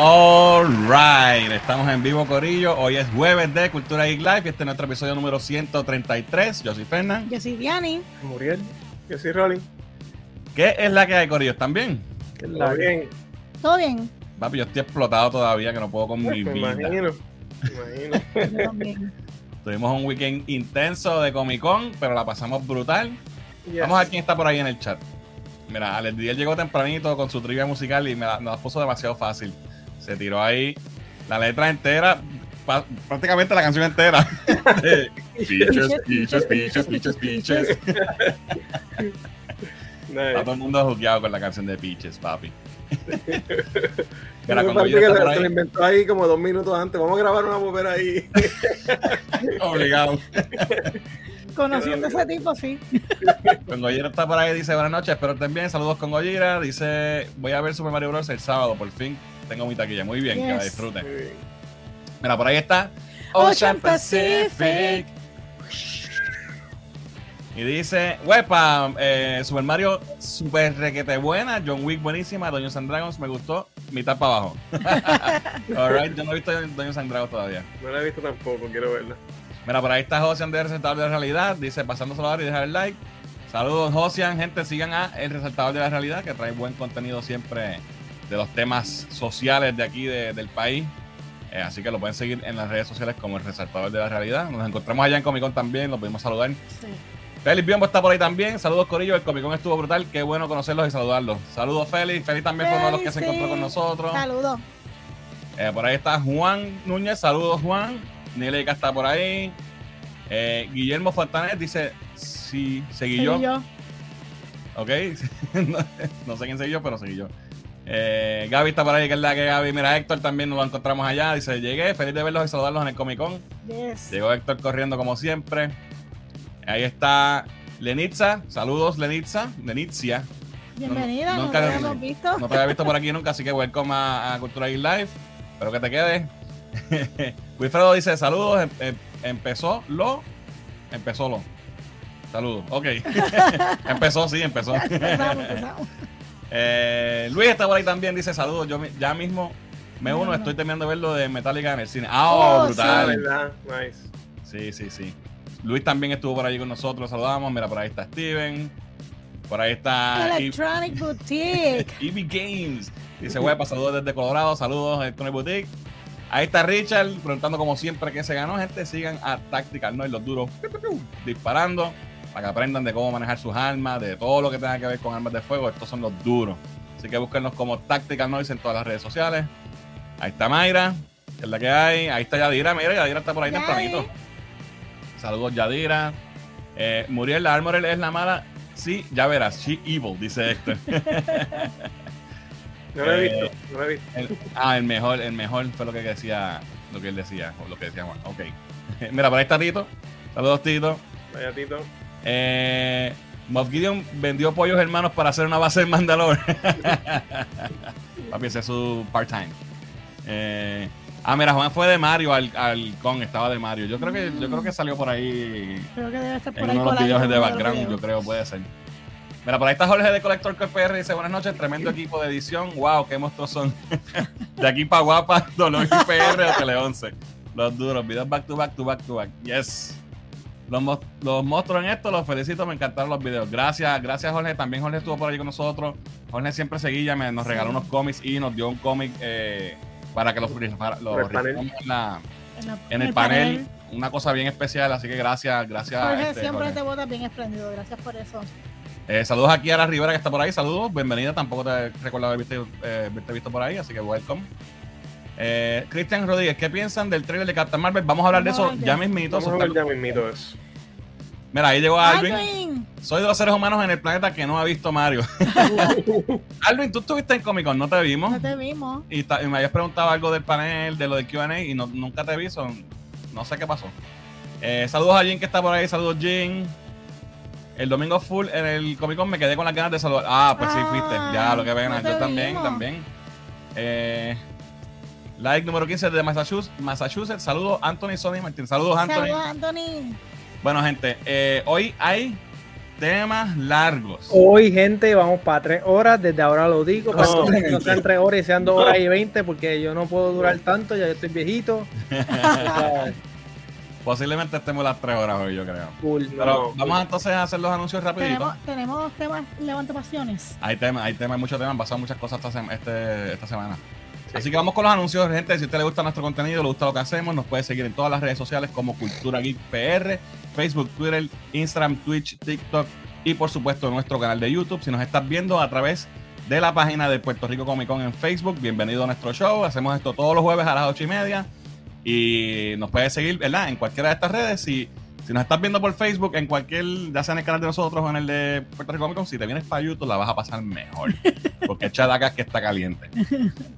Alright, estamos en vivo Corillo. Hoy es jueves de Cultura Geek Live y este es nuestro episodio número 133. Yo soy Fernan. Yo soy Diani. Muriel. Yo soy Rolly. ¿Qué es la que hay, Corillo? ¿Están bien? ¿Todo bien? ¿Todo bien? Papi, yo estoy explotado todavía que no puedo con mi Me vida. imagino. Me imagino. Tuvimos un weekend intenso de Comic Con, pero la pasamos brutal. Yes. Vamos a ver quién está por ahí en el chat. Mira, Alex Díaz llegó tempranito con su trivia musical y me la, me la puso demasiado fácil. Se tiró ahí la letra entera, prácticamente la canción entera. Peaches, peaches, peaches, peaches. Nice. Está todo el mundo jugueado con la canción de Peaches, papi. Mira, que está se, por se lo ahí, inventó ahí como dos minutos antes. Vamos a grabar una mujer ahí. obligado. Conociendo a ese tipo, sí. Con Goyera está por ahí, dice buenas noches, espero estén bien. Saludos con Goyera. Dice, voy a ver Super Mario Bros. el sábado, por fin. Tengo mi taquilla. Muy bien, que la disfruten. Mira, por ahí está Ocean Pacific. Y dice, huepa, eh, Super Mario super requete buena, John Wick buenísima, Dungeons and Dragons me gustó, mitad para abajo. Alright, yo no he visto Dungeons and Dragons todavía. No la he visto tampoco, quiero verla. Mira, por ahí está Josian de Resaltador de la Realidad, dice, pasando saludar y dejar el like. Saludos Josian, gente, sigan a El Resaltador de la Realidad, que trae buen contenido siempre de los temas sociales de aquí de- del país. Eh, así que lo pueden seguir en las redes sociales como El Resaltador de la Realidad. Nos encontramos allá en Comic Con también, lo pudimos saludar. Sí. Félix Biombo está por ahí también. Saludos, Corillo. El Comic Con estuvo brutal. Qué bueno conocerlos y saludarlos. Saludos, Félix. Félix también fue uno de los que se encontró con nosotros. Saludos. Eh, por ahí está Juan Núñez. Saludos, Juan. Nileika está por ahí. Eh, Guillermo Fontanet dice: Sí, seguí Soy yo. yo. Ok. no, no sé quién seguí yo, pero seguí yo. Eh, Gaby está por ahí, que es la que Gaby. Mira, Héctor también nos lo encontramos allá. Dice: Llegué, feliz de verlos y saludarlos en el Comic Con. Yes. Llegó Héctor corriendo como siempre. Ahí está Lenitza. Saludos, Lenitza. Lenitzia. Bienvenida, no- no, nunca- te habíamos visto. No te había visto por aquí nunca, así que welcome a, a Cultura Geek Live. Espero que te quedes. Wilfredo dice: Saludos. em- em- empezó lo. Empezó lo. Saludos. Ok. empezó, sí, empezó. Empezamos, empezamos. Eh, Luis está por ahí también. Dice: Saludos. Yo ya mismo me uno. Estoy terminando de verlo de Metallica en el cine. Ah, oh, brutal. ¿verdad? Nice. Sí, sí, sí. Luis también estuvo por allí con nosotros, saludamos. Mira, por ahí está Steven. Por ahí está Electronic Boutique. Eve Games. Dice, huepa, saludos desde Colorado, saludos Electronic Boutique. Ahí está Richard, preguntando como siempre qué se ganó. Gente, sigan a Tactical Noise, los duros, disparando, para que aprendan de cómo manejar sus armas, de todo lo que tenga que ver con armas de fuego. Estos son los duros. Así que búsquenlos como Tactical Noise en todas las redes sociales. Ahí está Mayra, que es la que hay. Ahí está Yadira, mira, Yadira está por ahí tempranito. Saludos, Yadira. Eh, Muriel, la Armorel es la mala. Sí, ya verás. She evil, dice Héctor. No la he Eh, visto. No la he visto. El- ah, el mejor, el mejor fue lo que decía, lo que él decía, o lo que decía Juan. Ok. Mira, por ahí está Tito. Saludos, Tito. Vaya Tito. Eh, Moff Gideon vendió pollos hermanos para hacer una base en Mandalore. Papi, ese es su part-time. Eh, ah, mira, Juan fue de Mario al, al con, estaba de Mario. Yo creo que, yo creo que salió por ahí Creo que debe estar por en ahí uno de los videos de background, yo creo, puede ser. Mira, por ahí está Jorge de Collector PR, dice buenas noches, tremendo equipo de edición, wow, qué monstruos son. de aquí para guapa, Dolor PR o Tele 11. Los duros, videos back to back to back to back. Yes. Los, los monstruos en esto, los felicito, me encantaron los videos. Gracias, gracias Jorge. También Jorge estuvo por allí con nosotros. Jorge siempre seguía, me, nos regaló unos cómics y nos dio un cómic eh, para que los, para, los Por el panel. rifamos en, la- el panel. Una cosa bien especial, así que gracias, gracias. Jorge, este, siempre Jorge. te botas bien espléndido. Gracias por eso. Eh, saludos aquí a la Rivera que está por ahí. Saludos, bienvenida. Tampoco te recuerdo haber visto, eh, haberte visto por ahí, así que welcome. Eh, Cristian Rodríguez, ¿qué piensan del trailer de Captain Marvel? Vamos a hablar de eso hablar ya mismito. Vamos a está- ya mismito eso. Mira, ahí llegó Alvin. Alvin. Soy de los seres humanos en el planeta que no ha visto Mario. Alvin, tú estuviste en Comic Con, no te vimos. No te vimos. Y, me habías preguntado algo del panel, de lo de QA y no- nunca te vi. son- no sé qué pasó. Eh, saludos a Jin que está por ahí. Saludos, Jin. El domingo full en el Comic Con me quedé con las ganas de saludar. Ah, pues sí, Ah, fuiste. Ya, lo que ven. no Yo también, vimos. también. Eh, like número 15 de Massachusetts. Massachusetts. Saludos, Anthony Sony Martín. Saludos, Anthony. Saludos, Anthony. Bueno, gente, eh, hoy hay temas largos. Hoy, gente, vamos para tres horas. Desde ahora lo digo. Para No. que no sean tres horas y sean dos horas y veinte, porque yo no puedo durar tanto. Ya yo estoy viejito. Posiblemente estemos las tres horas hoy, yo creo. cool. Pero vamos entonces a hacer los anuncios rapiditos. Tenemos, tenemos temas levanta pasiones. Hay temas, hay temas, hay muchos temas, han pasado muchas cosas esta, sema- este- esta semana. Sí. Así que vamos con los anuncios, gente. Si a usted le gusta nuestro contenido, le gusta lo que hacemos, nos puede seguir en todas las redes sociales como Cultura Geek PR, Facebook, Twitter, Instagram, Twitch, TikTok y por supuesto nuestro canal de YouTube. Si nos estás viendo a través de la página de Puerto Rico Comic Con en Facebook, bienvenido a nuestro show. Hacemos esto todos los jueves a las ocho y media. Y nos puedes seguir, ¿verdad? En cualquiera de estas redes. Si, si nos estás viendo por Facebook, en cualquier, ya sea en el canal de nosotros o en el de Puerto Rico Comic Con, si te vienes para YouTube la vas a pasar mejor. Porque echa de acá que está caliente.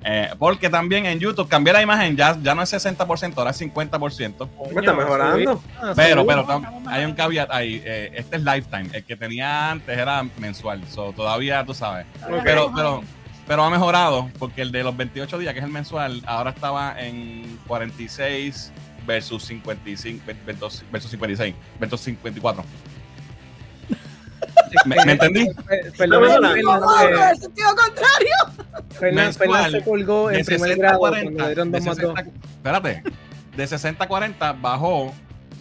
Eh, porque también en YouTube cambié la imagen, ya, ya no es 60%, ahora es 50%. Me está mejorando. Ah, Pero, pero hay un caveat ahí. eh, este es lifetime. El que tenía antes era mensual. So, todavía tú sabes. Ok. Pero, pero, pero ha mejorado porque el de los 28 días, que es el mensual, ahora estaba en 46 versus 55 versus, versus 56 versus 54. ¿Me, me entendí? Fe- Fernando, ¡Vamos! eh, el sentido contrario! Fernando se colgó en primer 60 a grado 40. cuando dieron de dos más dos. 60 espérate. De 60 a 40 bajó.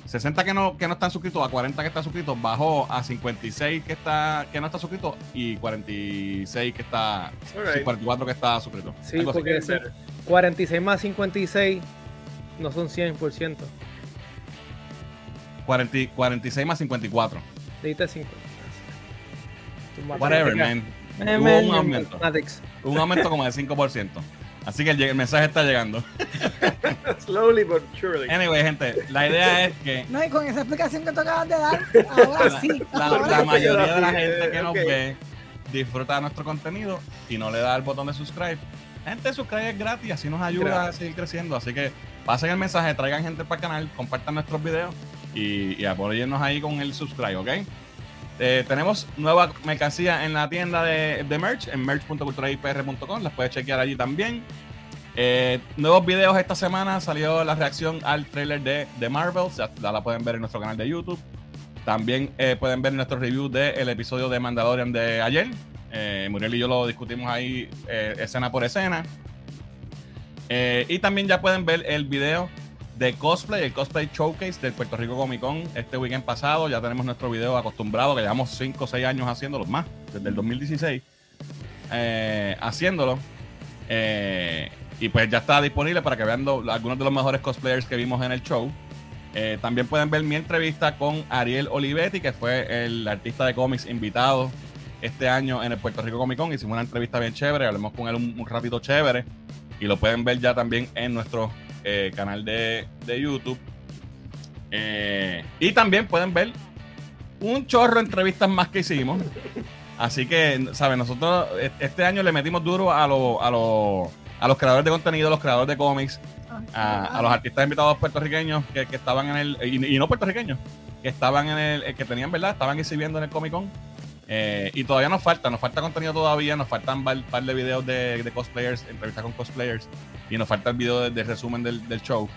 60 que no, que no están suscritos a 40 que están suscritos bajó a 56 que está que no está suscrito y 46 que está sí, Alright. 44 que está suscrito. Sí, porque ese 46 más 56 no son 100%. 40 y- 46 más 54. Dijiste 50. Tu Whatever, matemática. man. Eh, Hubo un aumento. mathematics. Un aumento como de 5%. Así que el, el mensaje está llegando. Slowly but surely. Anyway, gente, la idea es que No, y con esa explicación que tú acabas de dar, ahora sí. la, ahora la sí. mayoría de la gente que nos ve disfruta de nuestro contenido y no le da el botón de subscribe. Gente, subscribe es gratis, así nos ayuda a seguir creciendo. Así que pasen el mensaje, traigan gente para el canal, compartan nuestros videos y, y apóyennos ahí con el subscribe, ¿ok? Eh, tenemos nueva mercancía en la tienda de, de merch, en merch.culturaipr.com, las puedes chequear allí también. Eh, nuevos videos esta semana, salió la reacción al trailer de, de Marvel, ya, la pueden ver en nuestro canal de YouTube. También eh, pueden ver nuestro review del episodio de Mandalorian de ayer. Eh, Muriel y yo lo discutimos ahí eh, escena por escena. Eh, y también ya pueden ver el video de cosplay, el cosplay showcase del Puerto Rico Comic Con este weekend pasado. Ya tenemos nuestro video acostumbrado, que llevamos 5 o 6 años haciéndolo más, desde el 2016, eh, haciéndolo. Y pues ya está disponible para que vean algunos de los mejores cosplayers que vimos en el show. También pueden ver mi entrevista con Ariel Olivetti, que fue el artista de cómics invitado este año en el Puerto Rico Comic Con. Hicimos una entrevista bien chévere, hablamos con él un, un ratito chévere. Y lo pueden ver ya también en nuestro eh, canal de, de YouTube. Eh, y también pueden ver un chorro de entrevistas más que hicimos. Así que, ¿saben? Nosotros e- este año le metimos duro a, lo- a, lo- a los creadores de contenido, a los creadores de cómics, a, los artistas invitados puertorriqueños que, estaban en el. Y, y no puertorriqueños, que estaban en el. eh, que tenían, ¿verdad? Estaban exhibiendo en el Comic Con. Eh, y todavía nos falta, nos falta contenido todavía, nos faltan un par de videos de, de cosplayers, entrevistas con cosplayers, y nos falta el video de, de resumen del, del show.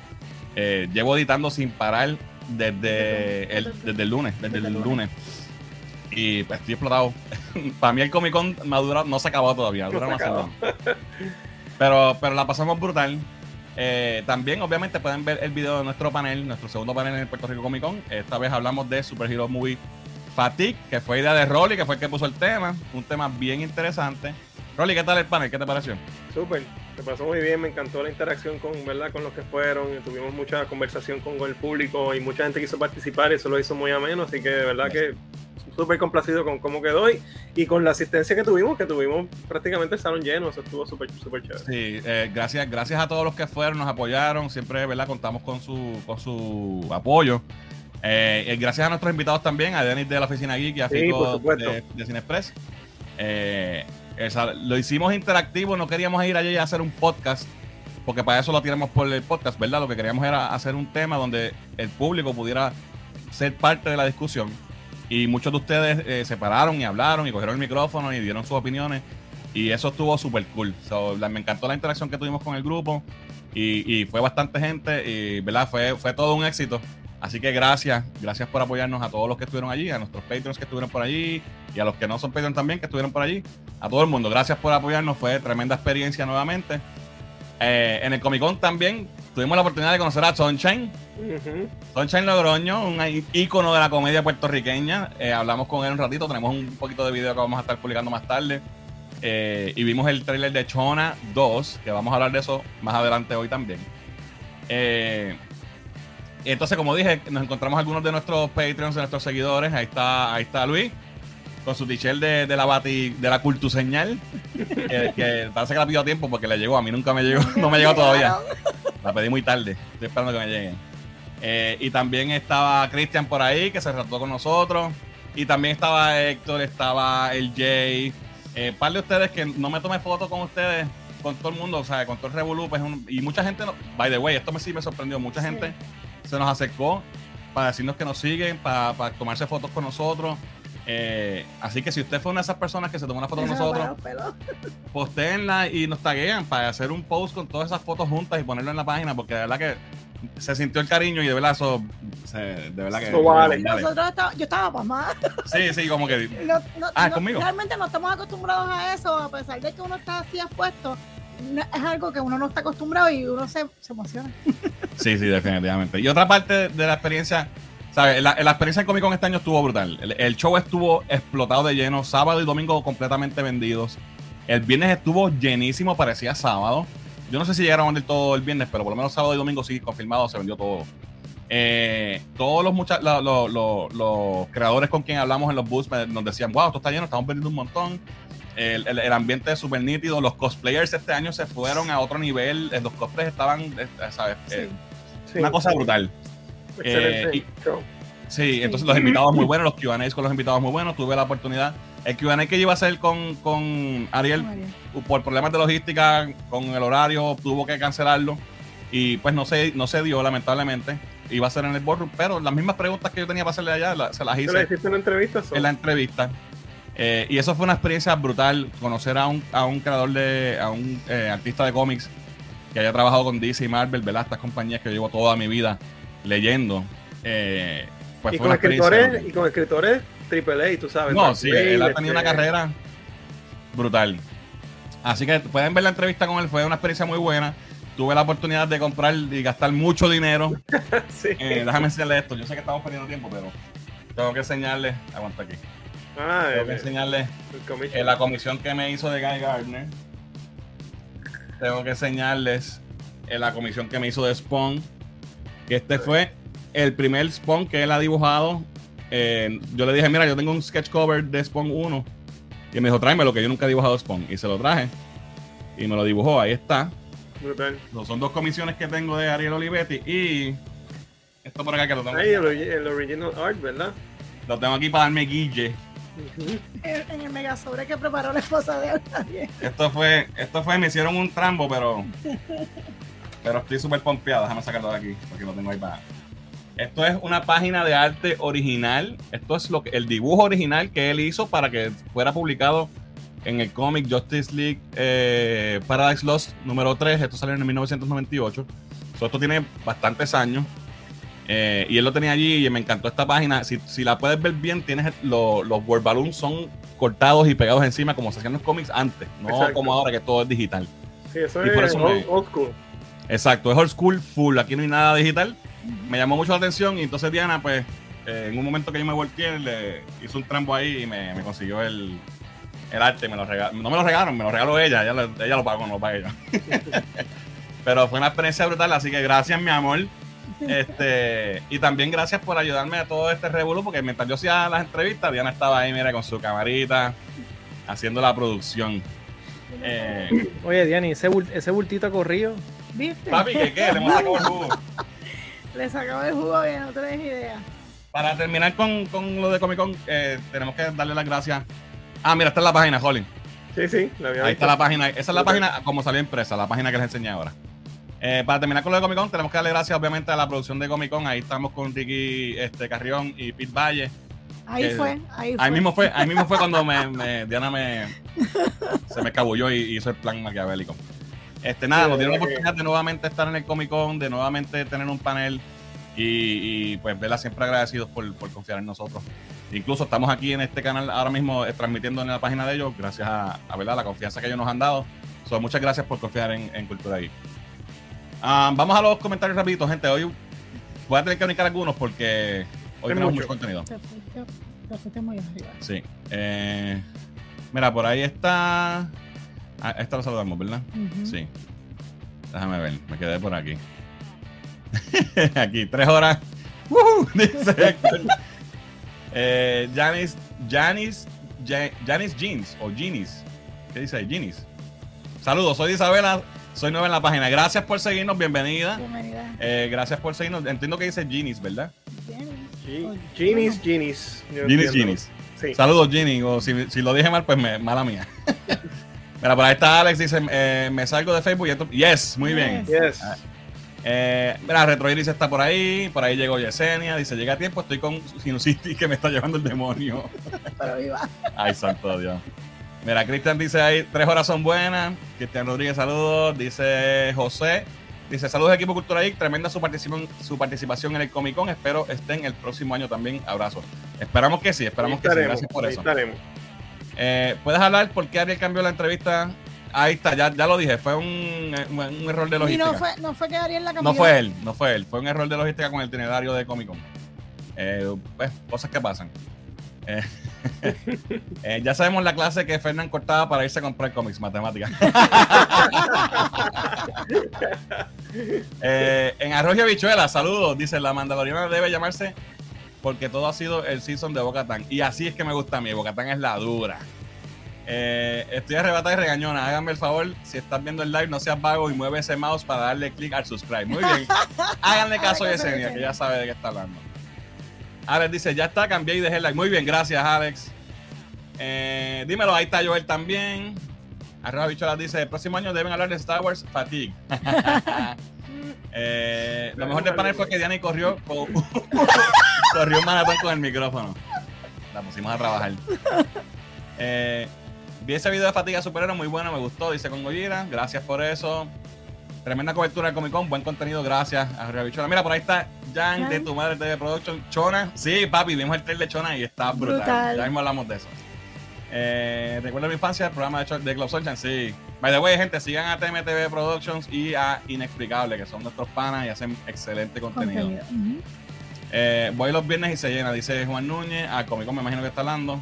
Eh, llevo editando sin parar desde el, desde el lunes, desde el lunes. Y pues, estoy explotado. Para mí el Comic Con durado- no se ha acabado todavía, dura No semana. Pero, pero la pasamos brutal. Eh, también, obviamente, pueden ver el video de nuestro panel, nuestro segundo panel en el Puerto Rico Comic Con. Esta vez hablamos de Super Hero Movie Fatigue, que fue idea de Rolly, que fue el que puso el tema. Un tema bien interesante. Rolly, ¿qué tal el panel? ¿Qué te pareció? Súper, me pasó muy bien, me encantó la interacción con, ¿verdad? con los que fueron, tuvimos mucha conversación con el público y mucha gente quiso participar y eso lo hizo muy ameno, así que de verdad que súper complacido con cómo quedó y, y con la asistencia que tuvimos, que tuvimos prácticamente el salón lleno, eso estuvo súper, súper chévere. Sí, eh, gracias, gracias a todos los que fueron, nos apoyaron. Siempre, ¿verdad? Contamos con su, con su apoyo. Eh, y gracias a nuestros invitados también, a Denis de la Oficina Geek y a Sí, Fico de, de Cinexpress. Eh, esa- lo hicimos interactivo, no queríamos ir allí a hacer un podcast, porque para eso lo tiramos por el podcast, ¿verdad? Lo que queríamos era hacer un tema donde el público pudiera ser parte de la discusión. Y muchos de ustedes eh, se pararon y hablaron y cogieron el micrófono y dieron sus opiniones. Y eso estuvo súper cool. So, la- me encantó la interacción que tuvimos con el grupo. Y, y fue bastante gente. Y, ¿verdad? Fue, fue todo un éxito. Así que gracias, gracias por apoyarnos a todos los que estuvieron allí, a nuestros Patreons que estuvieron por allí y a los que no son Patreons también que estuvieron por allí. A todo el mundo, gracias por apoyarnos, fue tremenda experiencia nuevamente. Eh, en el Comic Con también tuvimos la oportunidad de conocer a Sunshine. Ujú. Sunshine Logroño, un ícono de la comedia puertorriqueña. Eh, hablamos con él un ratito, tenemos un poquito de video que vamos a estar publicando más tarde. Eh, y vimos el trailer de Chona 2, que vamos a hablar de eso más adelante hoy también. Eh, entonces, como dije, nos encontramos algunos de nuestros Patreons, de nuestros seguidores. Ahí está, ahí está Luis, con su t-shirt de, de la bati, de la cultuseñal. que, que parece que la pidió a tiempo porque le llegó. A mí nunca me llegó, no me llegó todavía. La pedí muy tarde. Estoy esperando que me lleguen. Eh, y también estaba Cristian por ahí, que se trató con nosotros. Y también estaba Héctor, estaba el Jay. Eh, par de ustedes que no me tomé foto con ustedes, con todo el mundo, o sea, con todo el Revolú. pues, y mucha gente, no- by the way, esto me sí me sorprendió. Mucha Sí. gente se nos acercó para decirnos que nos siguen, para, para tomarse fotos con nosotros. Eh, así que si usted fue una de esas personas que se tomó una foto con nosotros, postéenla y nos taguean para hacer un post con todas esas fotos juntas y ponerlo en la página, porque de verdad que se sintió el cariño y de verdad eso, se- de verdad que... Vale. Nosotros estaba- yo estaba pasmada. Sí, sí, como que... No- no- Ah, no- conmigo. Realmente no estamos acostumbrados a eso, a pesar de que uno está así expuesto. Es algo que uno no está acostumbrado y uno se, se emociona. Sí, sí, definitivamente. Y otra parte de la experiencia, ¿sabes? La, la experiencia en Comic Con este año estuvo brutal. El, el show estuvo explotado de lleno, sábado y domingo completamente vendidos. El viernes estuvo llenísimo, parecía sábado. Yo no sé si llegaron a vender todo el viernes, pero por lo menos sábado y domingo sí, confirmado, se vendió todo. Eh, todos los, mucha- la- lo- lo- los creadores con quien hablamos en los booths nos decían, wow, esto está lleno, estamos vendiendo un montón. El, el- el ambiente es súper nítido. Los cosplayers este año se fueron a otro nivel. eh, Los cosplays estaban, eh, ¿sabes? Eh, Sí. una cosa brutal. Excelente Eh. Sí, entonces los invitados muy buenos, los QAs con los invitados muy buenos. Tuve la oportunidad. El QA que yo iba a hacer con, con Ariel, por problemas de logística, con el horario, tuvo que cancelarlo. Y pues no se, no se dio, lamentablemente. Iba a ser en el boardroom, pero las mismas preguntas que yo tenía para hacerle allá la- se las ¿Tú le hice hiciste una entrevista? So? en la entrevista. Eh, y eso fue una experiencia brutal, conocer a un, a un creador de, a un eh, artista de cómics que haya trabajado con DC y Marvel, ¿verdad? Estas compañías que yo llevo toda mi vida leyendo. Eh, pues y, fue con una escritores, y con escritores triple A, tú sabes. No, sí, él ha tenido una este, carrera brutal. Así que pueden ver la entrevista con él, fue una experiencia muy buena. Tuve la oportunidad de comprar y gastar mucho dinero. Sí. Eh, déjame enseñarle esto. Yo sé que estamos perdiendo tiempo, pero tengo que enseñarle. Aguanta aquí. Ah, Tengo el, que enseñarle el commission. eh, la comisión que me hizo de Guy Gardner. Tengo que enseñarles eh, la comisión que me hizo de Spawn. Que este fue el primer Spawn que él ha dibujado. Eh, yo le dije, mira, yo tengo un sketch cover de Spawn 1. Y me dijo, tráeme lo que yo nunca he dibujado Spawn. Y se lo traje. Y me lo dibujó, ahí está. Brutal. Son dos comisiones que tengo de Ariel Olivetti. Y esto por acá que lo tengo. Ahí el, el original art, ¿verdad? Lo tengo aquí para darme guille. En el mega sobre que preparó la esposa de él también. Esto fue, esto fue, me hicieron un trambo, pero. Pero estoy súper pompeado. Déjame sacarlo de aquí, porque lo tengo ahí para. Esto es una página de arte original. Esto es lo que, el dibujo original que él hizo para que fuera publicado en el cómic Justice League eh, Paradise Lost número 3. Esto salió en 1998. So, esto tiene bastantes años. Eh, y él lo tenía allí y me encantó esta página. Si, si la puedes ver bien, tienes lo- los word balloons son cortados y pegados encima como se hacían los cómics antes, no Exacto. como ahora que todo es digital. Sí, eso Y por es eso old, me- old school. Exacto, es old school full, aquí no hay nada digital. Me llamó mucho la atención y entonces Diana, pues, eh, en un momento que yo me volteé, le hizo un trampo ahí y me, me consiguió el, el arte, me lo. No me lo regalaron, me lo regaló ella, ella, lo- ella lo pagó, no lo pagué yo. Pero fue una experiencia brutal, así que gracias, mi amor. Este, y también gracias por ayudarme a todo este revolú, porque mientras yo hacía las entrevistas, Diana estaba ahí, mira, con su camarita, haciendo la producción. Eh, Oye, Diani, ese, ese bultito corrido. ¿Viste? papi, ¿qué qué? Le hemos sacado el jugo. Le sacaba el jugo bien, no tenés idea. Para terminar con, con lo de Comic Con, eh, tenemos que darle las gracias. Ah, mira, esta es la página, Holly. Sí, sí, la había Ahí visto. está la página. Esa es la página como salió impresa, la página que les enseñé ahora. Eh, para terminar con lo de Comic Con, tenemos que darle gracias, obviamente, a la producción de Comic Con. Ahí estamos con Ricky este, Carrión y Pete Valle. Ahí fue, ahí fue. Ahí mismo fue, ahí mismo fue cuando me, me- Diana me se me escabulló y hizo el plan maquiavélico. Este, nada, nos dieron la oportunidad de nuevamente estar en el Comic Con, de nuevamente tener un panel Y, y, pues, verla siempre agradecidos por, por, confiar en nosotros. Incluso estamos aquí en este canal ahora mismo eh, transmitiendo en la página de ellos, gracias a, a ¿verdad? la confianza que ellos nos han dado. So, muchas gracias por confiar en, en Cultura Geek. Um, vamos a los comentarios rapiditos, gente. Hoy voy a tener que brincar algunos porque hoy tenemos mucho. mucho contenido. Te fuiste, te fuiste muy arriba. Sí. Eh, mira, por ahí está. Ah, esta lo saludamos, ¿verdad? Sí. Déjame ver, me quedé por aquí. aquí, tres horas. ¡Woohoo! Dice Héctor. Eh, Janis, Janis, Ja- Janis Jeans o Jeans. ¿Qué dice ahí? Jeans. Saludos, soy Isabela, soy nueva en la página. Gracias por seguirnos, bienvenida. Bienvenida. Eh, gracias por seguirnos. Entiendo que dice Jeans, ¿verdad? Yo Jeans, entiendo. Jeans. Sí. Saludos, Ginny. O si, si lo dije mal, pues me, mala mía. Mira, por ahí está Alex, dice, eh, me salgo de Facebook y esto... Yes, muy bien. Yes. Eh, mira, Retro Iris está por ahí, por ahí llegó Yesenia, dice, llega a tiempo, estoy con sinusitis que me está llevando el demonio. Pero viva. Ay, santo Dios. Mira, Cristian dice ahí, tres horas son buenas. Cristian Rodríguez, saludos. Dice José, dice, saludos equipo Cultura Geek, tremenda su participación, su participación en el Comic Con, espero estén el próximo año también. Abrazo. Esperamos que sí, esperamos Ahí que sí, gracias por eso. estaremos. Eh, ¿Puedes hablar por qué Ariel cambió la entrevista? Ahí está, ya, ya lo dije, fue un, un- un error de Y logística. no fue, no fue que Ariel la cambió. No fue él, no fue él, fue un error de logística con el itinerario de Comic Con. Eh, pues, cosas que pasan. Eh, eh, ya sabemos la clase que Fernán cortaba para irse a comprar cómics, matemáticas. Eh, en Arroyo Bichuela, saludos, dice la Mandaloriana debe llamarse porque todo ha sido el season de Bocatán. Y así es que me gusta a mí, Bocatán es la dura. Eh, estoy arrebatada y regañona. Háganme el favor, si estás viendo el live, no seas vago y mueve ese mouse para darle clic al subscribe. Muy bien. Háganle caso a Yesenia, que ya sabe de qué está hablando. Alex dice, ya está, cambié y dejé el like. Muy bien, gracias, Alex. Eh, dímelo, ahí está Joel también. Arroba Bicholas dice, el próximo año deben hablar de Star Wars Fatigue. Eh, lo mejor del panel fue que Diana corrió con- corrió un maratón con el micrófono. La pusimos a trabajar. Eh, vi ese video de Fatiga Superhéroe, muy bueno, me gustó, dice con Gojira. Gracias por eso. Tremenda cobertura del Comic Con, buen contenido, gracias a Río Bichola. Mira, por ahí está Jan de tu madre TV Production. Chona, sí, papi, vimos el trailer de Chona y está brutal. Brutal. Ya mismo hablamos de eso. Eh, ¿Recuerda mi infancia? El programa de, de Club Sunshine, sí. By the way, gente, sigan a TMTV Productions y a Inexplicable, que son nuestros panas y hacen excelente contenido. Eh, voy los viernes y se llena, dice Juan Núñez. A Comic Con me imagino que está hablando.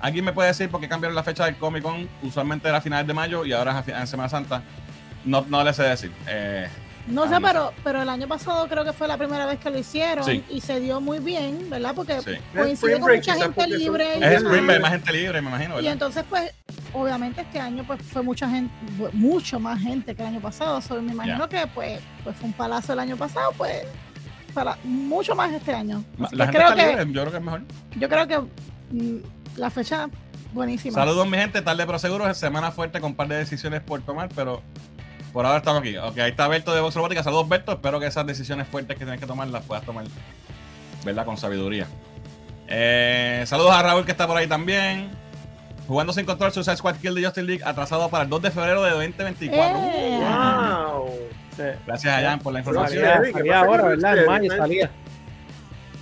¿Alguien me puede decir por qué cambiaron la fecha del Comic Con? Usualmente era a finales de mayo y ahora es a Semana Santa. No, no le sé decir. Eh, No sé, pero, pero el año pasado creo que fue la primera vez que lo hicieron Sí. y se dio muy bien, ¿verdad? Porque Sí. coincidió Spring con mucha gente son- libre. es. Spring Break, más gente libre, me imagino, Y entonces, pues, obviamente este año pues fue mucha gente, mucho más gente que el año pasado. So, me imagino que pues, pues fue un palazo el año pasado, pues para mucho más este año. Ma- Así La que gente creo está que, libre, yo creo que es mejor. yo creo que mm, la fecha buenísima. Saludos, mi gente. Tarde pero seguro. Es semana fuerte con un par de decisiones por tomar, pero por ahora estamos aquí. Ok, ahí está Berto de Vox Robótica. Saludos, Berto. Espero que esas decisiones fuertes que tienes que tomar las puedas tomar, ¿verdad? Con sabiduría. Eh, saludos a Raúl que está por ahí también. Jugando sin control, Suicide Squad Kill de Justin League, atrasado para el 2 de febrero de 2024. Eh. ¡Wow! Sí. Gracias a Jan por la información. Salía, ¿qué salía pasa ahora, ¿verdad? En mayo salía.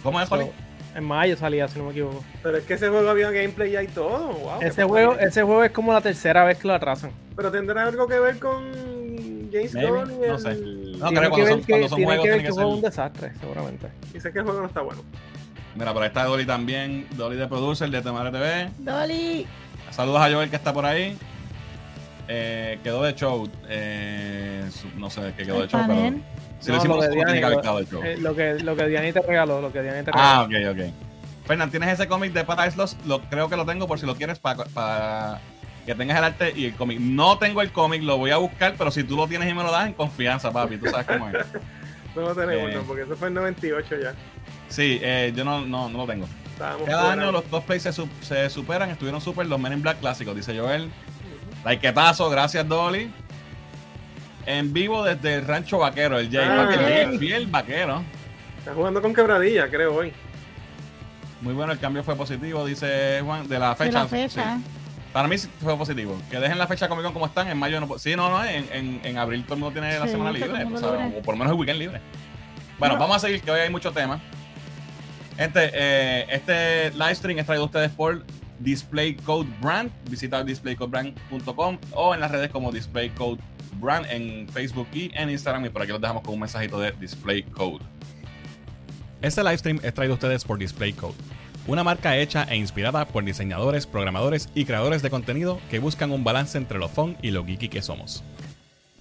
¿Cómo es, Poli? En mayo salía, si no me equivoco. Pero es que ese juego había gameplay ya y todo. Wow, Ese juego, ese juego es como la tercera vez que lo atrasan. Pero tendrá algo que ver con James Maybe, Gunn y no el- sé. No, Tiene creo que cuando ver son, que, cuando son tiene juegos que ver tienen que que fue un ser. desastre, seguramente. Dice que el juego no está bueno. Mira, por ahí está Dolly también. Dolly de Producer de Temare TV. Dolly, Saludos a Joel que está por ahí. Eh, quedó de show. Eh, no sé qué quedó El de show, pero. Si lo No, hicimos, lo de nosotros, tiene que haber lo- quedado de show. Eh, lo, que, lo que Diani te regaló, lo que Diani te Ah, regaló. ok, ok. Fernán, ¿tienes ese cómic de Paradise Lost? Lo, creo que lo tengo por si lo quieres para que tengas el arte y el cómic. No tengo el cómic, lo voy a buscar, pero si tú lo tienes y me lo das en confianza, papi, tú sabes cómo es. No lo tenemos, Eh. no, porque eso fue en 98 ya. Sí, eh, yo no, no, no lo tengo. Estábamos Cada año los cosplays se, se superan, estuvieron super los Men in Black clásicos, dice Joel. Likeetazo, gracias Dolly. En vivo desde el Rancho Vaquero, el Jay. Ah. El fiel vaquero. Está jugando con quebradilla, creo, hoy. Muy bueno, el cambio fue positivo, dice Juan, de la de fecha. la fecha. sí. Para mí fue positivo. Que dejen la fecha Comic Con como están, en mayo no. Sí, no, no, en, en, en abril todo el mundo tiene la Sí, semana libre, sabes, o por lo menos el weekend libre. Bueno, vamos a seguir, que hoy hay mucho tema. Gente, eh, este live stream es traído a ustedes por Display Code Brand. Visita displaycodebrand.com o en las redes como Display Code Brand en Facebook y en Instagram. Y por aquí los dejamos con un mensajito de Display Code. Este live stream es traído a ustedes por Display Code, una marca hecha e inspirada por diseñadores, programadores y creadores de contenido que buscan un balance entre lo fun y lo geeky que somos.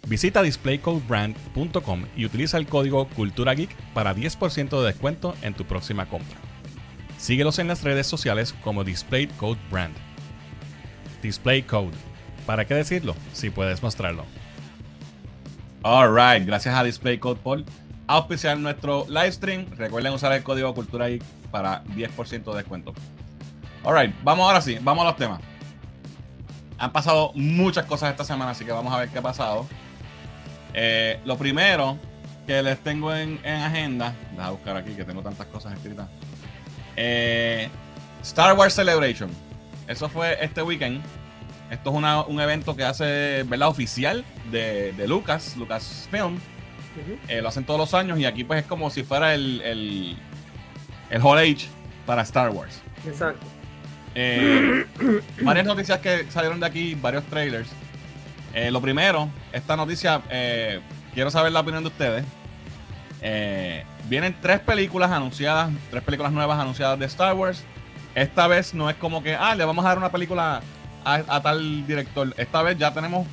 Visita displaycodebrand.com y utiliza el código CULTURAGEEK para 10% de descuento en tu próxima compra. Síguelos en las redes sociales como Display Code Brand. Display Code. ¿Para qué decirlo si puedes mostrarlo? Alright, gracias a Display Code por auspiciar nuestro live stream. Recuerden usar el código CULTURAGEEK para 10% de descuento. Alright, vamos ahora sí, vamos a los temas. Han pasado muchas cosas esta semana, así que vamos a ver qué ha pasado. Eh, lo primero que les tengo en, en agenda, a buscar aquí que tengo tantas cosas escritas. Eh, Star Wars Celebration. Eso fue este weekend. Esto es una- un evento que hace, ¿verdad? Oficial de, de Lucas, Lucasfilm. Eh, lo hacen todos los años y aquí pues es como si fuera el, el, el Hall Age para Star Wars. Exacto. Eh, varias noticias que salieron de aquí, varios trailers. Eh, lo primero, esta noticia, eh, quiero saber la opinión de ustedes. Eh, vienen tres películas anunciadas, tres películas nuevas anunciadas de Star Wars. Esta vez no es como que, ah, le vamos a dar una película a, a tal director. Esta vez ya tenemos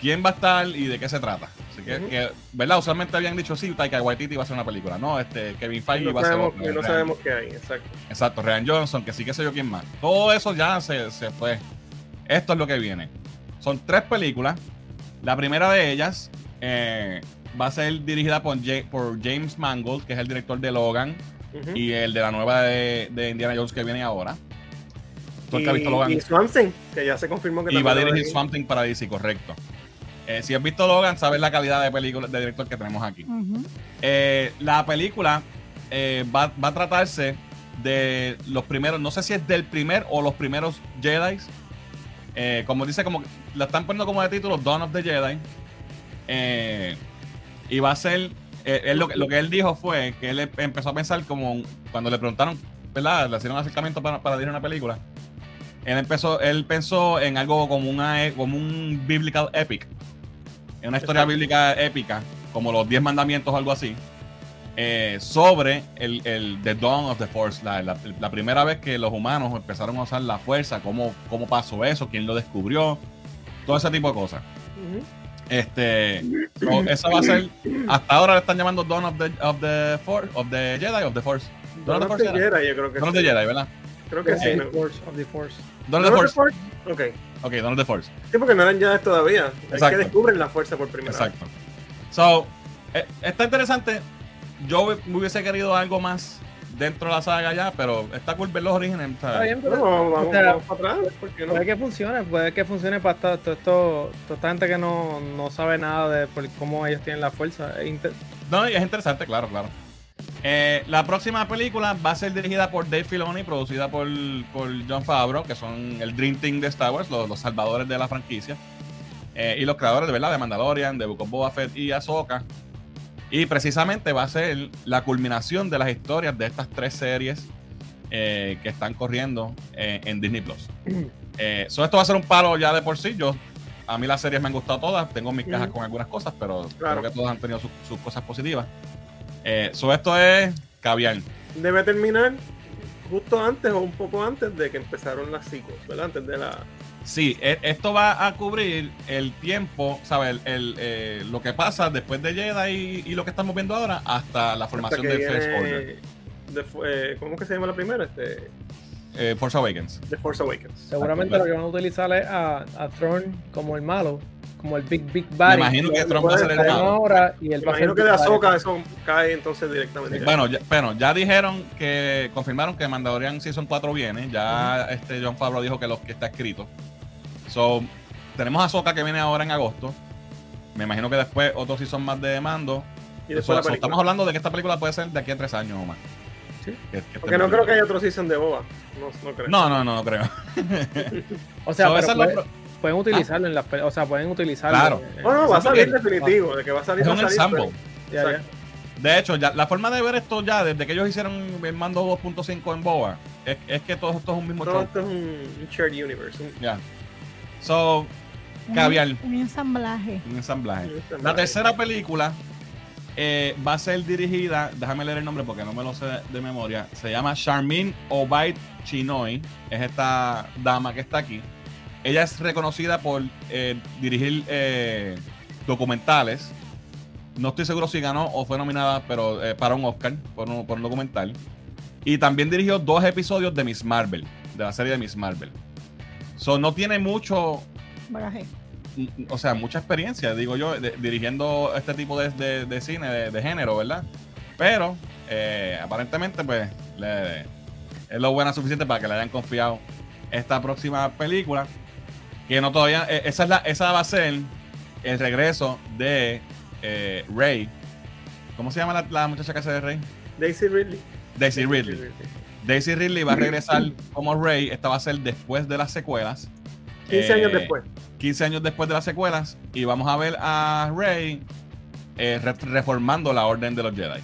quién va a estar y de qué se trata. Que, que, ¿verdad? Usualmente habían dicho, sí, Taika Waititi va a hacer una película. No, este, Kevin Feige no va a hacer sabemos, otra. no Ryan- sabemos qué hay, exacto. Exacto, Ryan Johnson, que sí que sé yo quién más. Todo eso ya se, se fue. Esto es lo que viene. Son tres películas. La primera de ellas eh, va a ser dirigida por, por James Mangold, que es el director de Logan y el de la nueva de, de Indiana Jones que viene ahora. Tú el que has visto Logan. y Swamp Thing, que ya se confirmó que Y va a dirigir Swamp Thing para DC, correcto. Eh, si has visto Logan, sabes la calidad de película de director que tenemos aquí. Eh, la película eh, va, va a tratarse de los primeros, no sé si es del primer o los primeros Jedi. Como dice, como la están poniendo como de título Dawn of the Jedi. Y va a ser, él lo, que- lo que él dijo fue que él empezó a pensar como cuando le preguntaron, ¿verdad? Le hicieron un acercamiento para, para dirigir una película. Él empezó, él pensó en algo como una como un biblical epic. En una historia Exacto. bíblica épica, como los 10 mandamientos o algo así. eh, sobre el, el The Dawn of the Force, la, la- la primera vez que los humanos empezaron a usar la fuerza, cómo, cómo pasó eso, quién lo descubrió, todo ese tipo de cosas. Este, so, esa va a ser, hasta ahora le están llamando Dawn of the, of the Force, of the Jedi, of the Force. Dawn of the Dawn of Force the era? Jedi, yo creo que Dawn of sí. the Jedi, ¿verdad? Creo que sí. The ¿no? Force of the Force. Of the ¿Dawn of Force. the Ok. Ok, Dawn of the Force. Sí, porque no eran ya todavía. Es Exacto. que descubren la fuerza por primera Exacto. So, eh, está interesante. Yo me hubiese querido algo más dentro de la saga ya, pero está cool ver los orígenes. ¿sabes? Está bien, vez. pero No, vamos, o sea, vamos para atrás. ¿Por qué no? puede que funcione, puede que funcione para esta- todo esto, toda esta gente que no, no sabe nada de por cómo ellos tienen la fuerza. Es inter- No, y es interesante, claro, claro. Eh, la próxima película va a ser dirigida por Dave Filoni, producida por, por John Favreau, que son el Dream Team de Star Wars, los, los salvadores de la franquicia. Eh, y los creadores de verdad de Mandalorian, de Book of Boba Fett y Ahsoka. Y precisamente va a ser la culminación de las historias de estas tres series eh, que están corriendo en Disney Plus. So esto va a ser un palo ya de por sí. Yo, a mí las series me han gustado todas. Tengo mis cajas con algunas cosas, pero Claro. creo que todas han tenido sus- sus cosas positivas. Eh, so esto es caviar. Debe terminar justo antes o un poco antes de que empezaron las sequels, ¿verdad? Antes de la. Sí, e- esto va a cubrir el tiempo, ¿sabes? El, el, eh, lo que pasa después de Jedi y, y lo que estamos viendo ahora hasta la formación que de First Order, de eh, ¿Cómo que se llama la primera? Este, eh, Force Awakens. The Force Awakens. seguramente lo que van a utilizar es a, a Thrawn como el malo, como el Big Big Me Bad. imagino que Trump va a ser el malo. ahora y él Me imagino que de. Ahsoka eso cae entonces directamente. Bueno, ya, bueno, ya dijeron que confirmaron que Mandalorian Season 4 viene. Ya este John Favreau dijo que lo que está escrito. So, tenemos a Soka que viene ahora en agosto. Me imagino que después otros season más de mando. y después so, la película. estamos hablando de que esta película puede ser de aquí a tres años o más. Sí. Que- que Porque no creo que haya otro season de Boba. No, no creo. No, no, no, no creo. O sea, So, pero puede- pueden utilizarlo en las o sea, pueden utilizarlo. Claro. en- en- No, no, va a salir definitivo. De que va a salir. es va un a salir, ensamble. pero- ya, ya. Exacto. De hecho, ya, la forma de ver esto ya, desde que ellos hicieron el mando 2.5 en Boa, es, es que todo esto es un mismo Todo show. esto es un, shared universe. un- Ya. So, Caviar. Un ensamblaje. un ensamblaje. un La tercera película eh, va a ser dirigida, déjame leer el nombre porque no me lo sé de memoria. Se llama Charmin Obaid Chinoy. Es esta dama que está aquí. Ella es reconocida por eh, dirigir eh, documentales. No estoy seguro si ganó o fue nominada, pero para un Oscar por un, documental. Y también dirigió dos episodios de Miss Marvel, de la serie de Miss Marvel. So, no tiene mucho. O sea, mucha experiencia, digo yo, de- dirigiendo este tipo de, de- de cine, de, de género, ¿verdad? Pero eh, aparentemente, pues, le- es lo buena suficiente para que le hayan confiado esta próxima película. Que no todavía, eh, esa, es la, esa va a ser el regreso de eh, Rey. ¿Cómo se llama la, la muchacha que hace de Rey? Daisy Ridley. Daisy Ridley. Daisy Ridley va a regresar como Rey. Esta va a ser después de las secuelas. 15 años Eh, después. 15 años después de las secuelas y vamos a ver a Rey eh, re- reformando la orden de los Jedi.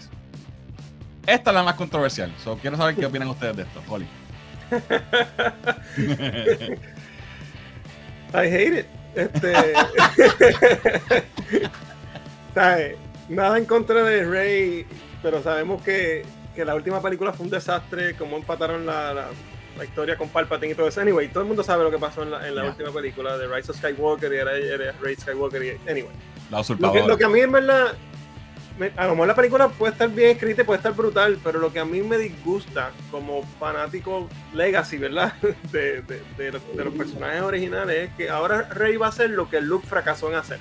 Esta es la más controversial. So, quiero saber qué opinan ustedes de esto, Holly. I hate it. Este. Nada en contra de Rey, pero sabemos que, que la última película fue un desastre, cómo empataron la, la, la historia con Palpatine y todo eso. Anyway, todo el mundo sabe lo que pasó en la, en la Yeah. última película de Rise of Skywalker y era, era Rey Skywalker. Y, anyway, la lo que, usurpadora. lo que a mí en verdad, me- a lo mejor la película puede estar bien escrita y puede estar brutal, pero lo que a mí me disgusta como fanático legacy, ¿verdad? De, de- de los, de los personajes originales es que ahora Rey va a hacer lo que Luke fracasó en hacer.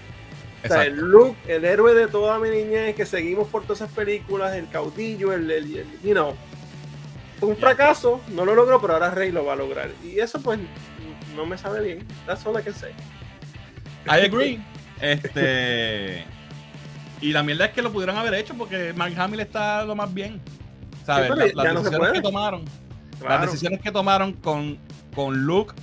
O sea, el. Luke, el héroe de toda mi niñez que seguimos por todas esas películas, el caudillo, el, el- el- you know, un fracaso, no lo logró, pero ahora Rey lo va a lograr. Y eso pues no me sabe bien. That's all I can say. I agree. Este. Y la mierda es que lo pudieron haber hecho porque Mark Hamill está lo más bien. ¿Sabes? Sí, La- pero las no decisiones que tomaron. Claro. Las decisiones que tomaron con, con Luke,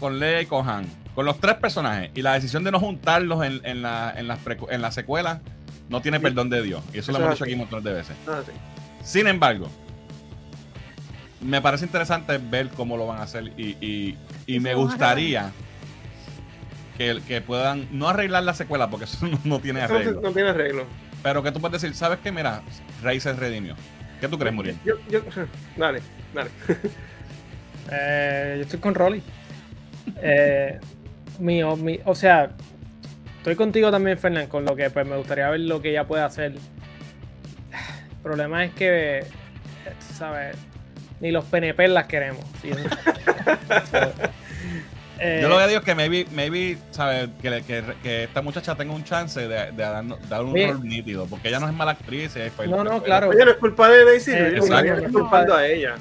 con Leia y con Han. Con los tres personajes. Y la decisión de no juntarlos en, en, la, en, las en la secuela no tiene Sí. perdón de Dios. Y eso, lo hemos dicho aquí montones de veces. Ah, sí. Sin embargo, me parece interesante ver cómo lo van a hacer. Y, y- y me gustaría que, que puedan no arreglar la secuela porque eso no, no tiene no, arreglo. no tiene arreglo. Pero que tú puedes decir, ¿sabes qué? Mira, Rey se redimió. ¿Qué tú crees, Muriel? Yo, yo, dale, dale. Eh, yo estoy con Rolly. Eh, mi, o- mi- o sea, estoy contigo también, Fernán, con lo que pues, me gustaría ver lo que ella puede hacer. El problema es que, eh, ¿sabes? Ni los PNP las queremos. ¿sí? Eh, Yo lo que digo es que maybe, maybe ¿sabes? Que, le- que, que esta muchacha tenga un chance de, de dar, dar un Oye. rol nítido, porque ella no es mala actriz. es- No, no, fue- claro. Oye, no es culpa de Daisy Eh, no es culpando a ella.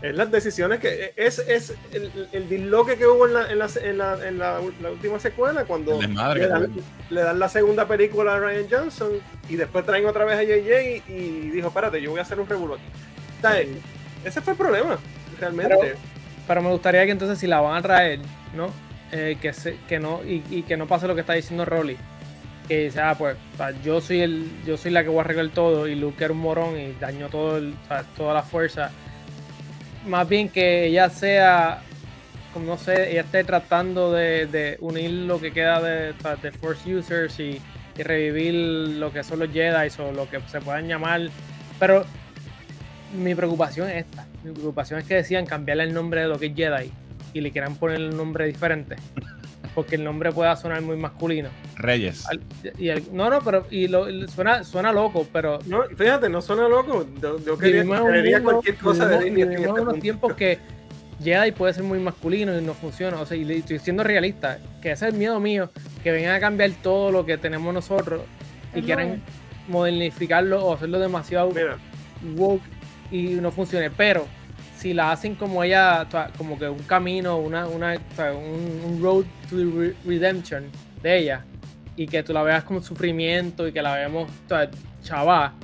Es las decisiones que. Es, es el, el disloque que hubo en la, en la, en la, en la, la última secuela cuando le dan, le dan la segunda película a Ryan Johnson y después traen otra vez a JJ y dijo: Espérate, yo voy a hacer un revuelo aquí. O sea, ese fue el problema, realmente. Pero- me gustaría que entonces si la van a traer, ¿no? Eh, que, se- que no y, que no pase lo que está diciendo Rolly. Que dice, ah, pues yo soy el yo soy la que voy a arreglar todo y Luke era un morón y dañó todo el, o sea, toda la fuerza. Más bien que ella sea, como no sé, ella esté tratando de, unir lo que queda de Force Users y, y revivir lo que son los Jedi o lo que se puedan llamar. Pero mi preocupación es esta. Mi preocupación es que decían cambiarle el nombre de lo que es Jedi y le quieran poner un nombre diferente. Porque el nombre pueda sonar muy masculino. Reyes. Al- y el- no, no, pero y lo, suena, suena loco, pero No, fíjate, no suena loco. Yo, yo quería, cualquier cosa de vivimos este unos tiempos que Jedi puede ser muy masculino y no funciona. O sea, y le- estoy siendo realista, que ese es el miedo mío, que vengan a cambiar todo lo que tenemos nosotros y quieran modernificarlo o hacerlo demasiado Mira, woke y no funcione. Pero si la hacen como ella, como que un camino, una, una, un, un road to re- redemption de ella, y que tú la veas como sufrimiento y que la veamos chavá,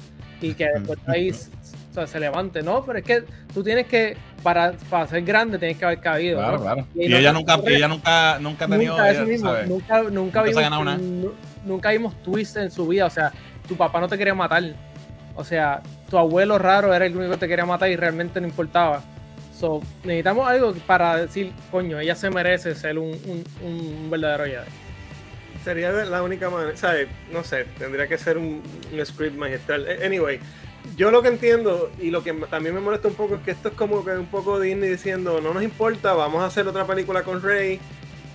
y que después de ahí o sea, se levante. No, pero es que tú tienes que, para, para ser grande, tienes que haber cabido. Claro, ¿no? claro. Y Y no ella nunca, ella nunca, nunca ha tenido. Nunca, ella, mismo, nunca, nunca, ha vimos, nu- nunca vimos twist en su vida. O sea, tu papá no te quería matar. O sea, tu abuelo raro era el único que te quería matar y realmente no importaba. So, necesitamos algo para decir, coño, ella se merece ser un, un, verdadero Jedi. Sería la única manera, ¿sabes? No sé, tendría que ser un, script magistral. Anyway, yo lo que entiendo y lo que también me molesta un poco es que esto es como que un poco Disney diciendo, no nos importa, vamos a hacer otra película con Rey,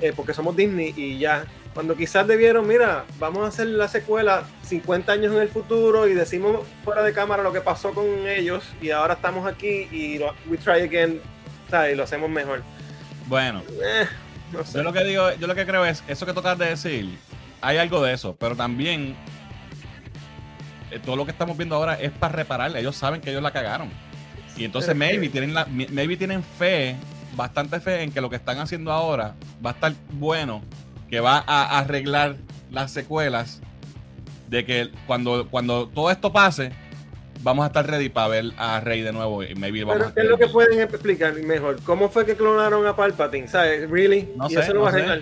eh, porque somos Disney y ya. Cuando quizás debieron, mira, vamos a hacer la secuela 50 años en el futuro y decimos fuera de cámara lo que pasó con ellos y ahora estamos aquí y lo, we try again, ¿sabes? Y lo hacemos mejor. Bueno, Eh, no sé. yo lo que digo, yo lo que creo es, eso que tocas de decir, hay algo de eso, pero también eh, todo lo que estamos viendo ahora es para reparar. Ellos saben que ellos la cagaron. Y entonces maybe tienen la, maybe tienen fe, bastante fe en que lo que están haciendo ahora va a estar bueno, que va a arreglar las secuelas de que cuando, cuando todo esto pase, vamos a estar ready para ver a Rey de nuevo y maybe vamos Pero a ¿qué es lo que pueden explicar mejor? ¿Cómo fue que clonaron a Palpatine? ¿Sabes? ¿Really? No y sé, eso lo va a arreglar.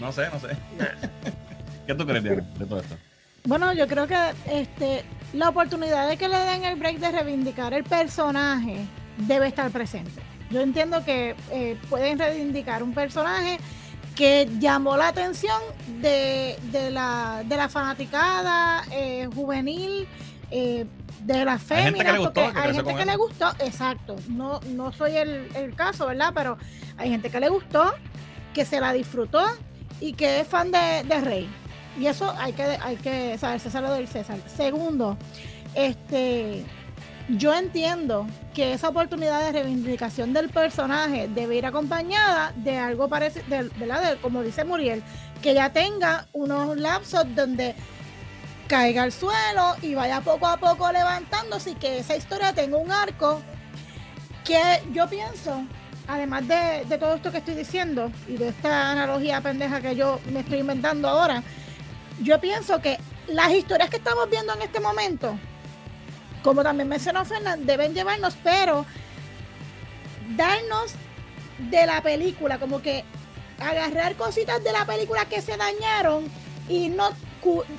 No sé, no sé. ¿Qué tú crees, Diana, de todo esto? Bueno, yo creo que este la oportunidad de que le den el break de reivindicar el personaje debe estar presente. Yo entiendo que eh, pueden reivindicar un personaje que llamó la atención de, de la, de la fanaticada eh, juvenil, eh, de las Hay gente que le gustó, que hay gente que le gustó, exacto. No, no soy el, el caso, ¿verdad? Pero hay gente que le gustó, que se la disfrutó y que es fan de, de Rey. Y eso hay que, hay que saber, César lo del César. Segundo, este, yo entiendo que esa oportunidad de reivindicación del personaje debe ir acompañada de algo parecido, ¿verdad? De, como dice Muriel, que ya tenga unos lapsos donde caiga al suelo y vaya poco a poco levantándose y que esa historia tenga un arco que yo pienso, además de, de todo esto que estoy diciendo y de esta analogía pendeja que yo me estoy inventando ahora, yo pienso que las historias que estamos viendo en este momento, como también mencionó Fernández, deben llevarnos, pero darnos de la película, como que agarrar cositas de la película que se dañaron y no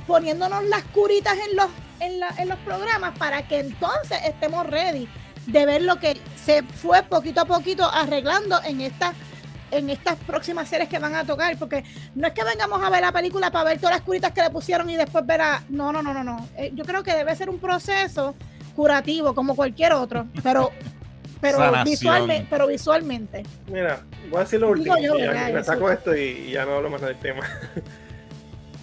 poniéndonos las curitas en los, en, la- en los programas para que entonces estemos ready de ver lo que se fue poquito a poquito arreglando en estas en estas próximas series que van a tocar, porque no es que vengamos a ver la película para ver todas las curitas que le pusieron y después ver a... No, no, no, no, no. Eh, yo creo que debe ser un proceso curativo como cualquier otro, pero pero, Sanación. visualmente, pero visualmente. Mira, voy a decir lo último. yo, ya ¿verdad? me Eso. saco esto y, y ya no hablo más del tema.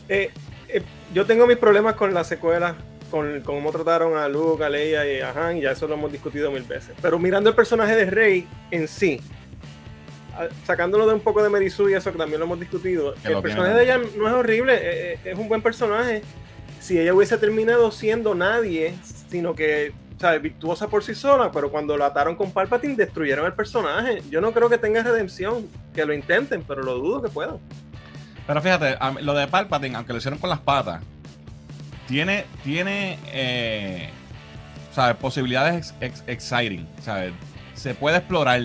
Eh, eh, yo tengo mis problemas con la secuela, con con cómo trataron a Luke, a Leia y a Han, y ya eso lo hemos discutido mil veces. Pero mirando el personaje de Rey en sí, sacándolo de un poco de Merisu y eso que también lo hemos discutido, Que el personaje de ella no es horrible, eh, es un buen personaje. Si ella hubiese terminado siendo nadie, sino que ¿sabes? virtuosa por sí sola, pero cuando la ataron con Palpatine destruyeron el personaje. Yo no creo que tenga redención, que lo intenten, pero lo dudo que puedan. Pero fíjate, lo de Palpatine, aunque lo hicieron con las patas, tiene, tiene eh, ¿sabes? posibilidades ex- ex- exciting. ¿sabes? Se puede explorar.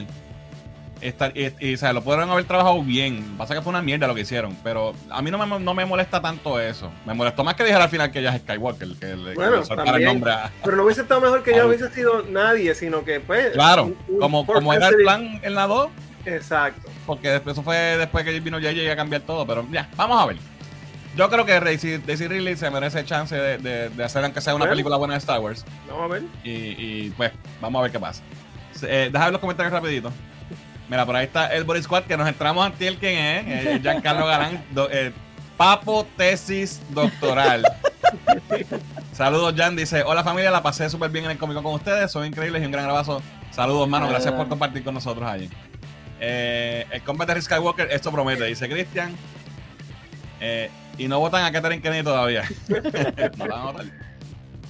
Esta- y, y, ¿sabes? lo pudieron haber trabajado bien. Pasa que fue una mierda lo que hicieron. Pero a mí no me, no me molesta tanto eso. Me molestó más que dijera al final que ella es Skywalker. Que le, que Bueno, le soltara el nombre a- Pero no hubiese estado mejor que ella hubiese sido nadie, sino que pues... Claro, un- un como, como era el plan en la 2. Exacto. Porque después, eso fue después que vino JJ y a cambiar todo. Pero ya, vamos a ver. Yo creo que Daisy, Daisy Ridley se merece chance de, de- de hacer, aunque sea una película buena de Star Wars. Vamos a ver. Y, y, pues, vamos a ver qué pasa. Eh, déjame los comentarios rapidito. Mira, por ahí está el Body Squad, que nos entramos ante el quién es. eh, Giancarlo Galán, do- eh, Papo Tesis Doctoral. Saludos, Jan. Dice: Hola familia, la pasé súper bien en el cómico con ustedes. Son increíbles y un gran abrazo. Saludos, mano. Gracias por compartir con nosotros allí. Eh, el combate de Skywalker, esto promete, dice Cristian. Eh, y no votan a Catherine Kennedy todavía. no la van a votar.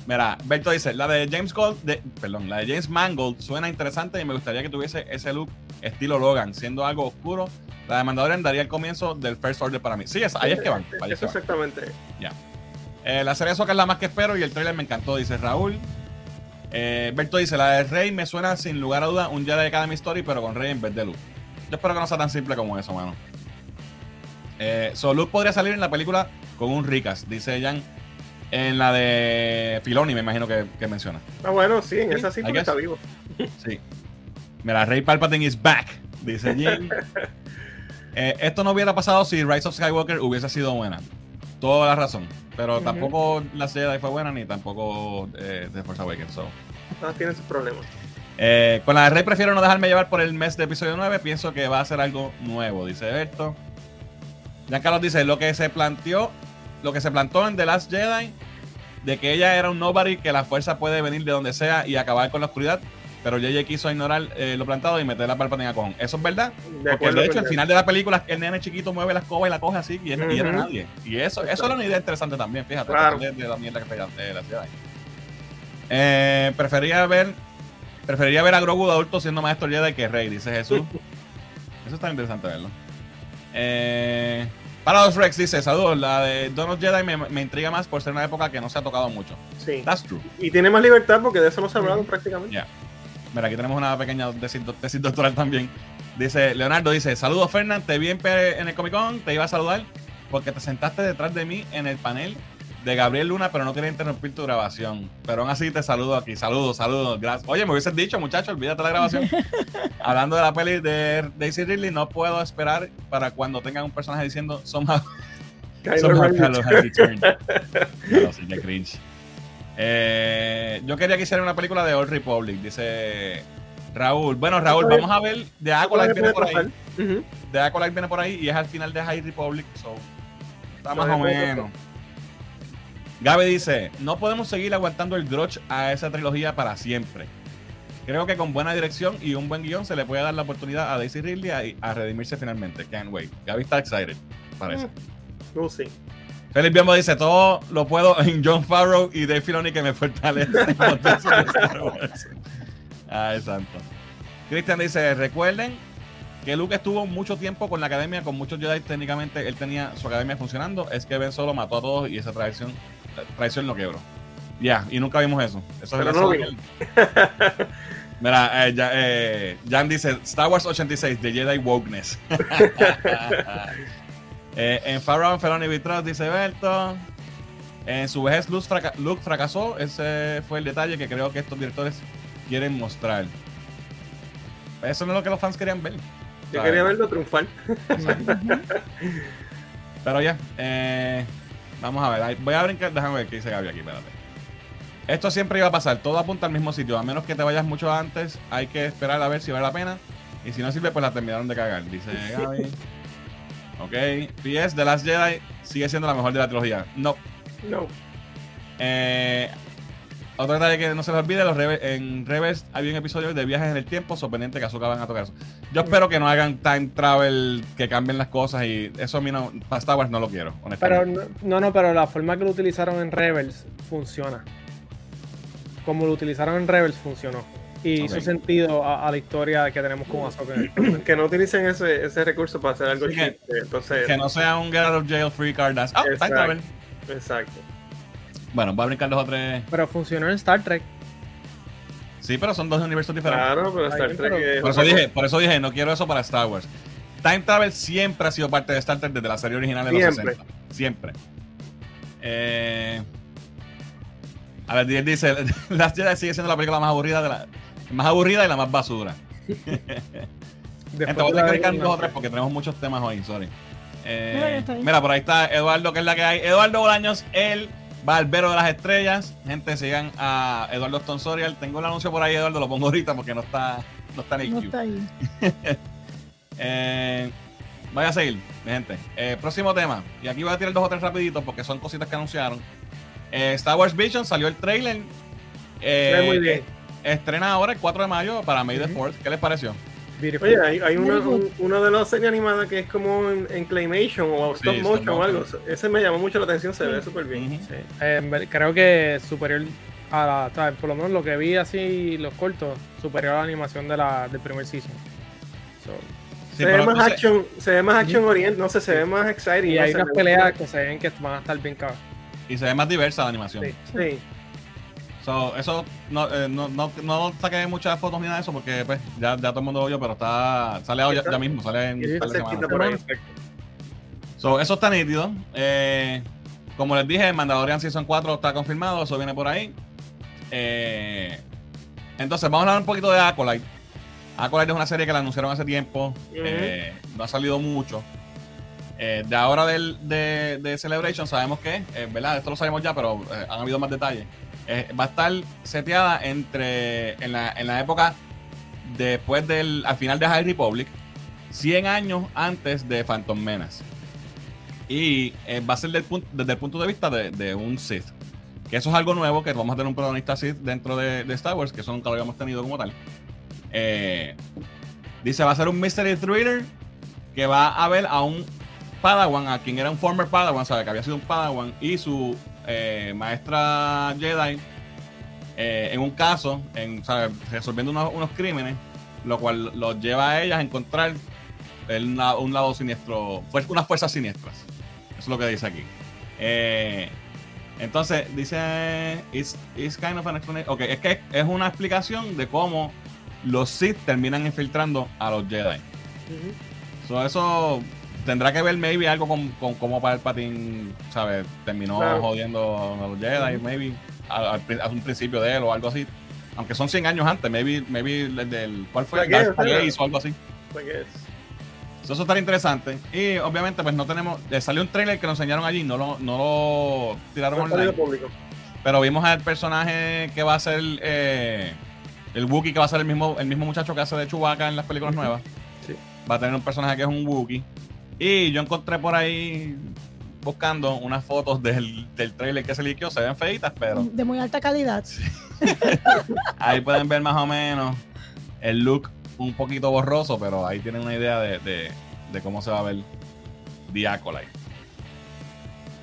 Mira, Berto dice, la de James Gold, de, perdón, la de James Mangold suena interesante y me gustaría que tuviese ese look estilo Logan, siendo algo oscuro. La de Mandalorian daría el comienzo del First Order para mí. Sí, es- ahí es que van. ahí es que exactamente. Eh, la serie de Ahsoka es la más que espero y el trailer me encantó, dice Raúl. Eh, Berto dice, la de Rey me suena sin lugar a duda un Jedi Academy Story, pero con Rey en vez de Luke. Yo espero que no sea tan simple como eso, mano. Eh, so Luke podría salir en la película con un Ricas, dice Jan. En la de Filoni, me imagino que, que menciona. Ah, bueno, sí, en esa sí porque está vivo. Sí. Mira, Rey Palpatine is back, dice Jim. Eh, esto no hubiera pasado si Rise of Skywalker hubiese sido buena. Toda la razón. Pero tampoco la Jedi fue buena, ni tampoco eh, The Force Awakens. so. Ah, tiene sus problemas. Eh, con la de Rey prefiero no dejarme llevar por el mes de episodio 9. Pienso que va a ser algo nuevo, dice Berto. Giancarlo dice, lo que se planteó, lo que se plantó en The Last Jedi, de que ella era un nobody, que la fuerza puede venir de donde sea y acabar con la oscuridad. Pero JJ quiso ignorar eh, lo plantado y meter la Palpatine a cojón. Eso es verdad. De Porque de hecho, con al final de la película, el nene chiquito mueve la escoba y la coge así y, es- y era nadie. Y eso, eso era una idea interesante también, fíjate. Claro. De, de la mierda que de la ciudad. Eh, prefería ver preferiría ver a Grogu de adulto siendo maestro Jedi que Rey, dice Jesús. Eso está interesante verlo. Eh, Paradox Rex dice, saludos, la de Donald Jedi me, me intriga más por ser una época que no se ha tocado mucho. Sí. That's true. Y tiene más libertad porque de eso no se ha hablado prácticamente. Ya. Mira, aquí tenemos una pequeña tesis, do- tesis doctoral también. Dice, Leonardo dice, saludos Fernán, te vi en, en el Comic Con, te iba a saludar porque te sentaste detrás de mí en el panel de Gabriel Luna, pero no quería interrumpir tu grabación. Pero aún así te saludo aquí. Saludos, saludos. Gracias. Oye, me hubieses dicho, muchacho, olvídate la grabación. Hablando de la peli de Daisy Ridley, no puedo esperar para cuando tengan un personaje diciendo somehow, somehow. Kylo has returned. No, sí, qué cringe. Eh, yo quería que hicieran una película de Old Republic, dice Raúl. Bueno, Raúl, vamos a ver. De Puede- Acolyte viene por ahí. pasar. Ujú. De Acolyte viene por ahí y es al final de High Republic. So, está más o menos. Gaby dice: No podemos seguir aguantando el grudge a esa trilogía para siempre. Creo que con buena dirección y un buen guion se le puede dar la oportunidad a Daisy Ridley a, a redimirse finalmente. Can't wait. Gaby está excited, parece. We'll see. Félix Biombo dice, todo lo puedo en John Farrow y Dave Filoni que me fortalece. Ay, santo. Cristian dice, recuerden que Luke estuvo mucho tiempo con la academia, con muchos Jedi, técnicamente él tenía su academia funcionando, es que Ben Solo mató a todos y esa traición, traición lo quebró. Ya, y nunca vimos eso. Eso Pero es no vimos. Mira, eh, ya- eh, Jan dice Star Wars 86, The Jedi Wokeness. Eh, en Farron, Feloni Vitros, dice Berto. En su vejez, Luke, fraca- Luke fracasó. Ese fue el detalle que creo que estos directores quieren mostrar. Eso no es lo que los fans querían ver. Yo ¿sabes? quería verlo triunfar. Pero ya, eh, vamos a ver. Voy a brincar, déjame ver qué dice Gaby aquí, espérate. Esto siempre iba a pasar, todo apunta al mismo sitio. A menos que te vayas mucho antes, hay que esperar a ver si vale la pena. Y si no sirve, pues la terminaron de cagar, dice Gaby. ok. PS, The Last Jedi sigue siendo la mejor de la trilogía. No. No. Eh, otro detalle que no se les olvide, los en Rebels había un episodio de viajes en el tiempo, sorprendente que Azuka van a tocar eso. Yo espero que no hagan time travel, que cambien las cosas y eso a mí no, para Star Wars no lo quiero, Pero honestamente. no, no, no, pero la forma que lo utilizaron en Rebels funciona. Como lo utilizaron en Rebels funcionó. Y Ok. hizo sentido a, a la historia que tenemos con Ahsoka. Que no utilicen ese, ese recurso para hacer algo Sí, que- chiste. Entonces, que no sea un get out of jail free card. that's- Ah, time travel. exacto. Bueno, voy a brincar dos o tres. Pero funcionó en Star Trek. Sí, pero son dos universos diferentes. Claro, pero Star Trek pero- es Por eso dije, por eso dije, no quiero eso para Star Wars. Time Travel siempre ha sido parte de Star Trek desde la serie original de los Siempre. 60. Siempre. Eh, a ver, él dice, Last Jedi sigue siendo la película más aburrida de la más aburrida y la más basura. Gente, voy a brincar dos o tres porque tenemos muchos temas hoy, sorry. Eh, Mira, ya está ahí. mira, por ahí está Eduardo, que es la que hay. Eduardo Bolaños, el barbero de las estrellas. Gente, sigan a Eduardo Stonsorial. Tengo el anuncio por ahí, Eduardo, lo pongo ahorita porque no está, no está en el No queue. está ahí. Eh, voy a seguir, mi gente. Eh, próximo tema. Y aquí voy a tirar dos o tres rapiditos porque son cositas que anunciaron. Eh, Star Wars Vision salió el trailer. Eh, muy bien. Estrena ahora el 4 de mayo para May the Ujú. 4th. ¿Qué les pareció? Beautiful. Oye, hay, hay una, un- una de las series animadas que es como en, en Claymation o Sí, Stop stop Motion o algo. Ese me llamó mucho la atención, se ve súper bien. Sí. Eh, creo que superior a la, por lo menos lo que vi así, los cortos, superior a la animación de la, del primer season. So, Sí, se, ve más entonces- action, se ve más action orient, no sé, se ve más exciting. y no hay unas peleas que se ven que van a estar bien cabras. Y se ve más diversa la animación. Sí. So, eso no, eh, no, no, no saqué muchas fotos ni nada de eso porque pues, ya, ya todo el mundo lo vio, pero está sale ya, ya mismo, sale en está semanas. por ahí. Semana. So, eso está nítido. Eh, como les dije, Mandalorian Season 4 está confirmado, eso viene por ahí. Eh, entonces, vamos a hablar un poquito de Acolyte. Acolyte es una serie que la anunciaron hace tiempo, eh, no ha salido mucho. Eh, de ahora del, de, de Celebration sabemos que, ¿verdad? Esto lo sabemos ya, pero han habido más detalles. Eh, va a estar seteada entre en la, en la época después del al final de High Republic, 100 años antes de Phantom Menace. Y eh, va a ser desde el punto de vista de, de un Sith. Que eso es algo nuevo, que vamos a tener un protagonista Sith dentro de, de Star Wars, que eso nunca lo habíamos tenido como tal. Eh, dice, va a ser un mystery thriller que va a ver a un Padawan, a quien era un former Padawan, sabe que había sido un Padawan, y su eh, maestra Jedi eh, en un caso, en, resolviendo unos, unos crímenes, lo cual los lleva a ellas a encontrar un lado siniestro, unas fuerzas siniestras. Eso es lo que dice aquí. Eh, entonces, dice, it's, it's kind of an explanation. Ok, es que es una explicación de cómo los Sith terminan infiltrando a los Jedi. So, eso tendrá que ver maybe algo con, con cómo Palpatine, ¿sabes? Terminó Claro. jodiendo a los Jedi, maybe a, a un principio de él o algo así. Aunque son 100 años antes, maybe, maybe el del, ¿cuál fue? Darth Plagueis o algo así. Eso estaría interesante. Y obviamente, pues no tenemos. eh, salió un trailer que nos enseñaron allí, no lo, no lo tiraron No online. público. Pero vimos al personaje que va a ser eh, el Wookiee, que va a ser el mismo, el mismo muchacho que hace de Chewbacca en las películas nuevas. Sí. Va a tener un personaje que es un Wookiee. Y yo encontré por ahí buscando unas fotos del, del trailer que se liqueó. Se ven feitas, pero De muy alta calidad. ahí pueden ver más o menos el look un poquito borroso, pero ahí tienen una idea de, de- de cómo se va a ver The Acolyte.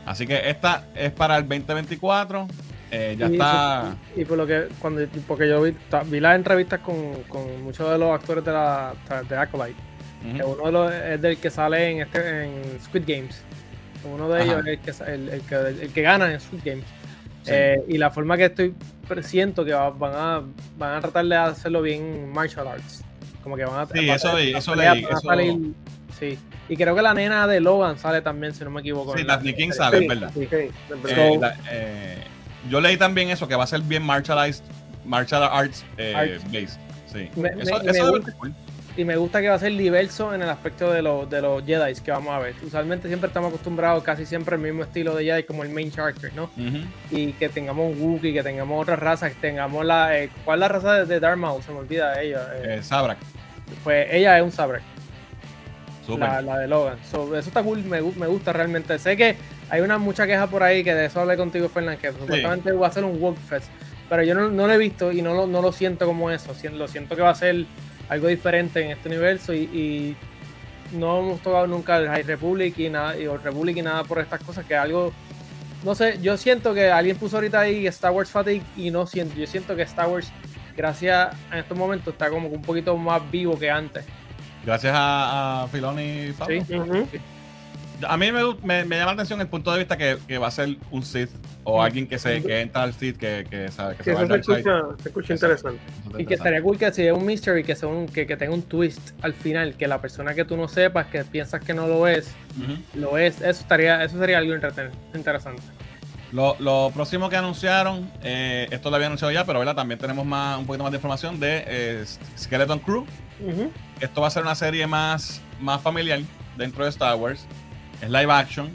Así que esta es para el 2024. Eh, ya Y- está. Y por lo que, cuando, porque yo vi, vi las entrevistas con, con muchos de los actores de la de Acolyte. Ujú. que uno de los, es del que sale en, este, en Squid Games. Uno de Ajá. ellos es el que, el, el que, el que gana en Squid Games. Sí. Eh, y la forma que estoy siento que va- van a, van a tratar de hacerlo bien martial arts. Como que van a. Sí, va- eso leí, eso peleas leí, eso- salir- sí. Y creo que la nena de Logan sale también, si no me equivoco. Sí, Daphne King sale, Sí, es verdad. Sí. Eh, la- eh, yo leí también eso, que va a ser bien martialized, martial arts eh, Arts. based. Sí. Me- eso me- eso me debe gusta. ser cool. Y me gusta que va a ser diverso en el aspecto de, los de los Jedi que vamos a ver. Usualmente siempre estamos acostumbrados casi siempre al mismo estilo de Jedi como el main character, ¿no? Y que tengamos un Wookiee, que tengamos otras razas, que tengamos la. eh, ¿Cuál es la raza de, de Darth Maul? Se me olvida de ella. eh, Eh, Sabrak. pues ella es un Súper. la, la de Logan. So, eso está cool, me, me gusta realmente. Sé que hay una mucha queja por ahí, que de eso hablé contigo, Fernán, que supuestamente va a ser un Woke Fest. Pero yo no, no lo he visto y no lo, no lo siento como eso. Lo siento que va a ser algo diferente en este universo y, y no hemos tocado nunca el High Republic y nada, y el Republic y nada por estas cosas, que algo no sé, yo siento que alguien puso ahorita ahí Star Wars Fatigue y no siento, yo siento que Star Wars, gracias a estos momentos, está como que un poquito más vivo que antes. Gracias a, a Filoni y Favreau. Sí. Ujú. A mí me, me- me llama la atención el punto de vista que, que va a ser un Sith o alguien que se que entra al Sith que, que sabe que Sí, se va se escucha, se escucha interesante. Y que estaría cool que sea un mystery, que, sea un, que, que tenga un twist al final, que la persona que tú no sepas, que piensas que no lo es, lo es. Eso estaría, eso sería algo interesante. Lo, lo próximo que anunciaron, eh, esto lo había anunciado ya, pero ¿verdad? también tenemos más, un poquito más de información de eh, Skeleton Crew. Esto va a ser una serie más, más familiar dentro de Star Wars. Es live action.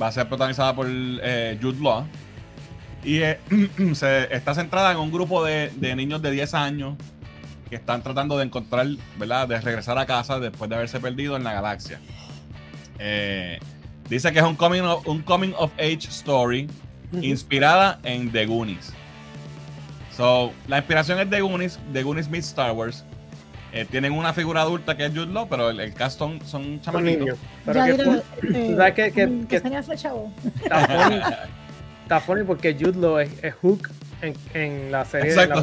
Va a ser protagonizada por eh, Jude Law. Y eh, se, está centrada en un grupo de, de niños de 10 años que están tratando de encontrar, ¿verdad? De regresar a casa después de haberse perdido en la galaxia. Eh, dice que es un coming of, un coming of age story inspirada en The Goonies. So, la inspiración es The Goonies, The Goonies meets Star Wars. Eh, tienen una figura adulta que es Jude Law, pero el, el cast son, son Son chamaquitos. niños. Pero ya que eh, ¿Tú sabes que- que- mm, que- chavo. Está funny, está funny porque Jude Law es, es Hook en, en la serie de la.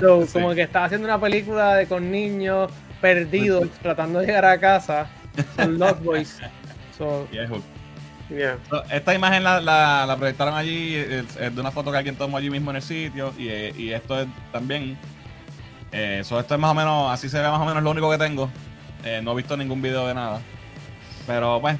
So, Sí. Como que está haciendo una película de con niños perdidos tratando de llegar a casa. Son Lost Boys. So, Y es Hulk. Yeah. So, Esta imagen la, la- la proyectaron allí, es, es de una foto que alguien tomó allí mismo en el sitio. Y, eh, y esto es también. Eh, so esto es más o menos, así se ve más o menos lo único que tengo. Eh, no he visto ningún video de nada. Pero bueno.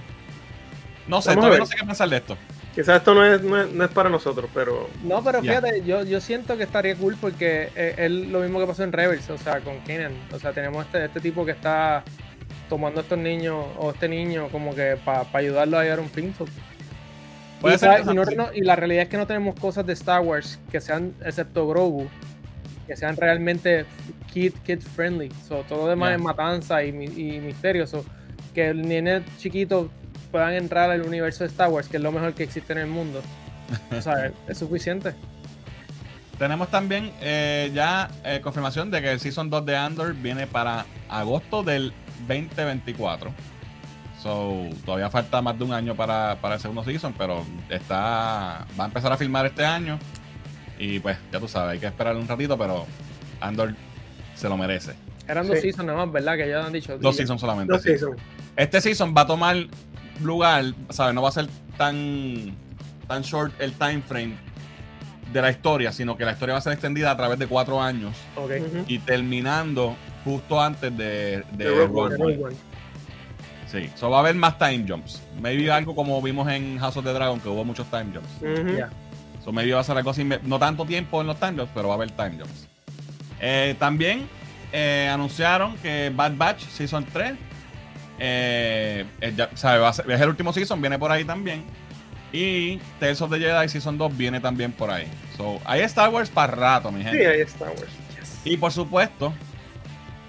No sé, todavía no sé qué pensar de esto. Quizás esto no es, no es, no es para nosotros, pero No, pero fíjate, yo, yo siento que estaría cool porque eh, es lo mismo que pasó en Rebels, o sea, con Kenan. O sea, tenemos este, este tipo que está tomando a estos niños o este niño como que para ayudarlo a llegar a un fin. y, y, no- y la realidad es que no tenemos cosas de Star Wars que sean, excepto Grogu, que sean realmente kid, kid friendly. So, todo lo demás es matanza y, y misterio. So, que el nene chiquito puedan entrar al universo de Star Wars, que es lo mejor que existe en el mundo. O sea, es, es suficiente. Tenemos también eh, ya eh, confirmación de que el Season 2 de Andor viene para agosto del 2024. So, todavía falta más de un año para, para el segundo season, pero está va a empezar a filmar este año. Y pues, ya tú sabes, hay que esperar un ratito, pero Andor se lo merece. Eran dos Sí. seasons nada más, ¿verdad? Que ya han dicho. Dos seasons solamente. sí. sé, son- Este season va a tomar lugar, ¿sabes? No va a ser tan, tan short el time frame de la historia, sino que la historia va a ser extendida a través de cuatro años Ok. Ujú. y terminando justo antes de, de De Rogue One. Sí, so va a haber más time jumps. Maybe algo como vimos en House of the Dragon, que hubo muchos time jumps. Ya. So maybe va a ser algo así, no tanto tiempo en los time jumps, pero va a haber time jumps. Eh, también eh, anunciaron que Bad Batch Season 3, eh, eh, ya, sabe, va a ser- es el último season, viene por ahí también. Y Tales of the Jedi Season 2 viene también por ahí. So, hay Star Wars para rato, mi gente. Sí, ahí está, Wars. Y por supuesto,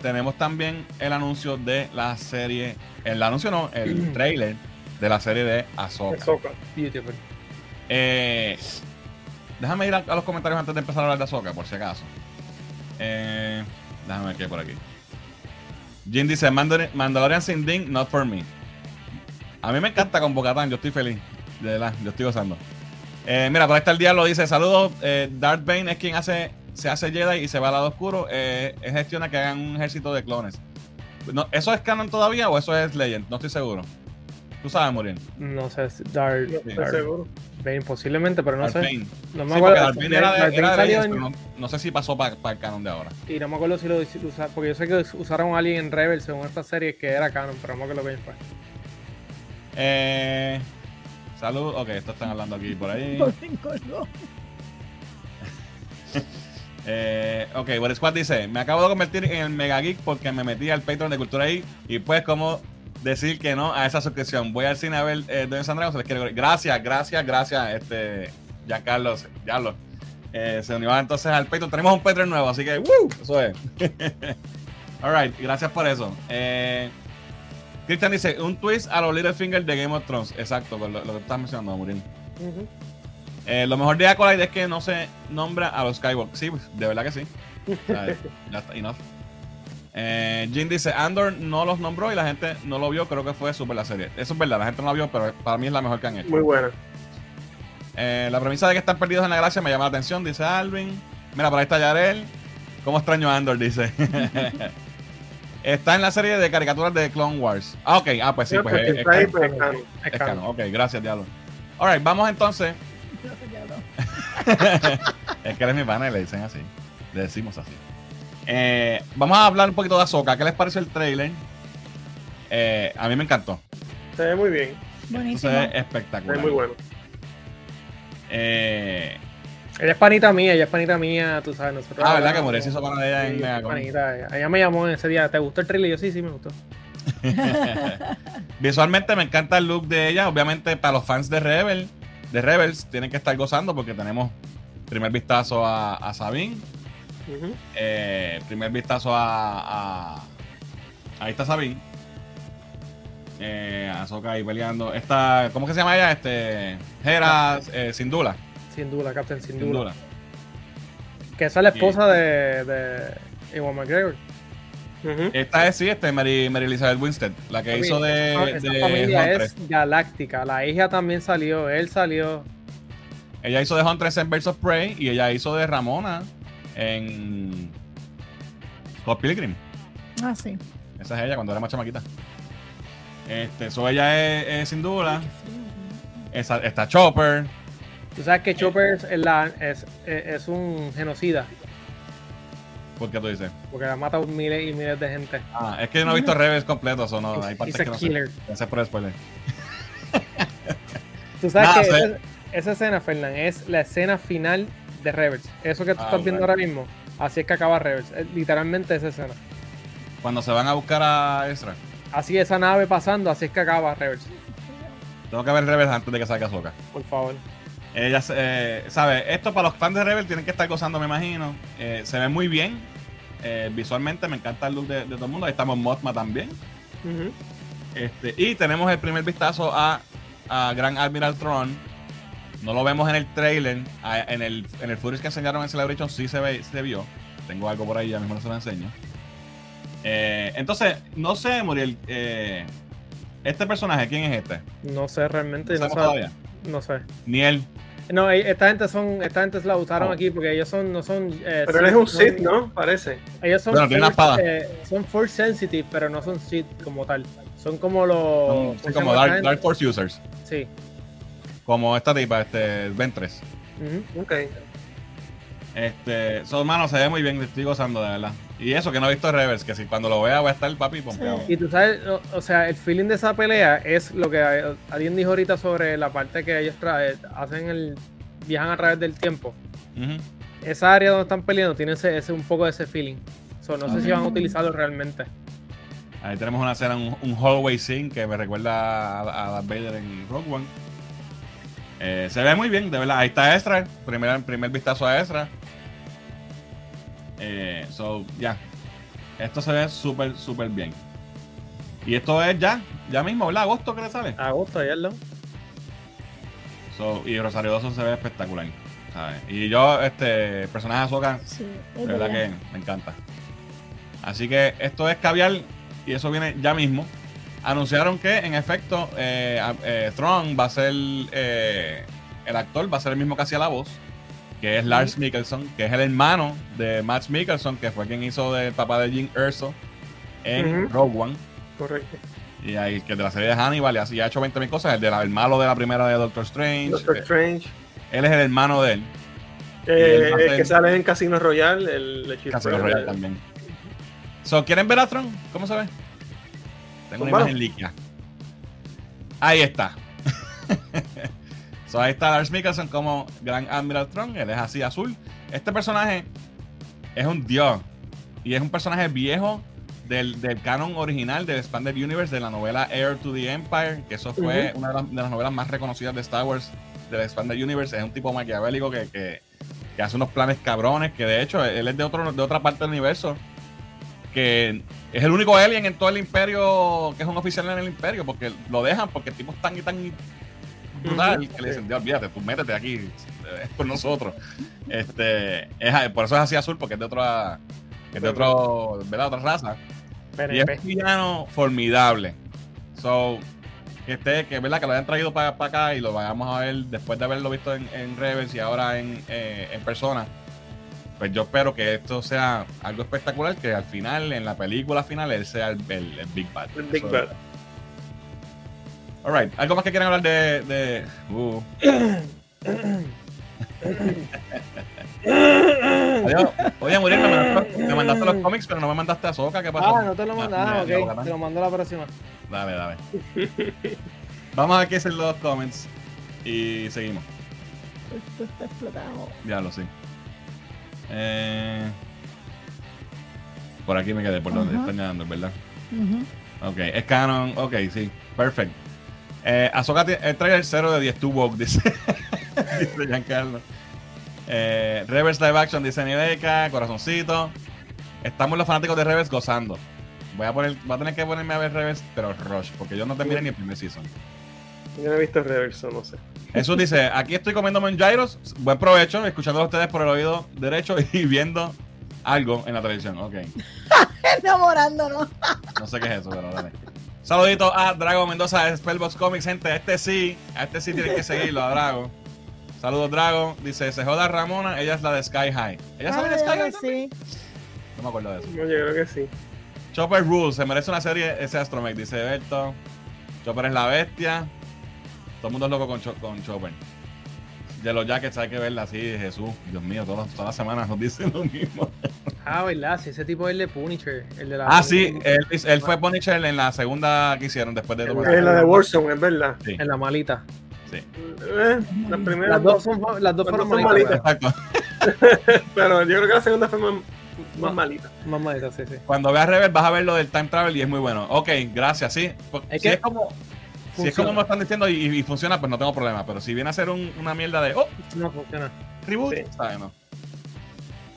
tenemos también el anuncio de la serie. El anuncio no, el trailer de la serie de Ahsoka. Ahsoka. Beautiful. Eh, déjame ir a, a los comentarios antes de empezar a hablar de Ahsoka, por si acaso. Eh, déjame ver qué hay por aquí. Jin dice: "Mandalor- Mandalorian sin Ding, not for me. A mí me encanta con Bocatán, yo estoy feliz. De verdad, yo estoy gozando. Eh, mira, por ahí está el diablo, dice: Saludos, eh, Darth Bane es quien hace, se hace Jedi y se va al lado oscuro. Eh, gestiona que hagan un ejército de clones. No, ¿Eso es canon todavía o eso es Legend? No estoy seguro. Tú sabes, Muriel. No sé, si Dark, No estoy Dark seguro. Bane, posiblemente, pero no Darth sé. Bane. No me Sí, acuerdo. Darth Bane era de, Darth era Bane de salió Legends, en- pero no, no sé si pasó para el canon de ahora. Y no me acuerdo si lo usaron, porque yo sé que usaron a alguien en Rebels según esta serie que era canon, pero no me acuerdo quién fue. Eh, salud. Ok, esto están hablando aquí por ahí. Por cinco, no. Eh, ok, Boris Squad dice: Me acabo de convertir en el mega geek porque me metí al Patreon de Cultura ahí. Y pues, ¿cómo decir que no a esa suscripción? Voy al cine a ver eh, Dungeons and Dragons, se les quiere Gracias, gracias, gracias, este, ya Carlos, ya lo. Eh, se unió entonces al Patreon. Tenemos un Patreon nuevo, así que, ¡woo! Eso es. Alright, gracias por eso. Eh, Cristian dice: Un twist a los Littlefinger de Game of Thrones. Exacto, con lo, lo que estás mencionando, Murin. Ujú. Eh, lo mejor de Acolyte es que no se nombra a los Skywalker. Sí, pues, de verdad que sí. Ya está, enough. Eh, Jin dice, Andor no los nombró y la gente no lo vio, creo que fue super la serie. Eso es verdad, la gente no la vio, pero para mí es la mejor que han hecho. Muy buena. Eh, la premisa de que están perdidos en la galaxia me llama la atención, dice Alvin. Mira, por ahí está Yarel. ¿Cómo extraño a Andor? Dice. está en la serie de caricaturas de Clone Wars. Ah, ok. Ah, pues sí, pues es, es está ahí, canon. pues, es canon. Es. Ok, gracias, Diablo. Alright, vamos entonces es que eres mi pana y le dicen así. Le decimos así. Eh, vamos a hablar un poquito de Ahsoka. ¿Qué les pareció el trailer? Eh, a mí me encantó. Se ve muy bien. Buenísimo. Se ve Se espectacular. ve muy bueno. Eh, Ella es panita mía, ella es panita mía, tú sabes, nosotros. ah, ¿verdad que Morel se hizo pana de ella en Megacon? panita, ella me llamó en ese día, ¿te gustó el trailer? Y yo sí, sí me gustó. Visualmente me encanta el look de ella. Obviamente, para los fans de Rebel, de Rebels, tienen que estar gozando porque tenemos primer vistazo a, a Sabine. Eh, primer vistazo a, a- Ahí está Sabine. Eh, Ahsoka ahí peleando. Esta, ¿Cómo que se llama ella? Este. Hera eh, Sindula. Sin duda, Captain, sin duda. Sindula. Que esa es la esposa de, de Ewan McGregor. Esta es, sí, este, Mary, Mary Elizabeth Winstead, la que hizo de, Esa- esa de familia Huntress. es galáctica. La hija también salió, él salió. Ella hizo de Huntress en Birds of Prey y ella hizo de Ramona en Scott Pilgrim. Ah, sí. Esa es ella cuando era más chamaquita. Este, so ella es, es Sindula. Esa, está Chopper. Tú sabes que Chopper es, la- es, es- un genocida, ¿Por qué tú dices? porque ha matado miles y miles de gente. Ah, es que yo no he visto Rebels completo, o no, hay partes que no sé. killer. Gracias por el spoiler. Tú sabes Nada, que sé. ese, esa escena, Fernán, es la escena final de Rebels. Eso que tú Ah, estás viendo bueno. ahora mismo, así es que acaba Rebels. Es literalmente esa escena. Cuando se van a buscar a Ezra. Así esa nave pasando, así es que acaba Rebels. Tengo que ver Rebels antes de que salga Soka. Por favor. Ella, eh, sabe, esto para los fans de Rebel tienen que estar gozando, me imagino. Eh, se ve muy bien. Eh, visualmente me encanta el look de, de todo el mundo. Ahí estamos Mothma también. Este, y tenemos el primer vistazo a, a Gran Admiral Thrawn. No lo vemos en el trailer. a- En el, en el footage que enseñaron en Celebration sí se, ve, se vio. Tengo algo por ahí, ya mismo se lo enseño. Eh, entonces, no sé, Muriel. eh, este personaje, ¿quién es este? No sé realmente. ¿No No, todavía? no sé. Ni él. No, eh, esta gente son, esta gente la usaron Oh. aquí porque ellos son, no son. eh, Pero él es un son- Sith, ¿no? Parece. Ellos son Bueno, tiene una force, espada. eh, son force sensitive, pero no son Sith como tal. Son como los. Son- ¿cómo son se como Dark? Dark Force users. Sí. Como esta tipa, este, Ventress. Ujú. Ok. Este, son manos, se ve muy bien, le estoy gozando de verdad. Y eso que no he visto Rebels, que si cuando lo vea voy a estar el papi pompeado. Y tú sabes, o, o sea, el feeling de esa pelea es lo que eh, alguien dijo ahorita sobre la parte que ellos traen, hacen el. viajan a través del tiempo. Esa área donde están peleando tiene ese, ese- un poco de ese feeling. So, no sé si van a utilizarlo realmente. Ahí tenemos una escena, un, un hallway scene que me recuerda a, a Darth Vader en Rogue One. Eh, se ve muy bien, de verdad. Ahí está Ezra, primer, primer vistazo a Ezra. Eh, so, ya. Esto se ve súper, súper bien. Y esto es ya, ya mismo, ¿verdad? Agosto que le sale. Agosto, ayer, ¿no? So, y Rosario Dawson se ve espectacular. ¿sabes? Y yo, este, personaje de Ahsoka, Sí, de verdad. que me encanta. Así que esto es caviar y eso viene ya mismo. Anunciaron que en efecto eh, eh, Thrawn va a ser eh, el actor, va a ser el mismo que hacía la voz, que es Lars Mikkelsen, que es el hermano de Max Mikkelsen, que fue quien hizo del papá de Jim Erso en. Rogue One. Correcto. Y ahí, que de la serie de Hannibal y así ha hecho 20.000 cosas. El, de la- el malo de la primera de Doctor Strange. Doctor Eh, Strange. Él es el hermano de él. El ser- que sale en Casino Royale, el, el Casino Royale. Royale también. So, ¿Quieren ver a Tron? ¿Cómo se ve? Tengo una imagen líquida. Ahí está. so, ahí está Lars Mikkelsen como Gran Admiral Tron. Él es así azul. Este personaje es un dios. Y es un personaje viejo del, del canon original del Expanded Universe de la novela Heir to the Empire. Que eso fue una de las, de las novelas más reconocidas de Star Wars del Expanded Universe. Es un tipo maquiavélico que, que, que hace unos planes cabrones. Que de hecho, él es de, otro, de otra parte del universo que es el único alien en todo el imperio que es un oficial en el imperio, porque lo dejan porque el tipo es tan y tan brutal que le dicen, "Ya, olvídate, tú métete aquí, es por nosotros. Este, es- por eso es así azul, porque es de otra, es de otro, ¿verdad? otra raza. Y es villano formidable. So, que esté, que verdad que lo hayan traído para acá y lo vayamos a ver después de haberlo visto en, en Rebels y ahora en, eh, en persona. Pues yo espero que esto sea algo espectacular, que al final, en la película final, él sea el, el- el Big Bad. El Big Bad. Alright, ¿algo más que quieran hablar de. de uh. Adiós. Oye, Muriel, me mandaste, me mandaste los cómics, pero no me mandaste a Soca. ¿Qué pasó? Ah, no te lo mandaba, Ah, ok. Te lo mando la próxima. Dale, dale. Vamos a ver qué dicen los comments y seguimos. Esto está explotado. Diablo, sí. Eh, por aquí me quedé, por donde Ajá. están ganando, ¿verdad? Ujú. Ok, es canon. Ok, sí. Perfect. Eh, tiene- el trailer 0 de 10 to woke, dice, dice Giancarlo. Eh, Reverse Live Action, dice Nideca, corazoncito. Estamos los fanáticos de Reverse gozando. Voy a poner, voy a tener que ponerme a ver Reverse, pero Rush, porque yo no terminé ni el primer season. Yo no he visto Reverso, no sé. Jesús dice, aquí estoy comiéndome un gyros, buen provecho, escuchando a ustedes por el oído derecho y viendo algo en la televisión. Ok, Enamorándonos. no sé qué es eso, pero dale. Saludito a Drago Mendoza de Spellbox Comics, gente. Este sí, a este sí tienen que seguirlo, a Drago. Saludos, Drago. Dice, se joda Ramona, ella es la de Sky High. ¿Ella sale de Sky High? sí. No me acuerdo de eso. No, yo creo que sí. Chopper Rules, se merece una serie ese Astromech, dice Berto. Chopper es la bestia. Todo el mundo es loco con, Cho- con Chopper. De los jackets hay que verla así, Jesús. Dios mío, todas, todas las semanas nos dicen lo mismo. Ah, ¿verdad? Si ese tipo es el de Punisher. El de la Ah, sí, él, él fue Punisher en la segunda que hicieron después de. Es la de Warzone, es verdad. Sí, En la malita. Sí. Eh, las primeras Las dos, son, las dos fueron dos malitas. Pero yo creo que la segunda fue más, más malita. Más malitas, sí, sí. Cuando veas Rebel vas a ver lo del time travel y es muy bueno. Ok, gracias, sí. Es que es como, si es como me están diciendo y, y funciona, pues no tengo problema. Pero si viene a ser un- una mierda de, oh, No funciona. reboot, Sí. ¿sabes? No.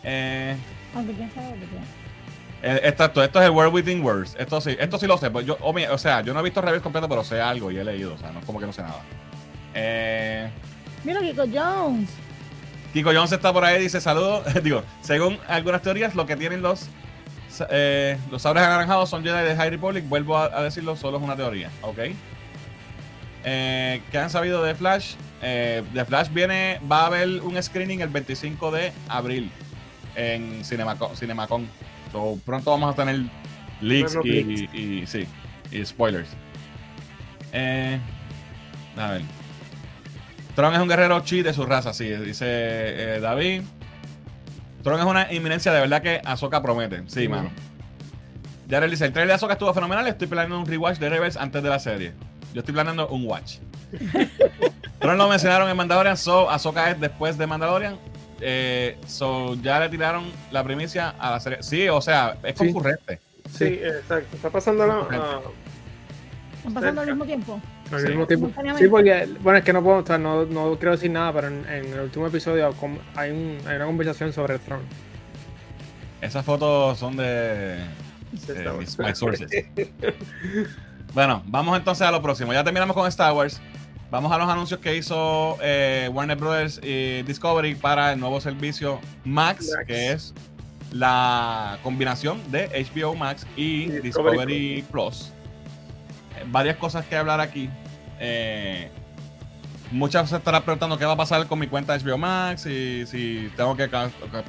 Eh, Aunque quién sabe eh, exacto, esto es el World Within Words. Esto sí, esto sí lo sé. pues yo, o, mi- o sea, yo no he visto Rebel completo, pero sé algo y he leído. O sea, no es como que no sé nada. Eh, Mira, Kiko Jones. Kiko Jones está por ahí, dice saludos. Digo, según algunas teorías, lo que tienen los eh, los sabres anaranjados son Jedi de High Republic. Vuelvo a, a decirlo, solo es una teoría. Ok. Eh, ¿Qué han sabido de Flash? Eh, de Flash viene, va a haber un screening el 25 de abril en Cinemacon. Cinemacon. So, pronto vamos a tener leaks y, leaks. y- sí, y spoilers. Eh, a ver. Tron es un guerrero chi de su raza, sí, dice eh, David. Tron es una inminencia, de verdad que Ahsoka promete. Sí, Mm. mano. Jared dice, el trailer de Ahsoka estuvo fenomenal, estoy planeando un rewatch de Rebels antes de la serie. Yo estoy planeando un watch. Tron lo mencionaron en Mandalorian, so Ahsoka es después de Mandalorian. Eh, so ya le tiraron la primicia a la serie. Sí, o sea, es Sí. concurrente. Sí, exacto. Está pasando la, a- Están pasando al mismo tiempo. Al Sí. mismo tiempo. Simultáneamente. Sí, porque, bueno, es que no puedo, o sea, no, no quiero decir nada, pero en, en el último episodio hay, un, hay una conversación sobre el Tron. Esas fotos son de, mis my sources. bueno, vamos entonces a lo próximo. Ya terminamos con Star Wars. Vamos a los anuncios que hizo eh, Warner Brothers y Discovery para el nuevo servicio Max, Max. que es la combinación de HBO Max y Discovery, Discovery Plus. Eh, varias cosas que hablar aquí. Eh, muchas se estarán preguntando qué va a pasar con mi cuenta HBO Max y si tengo que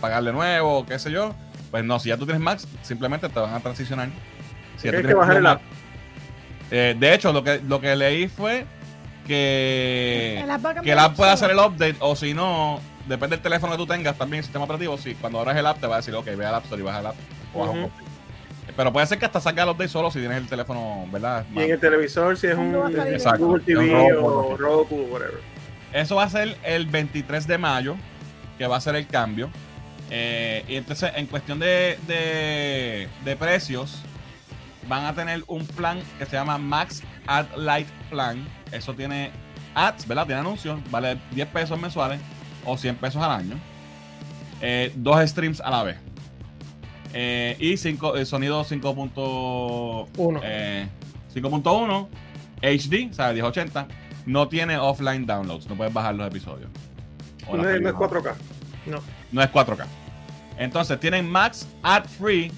pagar de nuevo o qué sé yo. Pues no, si ya tú tienes Max, simplemente te van a transicionar. Si Tienes que bajar el app. Eh, de hecho, lo que, lo que leí fue que, El app va a que el app puede hacer el update o si no, depende del teléfono que tú tengas, también el sistema operativo, si cuando abras el app te va a decir, ok, ve al App Store y baja el app. o. Pero puede ser que hasta salga el update solo si tienes el teléfono, ¿verdad? Y en el televisor, si es un. Google TV Un Roku, o Roku, whatever. Eso va a ser el 23 de mayo, que va a ser el cambio. Eh, y entonces, en cuestión de, de, de precios, van a tener un plan que se llama Max Ad Light Plan. Eso tiene ads, ¿verdad? Tiene anuncios, vale 10 pesos mensuales o 100 pesos al año. Eh, dos streams a la vez. Eh, y cinco, eh, sonido 5.1 Uno. eh, 5.1 HD, ¿sabes? 1080. No tiene offline downloads, no puedes bajar los episodios. No, no es películas. 4K. No. No es 4K. Entonces tienen Max Ad Free,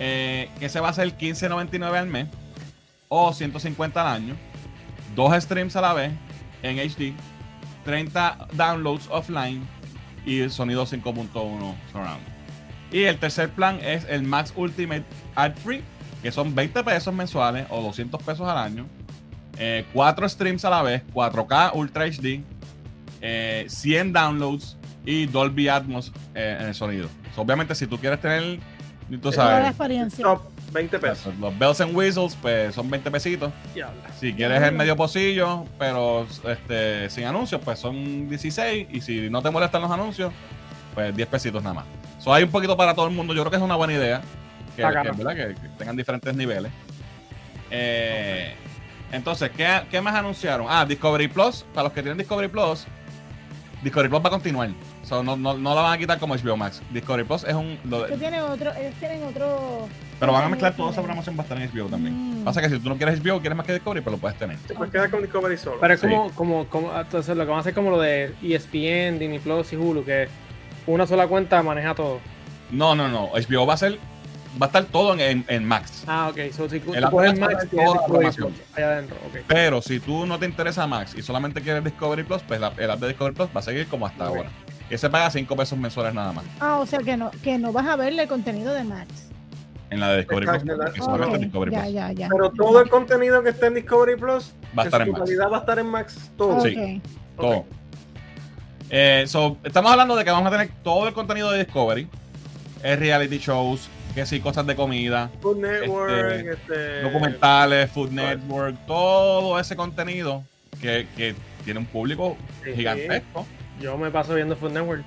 eh, que se va a hacer 15.99 al mes o 150 al año. Dos streams a la vez en HD, 30 downloads offline y el sonido 5.1 surround. Y el tercer plan es el Max Ultimate Ad Free, que son 20 pesos mensuales o 200 pesos al año. Eh, cuatro streams a la vez, 4K Ultra HD, eh, 100 downloads y Dolby Atmos eh, en el sonido. So, obviamente, si tú quieres tener, tú Toda la sabes, experiencia. Top 20 pesos. los bells and whistles, pues son 20 pesitos. Si quieres el medio pocillo, pero este, sin anuncios, pues son 16. Y si no te molestan los anuncios, pues 10 pesitos nada más. So, hay un poquito para todo el mundo. Yo creo que es una buena idea. Que, que. ¿verdad? que- que tengan diferentes niveles. Eh, entonces, ¿qué, qué más anunciaron? Ah, Discovery Plus. Para los que tienen Discovery Plus, Discovery Plus va a continuar. So, no, no, no la van a quitar como HBO Max. Discovery Plus es un. lo- Que tiene otro, ellos tienen otro. pero van a mezclar toda esa programación, va a estar en HBO también. Mm. Pasa que si tú no quieres HBO, quieres más que Discovery, pues lo puedes tener. Te puedes quedar con Discovery solo. Pero es Sí. como, como, como, entonces lo que van a hacer como lo de ESPN, Disney Plus y Hulu, que una sola cuenta maneja todo. No, no, no. HBO va a ser. Va a estar todo en, en- en Max. Ah, ok. So, si tú Max, Store tienes toda la Discovery programación. Plus allá adentro. Pero si tú no te interesa Max y solamente quieres Discovery Plus, pues la- el app de Discovery Plus va a seguir como hasta ahora. Y se paga 5 pesos mensuales nada más. Ah, o sea que no, que no vas a verle el contenido de Max. En la de Discovery Plus. la- porque solamente Ok, Discovery ya, Plus. ya, ya. Pero todo el contenido que esté en Discovery Plus, Va a en estar su en Max. va a estar en Max. Todo. Sí. Todo. Eh, so, estamos hablando de que vamos a tener todo el contenido de Discovery. Es reality shows, que sí, cosas de comida, Food Network, Este, este, documentales, Food Network, todo ese contenido que, que tiene un público Sí. gigantesco. Yo me paso viendo Food Network.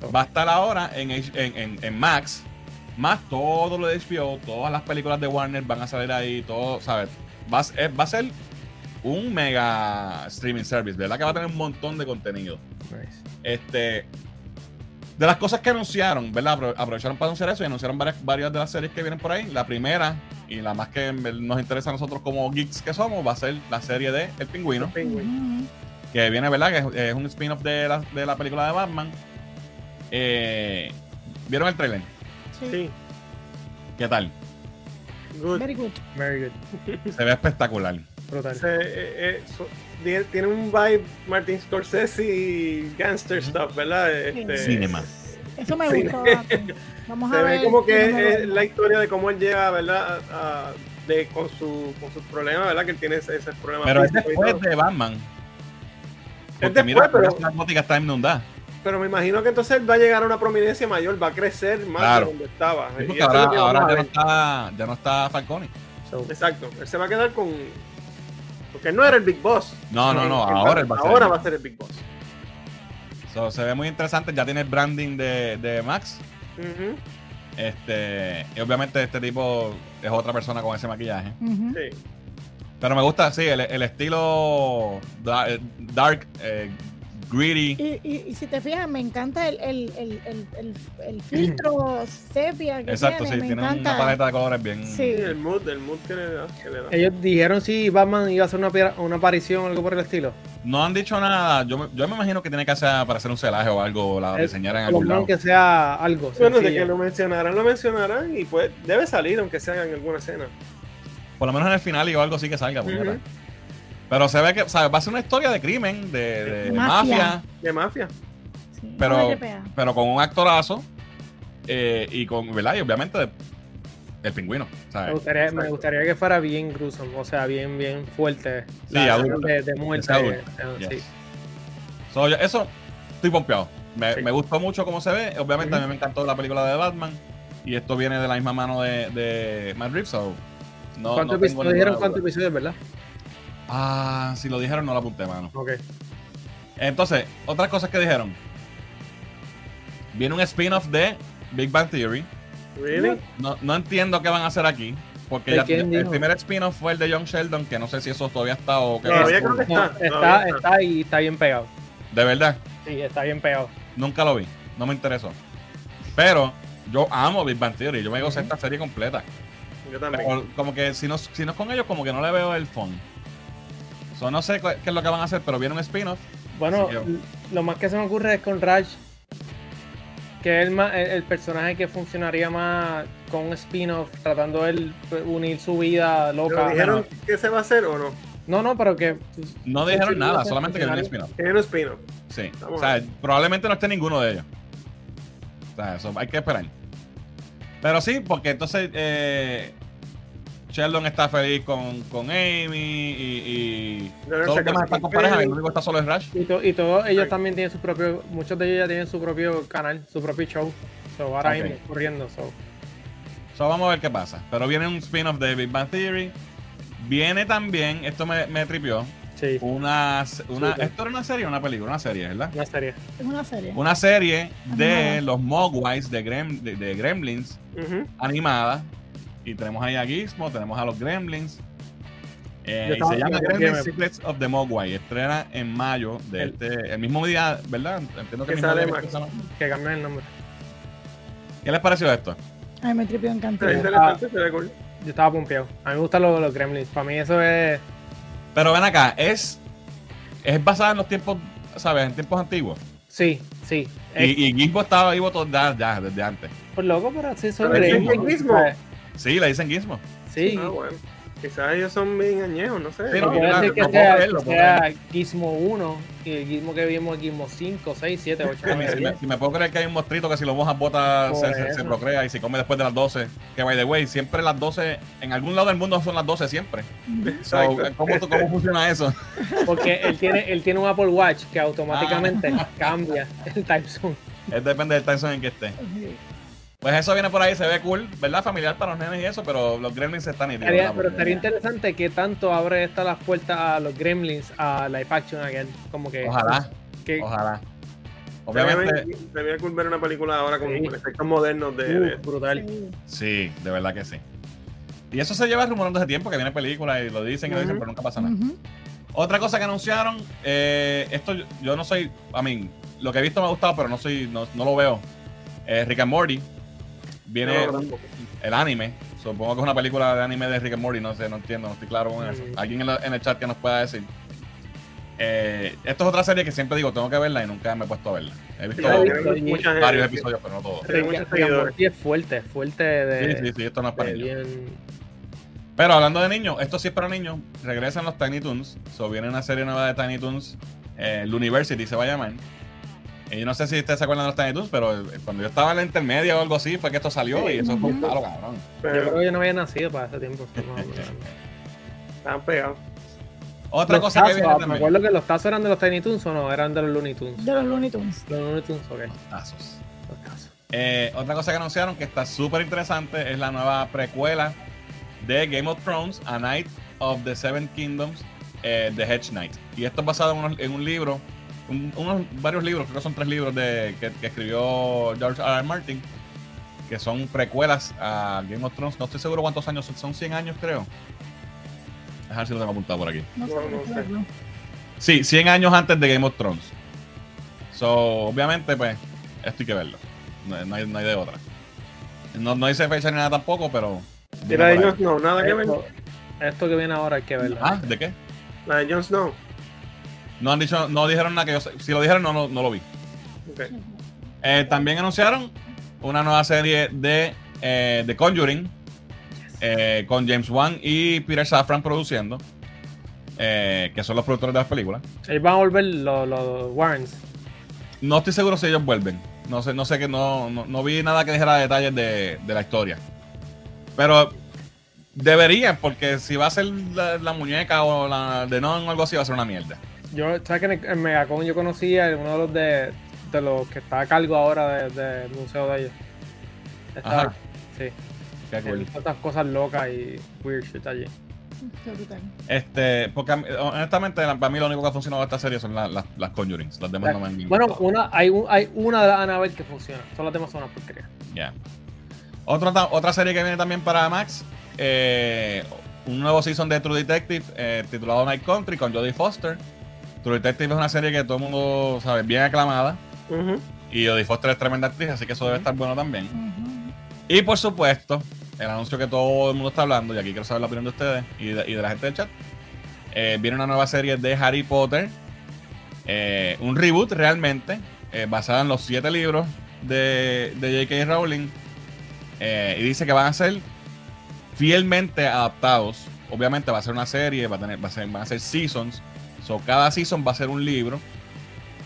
So, Va a estar ahora en, en, en- en Max, más todo lo de HBO, todas las películas de Warner van a salir ahí, todo, ¿sabes? Va, a ser- va a ser un mega streaming service, ¿verdad? Que va a tener un montón de contenido. nice. Este, de las cosas que anunciaron, ¿verdad? Apro- Aprovecharon para anunciar eso y anunciaron varias, varias de las series que vienen por ahí. La primera, y la más que nos interesa a nosotros como geeks que somos, va a ser la serie de El Pingüino, Penguin. Ujú. Que viene, ¿verdad? Que es, es un spin-off de la, de la película de Batman. Eh, ¿Vieron el trailer? Sí. Sí, ¿Qué tal? good. Very good. Very good. Se ve espectacular. Brutal. Se- eh, eh, so- tiene- tiene un vibe Martin Scorsese y gangster stuff, ¿verdad? Este, Cinema. Eso me. Anthony. Vamos Se a ve ver. como que es la historia de cómo él llega, ¿verdad? A- a- de, con, su, con sus problemas, ¿verdad? Que él tiene ese- esos problemas. Pero es después de Batman. Porque después, mira, pero- la gótica está inundada. Pero me imagino que entonces él va a llegar a una prominencia mayor, va a crecer más Claro. de donde estaba. Sí, Y porque eso es ahora, ya, no está, ya no está Falcone. So, Exacto, él se va a quedar con. Porque él no era el Big Boss. No, no, no, ahora él va a ser. ahora el- va a ser el Big Boss. So, se ve muy interesante. Ya tiene el branding de, de Max. Este, y obviamente este tipo es otra persona con ese maquillaje. Sí. Pero me gusta, sí, el, el estilo da- eh, dark, eh, gritty. Y, y, y si te fijas, me encanta el, el, el, el, el, el filtro sepia que Exacto, tiene. sí, me tiene encanta. una paleta de colores bien. Sí. El mood, el mood que le da. que le da. ellos dijeron si Batman iba a hacer una, una aparición o algo por el estilo. No han dicho nada. Yo, me- yo me imagino que tiene que hacer para hacer un celaje o algo, la diseñar en algún lado. que sea algo. Bueno, de que lo mencionarán, lo mencionarán y pues debe salir, aunque sea en alguna escena. Por lo menos en el final y o algo así que salga. Ujú. Pero se ve que, ¿sabes? Va a ser una historia de crimen, de, de Mafia. mafia, De mafia. Sí, Pero- pero con un actorazo eh, y con, ¿verdad? Y obviamente de- el pingüino, Me gustaría, me Exacto. gustaría que fuera bien gruesome, o sea, bien, bien fuerte. Sí, La adulto. de, de muerte. Eh, Yes. sí. So, yo- eso, estoy pompeado. Me, Sí. me gustó mucho cómo se ve. Obviamente a mí me encantó la película de Batman. Y esto viene de la misma mano de, de Matt Reeves. So, no, ¿Cuántos no episodios? tengo no dijeron cuántos episodios, ¿verdad? Ah, si lo dijeron, no lo apunté, mano. Ok. Entonces, otras cosas que dijeron. Viene un spin-off de Big Bang Theory. Really? No, no entiendo qué van a hacer aquí. Porque ¿De ya, quién el primer spin-off fue el de John Sheldon, que no sé si eso todavía está o qué. Todavía creo que No, está. está, todavía está y está bien pegado. De verdad, Sí, está bien pegado. nunca lo vi. No me interesó. Pero yo amo Big Bang Theory. Yo me gocé esta serie completa. Yo también. Pero como que si no, si no es con ellos, como que no le veo el fun. So, no sé qué es lo que van a hacer, pero viene un spin-off. Bueno, que- lo más que se me ocurre es con Raj, que es el, el, el personaje que funcionaría más con un spin-off, tratando de pues, unir su vida ¿Pero loca. dijeron que se va a hacer o no? No, no, pero que. No dijeron nada, solamente que viene un spin-off. Viene un spin-off. Sí. Vamos o sea, probablemente no esté ninguno de ellos. O sea, eso hay que esperar. Pero sí, porque entonces eh, Sheldon está feliz con, con Amy y, y Leonard todos están con pareja, el único que está solo es Rush. Y, to- y todos ellos Sí. también tienen su propio. Muchos de ellos ya tienen su propio canal, su propio show. So, ahora Ok. mismo corriendo. So. So, vamos a ver qué pasa. Pero viene un spin-off de Big Bang Theory. Viene también, esto me, me tripió, Sí, una, una esto era una serie o una película, una serie, ¿verdad? una serie. Es una serie. Una serie de Animada. los Mogwais de, Grem- de, de Gremlins Ujú. animada. Y tenemos ahí a Gizmo, tenemos a los Gremlins. Eh, y se llama Gremlins. Secrets of the Mogwai. Estrena en mayo de El- este, el mismo día, ¿verdad? Entiendo que Que el mismo sale día que Max. empieza, ¿no? Que cambian el nombre. ¿Qué les pareció esto? Ay, me tripió en Se ve cantidad. interesante, se ve cool. Yo estaba pompeado. A mí me gustan los, los Gremlins. Para mí eso es. Pero ven acá, es, es basada en los tiempos, ¿sabes? En tiempos antiguos. Sí, sí. Es Y, y Gizmo estaba vivo todo, ya, ya, desde antes. por loco, pero sí son Pero es Gremlins. Sí, le dicen Gizmo. Sí. Ah, bueno. Quizás ellos son bien añejos, no sé. Sí, No no, puede claro, ser que puedo sea, creer, lo que puedo sea Gizmo 1 y el Gizmo que vimos es Gizmo 5, 6, 7, 8, Si me, 9, si me- 10. si me puedo creer que hay un mostrito que si lo mojas bota se, se- se procrea y si come después de las 12. Que by the way, siempre las 12, en algún lado del mundo son las 12 siempre. So, Exacto. ¿cómo, ¿Cómo funciona eso? Porque él tiene, él tiene un Apple Watch que automáticamente cambia el time zone. Es depende del time zone en que esté. Pues eso viene por ahí, se ve cool, ¿verdad? Familiar para los nenes y eso, pero los gremlins están ¿verdad? pero Porque- estaría interesante que tanto abre esta las puertas a los Gremlins a live action again. Como que. Ojalá, que- ojalá. Obviamente. Obviamente, Sería cool ver una película ahora con Sí. efectos modernos de, uh, de- brutal. Sí. de verdad que sí. Y eso se lleva rumorando hace tiempo que viene película y lo dicen y lo dicen, pero nunca pasa nada. Otra cosa que anunciaron, eh, esto yo, yo no soy, a mí, lo que he visto me ha gustado, pero no soy, no, no lo veo. Eh, Rick and Morty viene el anime. Supongo que es una película de anime de Rick and Morty, no sé, no entiendo, no estoy claro con eso. Alguien en, la- en el chat que nos pueda decir. Eh, esto es otra serie que siempre digo, tengo que verla y nunca me he puesto a verla. He visto varios episodios, pero no todos. And seguidores. Morty es fuerte, fuerte de. Sí, sí, sí, esto no es para de niños. bien. Pero hablando de niños, esto sí es para niños. Regresan los Tiny Toons. So, viene una serie nueva de Tiny Toons. Eh, el University se va a llamar. Y yo no sé si ustedes se acuerdan de los Tiny Toons, pero eh, cuando yo estaba en la intermedia o algo así, fue que esto salió y eso fue un palo, cabrón. Yo Pero creo que yo no había nacido para ese tiempo. estaban pegados. Otra Los cosa que viene Me también. acuerdo que los tazos eran de los Tiny Toons o no, eran de los Looney Tunes. De los Looney Tunes. Los Looney Tunes, ok. Tazos. Los tazos. Eh, otra cosa que anunciaron que está súper interesante es la nueva precuela de Game of Thrones, A Night of the Seven Kingdoms, eh, The Hedge Knight. Y esto es basado en, unos- en un libro, un- unos varios libros, creo que son tres libros de, que, que escribió George R. R. Martin, que son precuelas a Game of Thrones. No estoy seguro cuántos años son, son 100 años creo. A ver si lo tengo apuntado por aquí. No sé, No, sé. Sí, 100 años antes de Game of Thrones. So, obviamente, pues, esto hay que verlo. No, no hay, no hay de otra. No, no dice fecha ni nada tampoco, pero. Y la de Jon Snow, nada que ver. Esto, esto que viene ahora hay que verlo. Ah, ¿de qué? La de Jon Snow. No han dicho, no dijeron nada que yo. Si lo dijeron, no, no, no lo vi. Eh, también anunciaron una nueva serie de eh, The Conjuring eh, con James Wan y Peter Safran produciendo, eh, que son los productores de las películas. Ellos van a volver los, los Warrens. No estoy seguro si ellos vuelven. No sé, no sé que no, no, no vi nada que dijera detalles de, de la historia. Pero deberían, porque si va a ser la, la muñeca o la de non o algo así, va a ser una mierda. Yo, ¿sabes que en, el- en Megacon yo conocía a uno de los de, de los que está a cargo ahora de- del museo de ellos? Está- Ajá. Sí. Qué cool. estas cosas locas y weird shit allí. Este, porque a mí- honestamente, para mí lo único que ha funcionado de esta serie son las, las, las Conjurings. Las demás no me han Bueno, una, hay, un- hay una de las Annabelle que funciona. Todas las demás son una porquería. Ya. Otra serie que viene también para Max. eh, un nuevo season de True Detective eh, titulado Night Country con Jodie Foster. True Detective es una serie que todo el mundo sabe, bien aclamada. Y Jodie Foster es tremenda actriz, así que eso debe estar bueno también. Y por supuesto, el anuncio que todo el mundo está hablando, y aquí quiero saber la opinión de ustedes y de, y de la gente del chat. eh, viene una nueva serie de Harry Potter. eh, un reboot realmente, eh, basada en los siete libros de, de J.K. Rowling. eh, y dice que van a ser fielmente adaptados. Obviamente va a ser una serie, va a tener, va a ser, van a ser seasons. So, cada season va a ser un libro.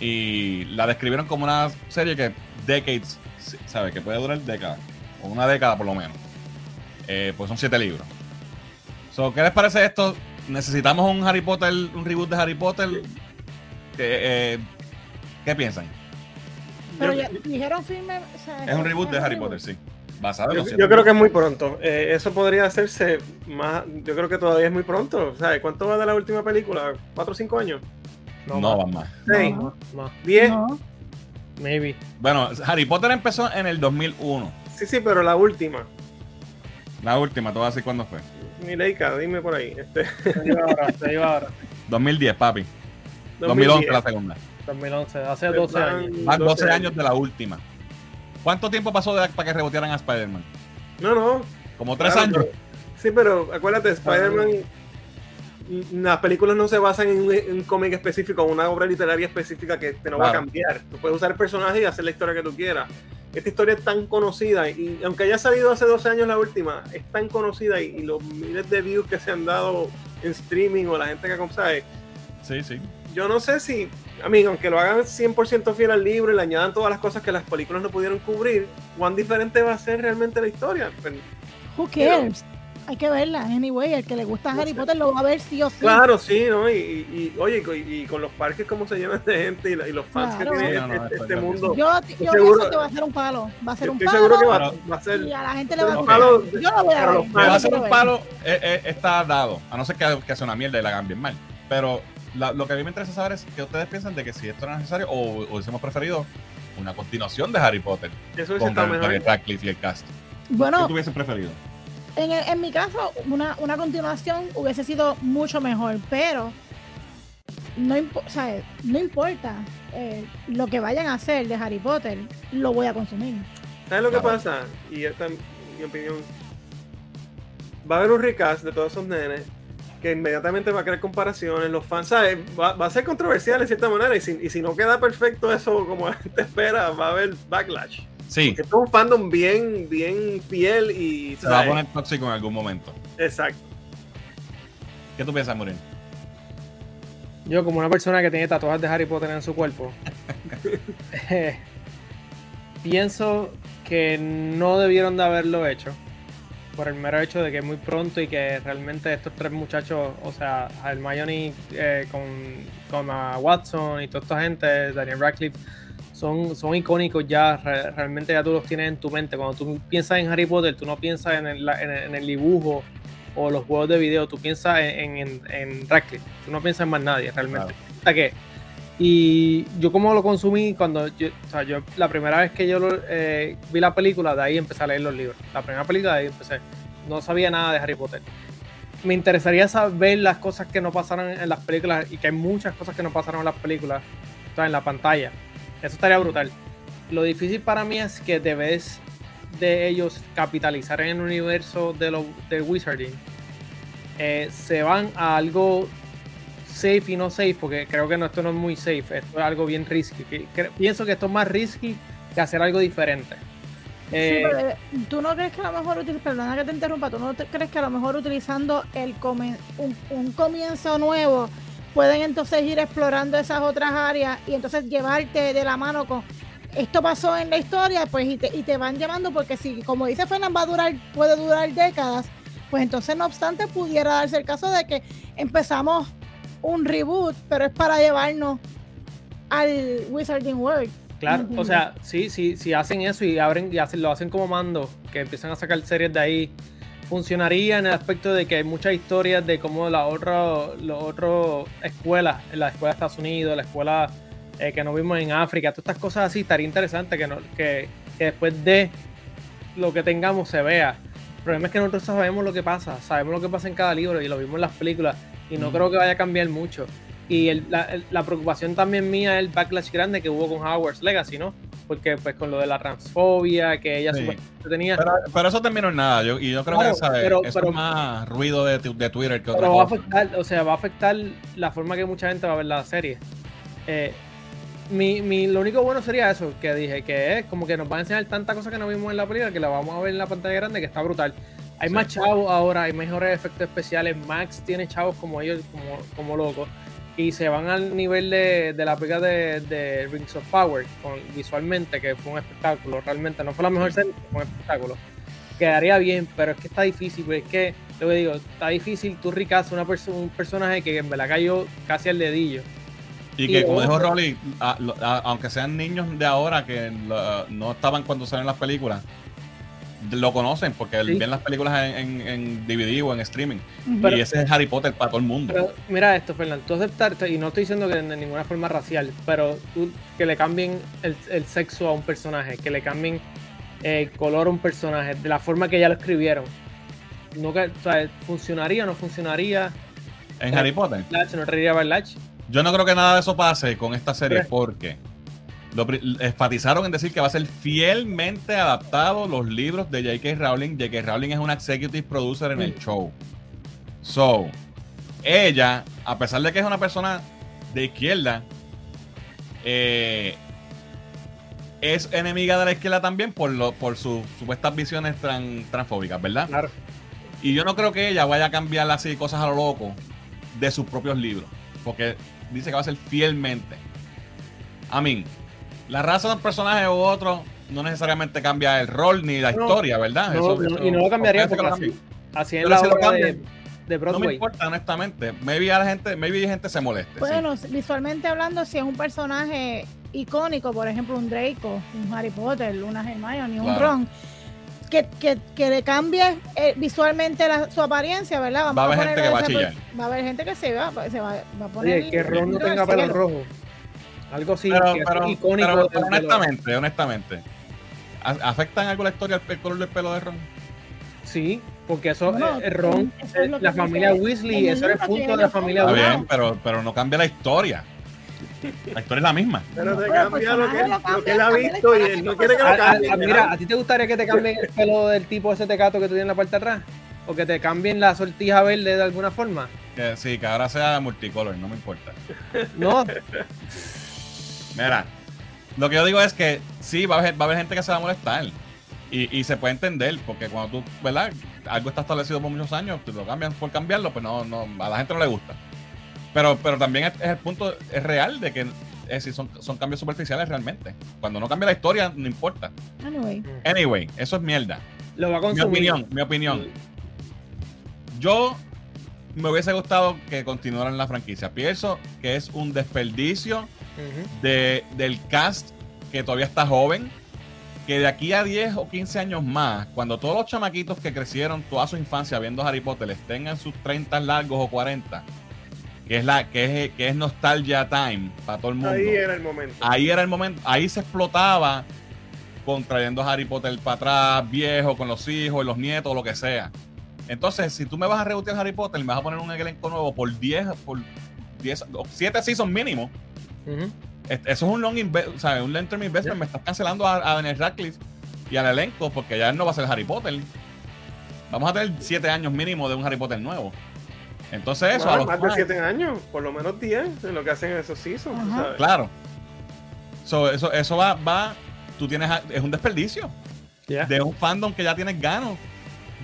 Y la describieron como una serie que decades, ¿sabe? Que puede durar décadas. O una década por lo menos. Eh, pues son siete libros. So, ¿Qué les parece esto? ¿Necesitamos un Harry Potter, un reboot de Harry Potter? ¿Qué, eh, ¿qué piensan? Pero Yo- ya dijeron firme. o sea, Es un reboot de Harry reboot. Potter, sí. Basado Yo, yo creo que es muy pronto. Eh, eso podría hacerse más. Yo creo que todavía es muy pronto. ¿Sabes cuánto va de la última película? ¿Cuatro o cinco años? No, más, van más. ¿Seis? No. más. ¿Diez? No, Maybe. Bueno, Harry Potter empezó en el 2001. Sí, sí, pero la última. La última, te voy a decir cuándo fue. Mileika, dime por ahí. Este, Se iba ahora, se iba ahora. 2010, papi. 2011 la 2010. segunda. 2011, hace 12 años. Más 12 años de la última. ¿Cuánto tiempo pasó de- para que rebotearan a Spider-Man? No, no. Como tres claro, años. pero- sí, pero acuérdate, Spider-Man. mm, Las películas no se basan en un, en un cómic específico, en una obra literaria específica que te no va a cambiar. Tú puedes usar el personaje y hacer la historia que tú quieras. Esta historia es tan conocida y aunque haya salido hace 12 años la última, es tan conocida y, y los miles de views que se han dado en streaming o la gente que sabe, Sí, sí. Yo no sé si, a mí, aunque lo hagan 100% fiel al libro y le añadan todas las cosas que las películas no pudieron cubrir, cuán diferente va a ser realmente la historia. Pues, Who cares? hay que verla, anyway, el que le gusta Harry Potter lo va a ver sí o sí. Claro, sí, ¿no? Y, y, y oye, y, y, con los parques cómo se llenan de gente y, la, y los fans Claro. que tiene no, no, este, este mundo. Yo, yo seguro- pienso que va a ser un palo, va a ser un Estoy palo. seguro que va, Pero- va a ser y a la gente le va a un gustar. palo Yo lo voy a ver. va a ser un palo, eh, eh, está dado. A no ser que, que sea una mierda y la hagan bien mal. Pero la- lo que a mí me interesa saber es que ustedes piensan de que si esto era necesario o, o hubiésemos preferido una continuación de Harry Potter Eso con Daniel. Radcliffe y el cast. ¿Qué Bueno, hubiesen preferido? en, el- en mi caso, una, una continuación hubiese sido mucho mejor, pero no, impo- o sea, no importa eh, lo que vayan a hacer de Harry Potter, lo voy a consumir. ¿Sabes lo que Claro. pasa? Y esta es mi opinión. Va a haber un recast de todos esos nenes que inmediatamente va a crear comparaciones. Los fans, ¿sabes? Va, va a ser controversial en cierta manera. Y si, y si no queda perfecto eso como la gente espera, va a haber backlash. Sí, Esto es un fandom bien, bien fiel y. se va a poner tóxico en algún momento. Exacto. ¿Qué tú piensas, Murin? Yo, como una persona que tiene tatuajes de Harry Potter en su cuerpo, eh, pienso que no debieron de haberlo hecho. Por el mero hecho de que es muy pronto y que realmente estos tres muchachos, o sea, Hermione eh, con, con ah, Watson y toda esta gente, Daniel Radcliffe, son, son icónicos ya, re- realmente ya tú los tienes en tu mente. Cuando tú piensas en Harry Potter, tú no piensas en el, en el- en el dibujo o los juegos de video, tú piensas en, en, en Radcliffe, tú no piensas en más nadie realmente. O sea que, y yo como lo consumí cuando yo, o sea, yo la primera vez que yo eh, vi la película, de ahí empecé a leer los libros. La primera película, de ahí empecé. No sabía nada de Harry Potter. Me interesaría saber las cosas que no pasaron en las películas y que hay muchas cosas que no pasaron en las películas, o en la pantalla. Eso estaría brutal. Lo difícil para mí es que debes de ellos capitalizar en el universo de, lo, de Wizarding. eh, se van a algo safe y no safe, porque creo que no, esto no es muy safe, esto es algo bien risky. que- pienso que esto es más risky que hacer algo diferente. Sí, Eh, pero, eh, ¿Tú no crees que a lo mejor, perdona que te interrumpa, tú no te- crees que a lo mejor utilizando el come- un, un comienzo nuevo pueden entonces ir explorando esas otras áreas y entonces llevarte de la mano con esto pasó en la historia, pues y te, y te van llevando porque si, como dice Fernan, va a durar, puede durar décadas, pues entonces no obstante pudiera darse el caso de que empezamos un reboot, pero es para llevarnos al Wizarding World. Claro, o sea, sí, sí, si hacen eso y abren y hacen, lo hacen como mando, que empiezan a sacar series de ahí, funcionaría en el aspecto de que hay muchas historias de cómo la otra, las otras escuelas, la escuela de Estados Unidos, la escuela eh, que nos vimos en África, todas estas cosas así, estaría interesante que, no, que, que después de lo que tengamos se vea. El problema es que nosotros sabemos lo que pasa, sabemos lo que pasa en cada libro y lo vimos en las películas y no Mm. creo que vaya a cambiar mucho. Y el- la, el- la preocupación también mía es el backlash grande que hubo con Howard's Legacy, ¿no? Porque pues con lo de la transfobia que ella Sí. tenía, Pero, pero eso terminó en nada. Yo, y yo creo Claro, que ¿sabes? pero- eso pero- es más ruido de, de Twitter que otra pero va a cosa. afectar, o sea, va a afectar la forma que mucha gente va a ver la serie. Eh, mi, mi- lo único bueno sería eso, que dije, que es como que nos van a enseñar tanta cosa que no vimos en la película, que la vamos a ver en la pantalla grande, que está brutal. Hay Sí. más chavos ahora, hay mejores efectos especiales, Max tiene chavos como ellos, como, como locos, y se van al nivel de, de la película de, de Rings of Power, con, visualmente, que fue un espectáculo, realmente no fue la mejor serie, fue un espectáculo. Quedaría bien, pero es que está difícil, es que, lo que digo, está difícil tú ricas una perso- un personaje que en verdad cayó casi al dedillo. Y que, Y como dijo Rolly, a- aunque sean niños de ahora que lo- no estaban cuando salen las películas, lo conocen porque Sí. ven las películas en, en- en DVD o en streaming. Y ese es Harry Potter para todo el mundo. Pero mira esto, Fernando, tú aceptarte, y no estoy diciendo que de ninguna forma racial, pero tú que le cambien el, el sexo a un personaje, que le cambien el color a un personaje, de la forma que ya lo escribieron. No que, o sea, ¿Funcionaría o no funcionaría? en Harry Potter. Latch, no reiría. Yo no creo que nada de eso pase con esta serie porque lo enfatizaron en decir que va a ser fielmente adaptado los libros de J.K. Rowling. J.K. Rowling es una executive producer en el Mm. show. So, ella, a pesar de que es una persona de izquierda, eh, es enemiga de la izquierda también por, lo, por sus supuestas visiones tran- transfóbicas, ¿verdad? Claro. Y yo no creo que ella vaya a cambiar así cosas a lo loco de sus propios libros. Porque dice que va a ser fielmente. A mí, la raza de un personaje u otro no necesariamente cambia el rol ni la No, historia, ¿verdad? no, no, y no lo cambiaría porque así- Así en Pero la si lo obra de, de No me Broadway. importa, honestamente. Maybe a la gente, maybe gente se moleste. sí. Bueno, visualmente hablando, si es un personaje icónico, por ejemplo, un Draco, un Harry Potter, una Hermione, un Claro. Ron, que, que, que le cambie eh, visualmente la- su apariencia, ¿verdad? Vamos Va a haber gente que va a chillar. Va a haber gente que se va, se va, va a poner. Oye, que Ron no tenga pelo rojo. Algo así, pero, que pero- icónico. pero- pero honestamente, honestamente. ¿a- ¿Afecta en algo la historia el, color del pelo de Ron? Sí, porque eso, Bueno, eh, Ron, eso es lo la familia dice Weasley, eso era el punto de la familia Está bien, pero, pero no cambia la historia. La historia es la misma. Pero No, te cambia lo que, personaje lo que él ha visto y él no ¿qué quiere que lo A- a- cambie. a- mira, ¿a ti te gustaría que te cambien el pelo del tipo ese tecato que tú tienes en la parte de atrás? ¿O que te cambien la sortija verde de alguna forma? Que, sí, que ahora sea multicolor, no me importa. No, Mira, lo que yo digo es que sí, va a haber, va a haber gente que se va a molestar. Y, y se puede entender, porque cuando tú, ¿verdad? Algo está establecido por muchos años, te lo cambian por cambiarlo, pues no, no, a la gente no le gusta. Pero, pero también es, es el punto, es real de que es decir, son, son cambios superficiales realmente. Cuando no cambia la historia, no importa. Anyway, Anyway, eso es mierda. lo va a Mi opinión, mi opinión. Yo me hubiese gustado que continuaran la franquicia. Pienso que es un desperdicio De, del cast que todavía está joven. Que de aquí a 10 o 15 años más, cuando todos los chamaquitos que crecieron toda su infancia viendo Harry Potter estén en sus 30 largos o 40, que es, la, que es, que es nostalgia time para todo el mundo. Ahí era el momento. Ahí era el momento, ahí se explotaba con trayendo a Harry Potter para atrás, viejo, con los hijos, los nietos, lo que sea. Entonces, si tú me vas a rebotear Harry Potter y me vas a poner un elenco nuevo por 10, por 10, 7 seasons mínimo, Eso es un long inve- o sea, un long term investment. Me estás cancelando a, a Daniel Radcliffe y al elenco porque ya él no va a ser Harry Potter. Vamos a tener 7 años mínimo de un Harry Potter nuevo. Entonces, eso a Más, los más de 7 años, por lo menos 10 en lo que hacen esos seasons. Claro. So, eso, eso va, va, tú tienes, a- es un desperdicio. De un fandom que ya tienes ganos.